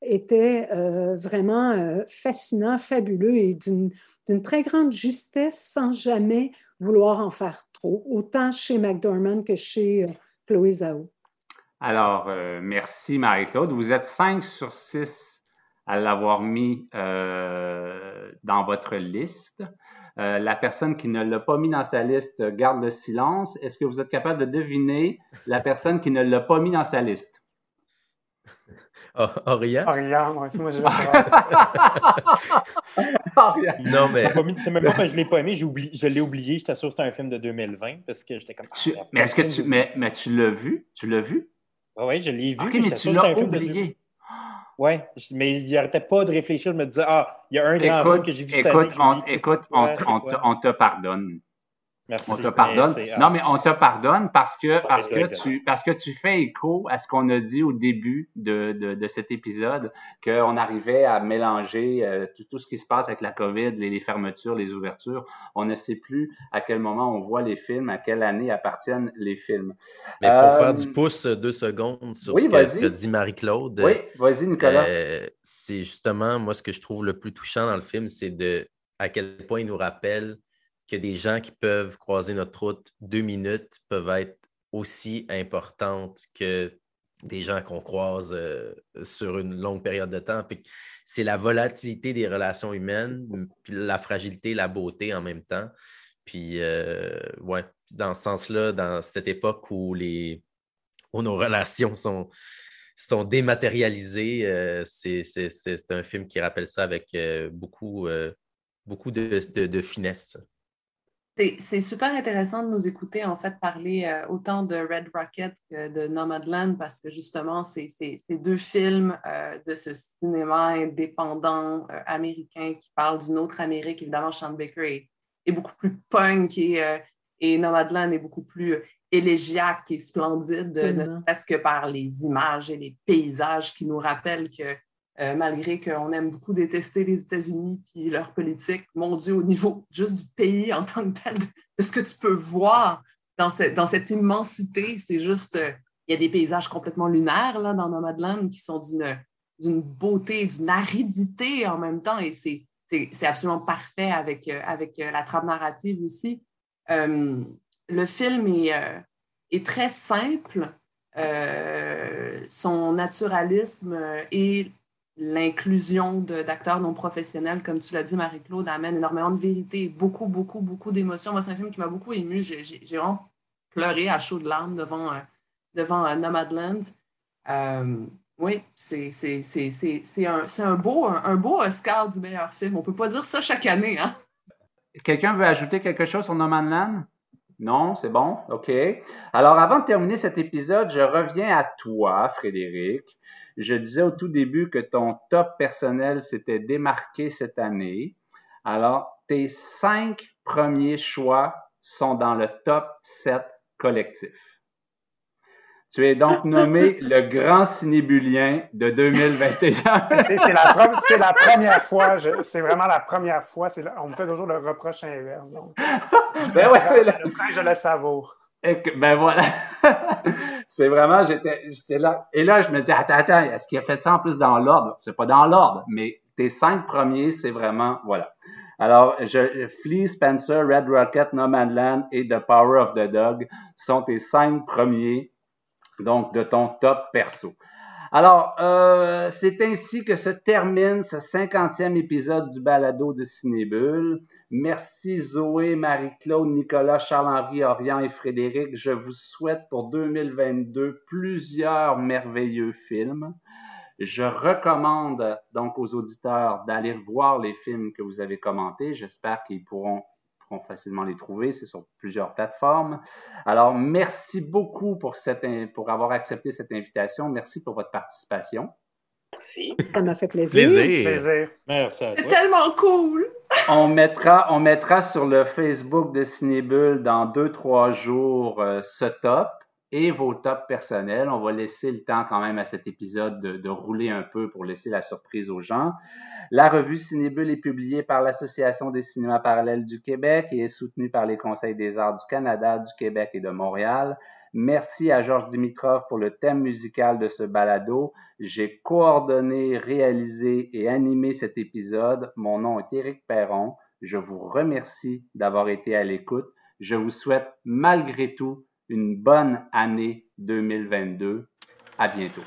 était euh, vraiment euh, fascinant, fabuleux et d'une d'une très grande justesse sans jamais vouloir en faire trop, autant chez McDormand que chez euh, Chloé Zhao. Alors, euh, merci Marie-Claude. Vous êtes 5 sur 6 à l'avoir mis euh, dans votre liste. la personne qui ne l'a pas mis dans sa liste garde le silence. Est-ce que vous êtes capable de deviner la personne qui ne l'a pas mis dans sa liste? Oh, Aria? Aria, moi, moi je Non, mais. C'est même pas que je l'ai pas aimé, je l'ai oublié. J'étais sûr que c'était un film de 2020 parce que j'étais comme. Ah, mais est-ce que tu. Mais, mais tu l'as vu? Tu l'as vu? oui, je l'ai vu. Ok, mais tu l'as oublié. Oui, mais il arrêtait pas de réfléchir, de me dire Ah, il y a un grand film que j'ai vu. Écoute, on, écoute on te pardonne on te pardonne. Non, mais on te pardonne parce que, parce que, tu, parce que tu fais écho à ce qu'on a dit au début de, de, cet épisode, qu'on arrivait à mélanger euh, tout, ce qui se passe avec la COVID, les, fermetures, les ouvertures. On ne sait plus à quel moment on voit les films, à quelle année appartiennent les films. Mais pour faire du euh, pouce deux secondes sur ce, que, dit Marie-Claude. Oui, vas-y, Nicolas. Euh, c'est justement, moi, ce que je trouve le plus touchant dans le film, c'est de à quel point il nous rappelle que des gens qui peuvent croiser notre route deux minutes peuvent être aussi importantes que des gens qu'on croise euh, sur une longue période de temps. C'est la volatilité des relations humaines, la fragilité, la beauté en même temps. Puis, euh, ouais, dans ce sens-là, dans cette époque où, les, où nos relations sont, sont dématérialisées, euh, c'est un film qui rappelle ça avec beaucoup, beaucoup de finesse. C'est super intéressant de nous écouter, en fait, parler euh, autant de Red Rocket que de Nomadland parce que justement, c'est deux films euh, de ce cinéma indépendant euh, américain qui parlent d'une autre Amérique. Évidemment, Sean Baker est, beaucoup plus punk et, et, Nomadland est beaucoup plus élégiaque et splendide, ne serait-ce que par les images et les paysages qui nous rappellent que euh, malgré qu'on aime beaucoup détester les États-Unis et leur politique, mon Dieu, au niveau juste du pays en tant que tel, de, ce que tu peux voir dans, dans cette immensité, c'est juste, euh, il y a des paysages complètement lunaires là, dans Nomadland qui sont d'une beauté, d'une aridité en même temps, et c'est absolument parfait avec, euh, avec la trame narrative aussi. le film est, est très simple. son naturalisme et l'inclusion d'acteurs non professionnels, comme tu l'as dit, Marie-Claude, amène énormément de vérité, beaucoup, beaucoup, beaucoup d'émotions. Moi, c'est un film qui m'a beaucoup ému. J'ai vraiment pleuré à chaudes larmes devant, euh, devant euh, Nomadland. Euh, oui, c'est un, un, beau, un, beau Oscar du meilleur film. On ne peut pas dire ça chaque année. Hein? Quelqu'un veut ajouter quelque chose sur Nomadland? Non, c'est bon? OK. Alors, avant de terminer cet épisode, je reviens à toi, Frédéric. Je disais au tout début que ton top personnel s'était démarqué cette année. Alors, tes cinq premiers choix sont dans le top 7 collectif. Tu es donc nommé le grand cinébulien de 2021. c'est la, la, première fois, c'est vraiment la première fois. on me fait toujours le reproche inverse. ben ouais, je, je le savoure. ben voilà. C'est vraiment, j'étais, j'étais là. Et là, je me dis, attends, attends, est-ce qu'il a fait ça en plus dans l'ordre? C'est pas dans l'ordre, mais tes cinq premiers, c'est vraiment, voilà. Alors, je, Flea, Spencer, Red Rocket, No Man Land et The Power of the Dog sont tes cinq premiers, donc, de ton top perso. Alors, euh, c'est ainsi que se termine ce cinquantième épisode du balado de Cinébule. Merci Zoé, Marie-Claude, Nicolas, Charles-Henri, Orion et Frédéric. Je vous souhaite pour 2022 plusieurs merveilleux films. Je recommande donc aux auditeurs d'aller voir les films que vous avez commentés. J'espère qu'ils pourront, facilement les trouver. C'est sur plusieurs plateformes. Alors, merci beaucoup pour avoir accepté cette invitation. Merci pour votre participation. Merci. Ça m'a fait plaisir. Plaisir. Merci C'est tellement cool on, mettra, on mettra sur le Facebook de Cinébule dans deux, trois jours euh, ce top et vos tops personnels. On va laisser le temps quand même à cet épisode de, rouler un peu pour laisser la surprise aux gens. La revue Cinébule est publiée par l'Association des cinémas parallèles du Québec et est soutenue par les Conseils des arts du Canada, du Québec et de Montréal. Merci à Georges Dimitrov pour le thème musical de ce balado. J'ai coordonné, réalisé et animé cet épisode. Mon nom est Éric Perron. Je vous remercie d'avoir été à l'écoute. Je vous souhaite malgré tout une bonne année 2022. À bientôt.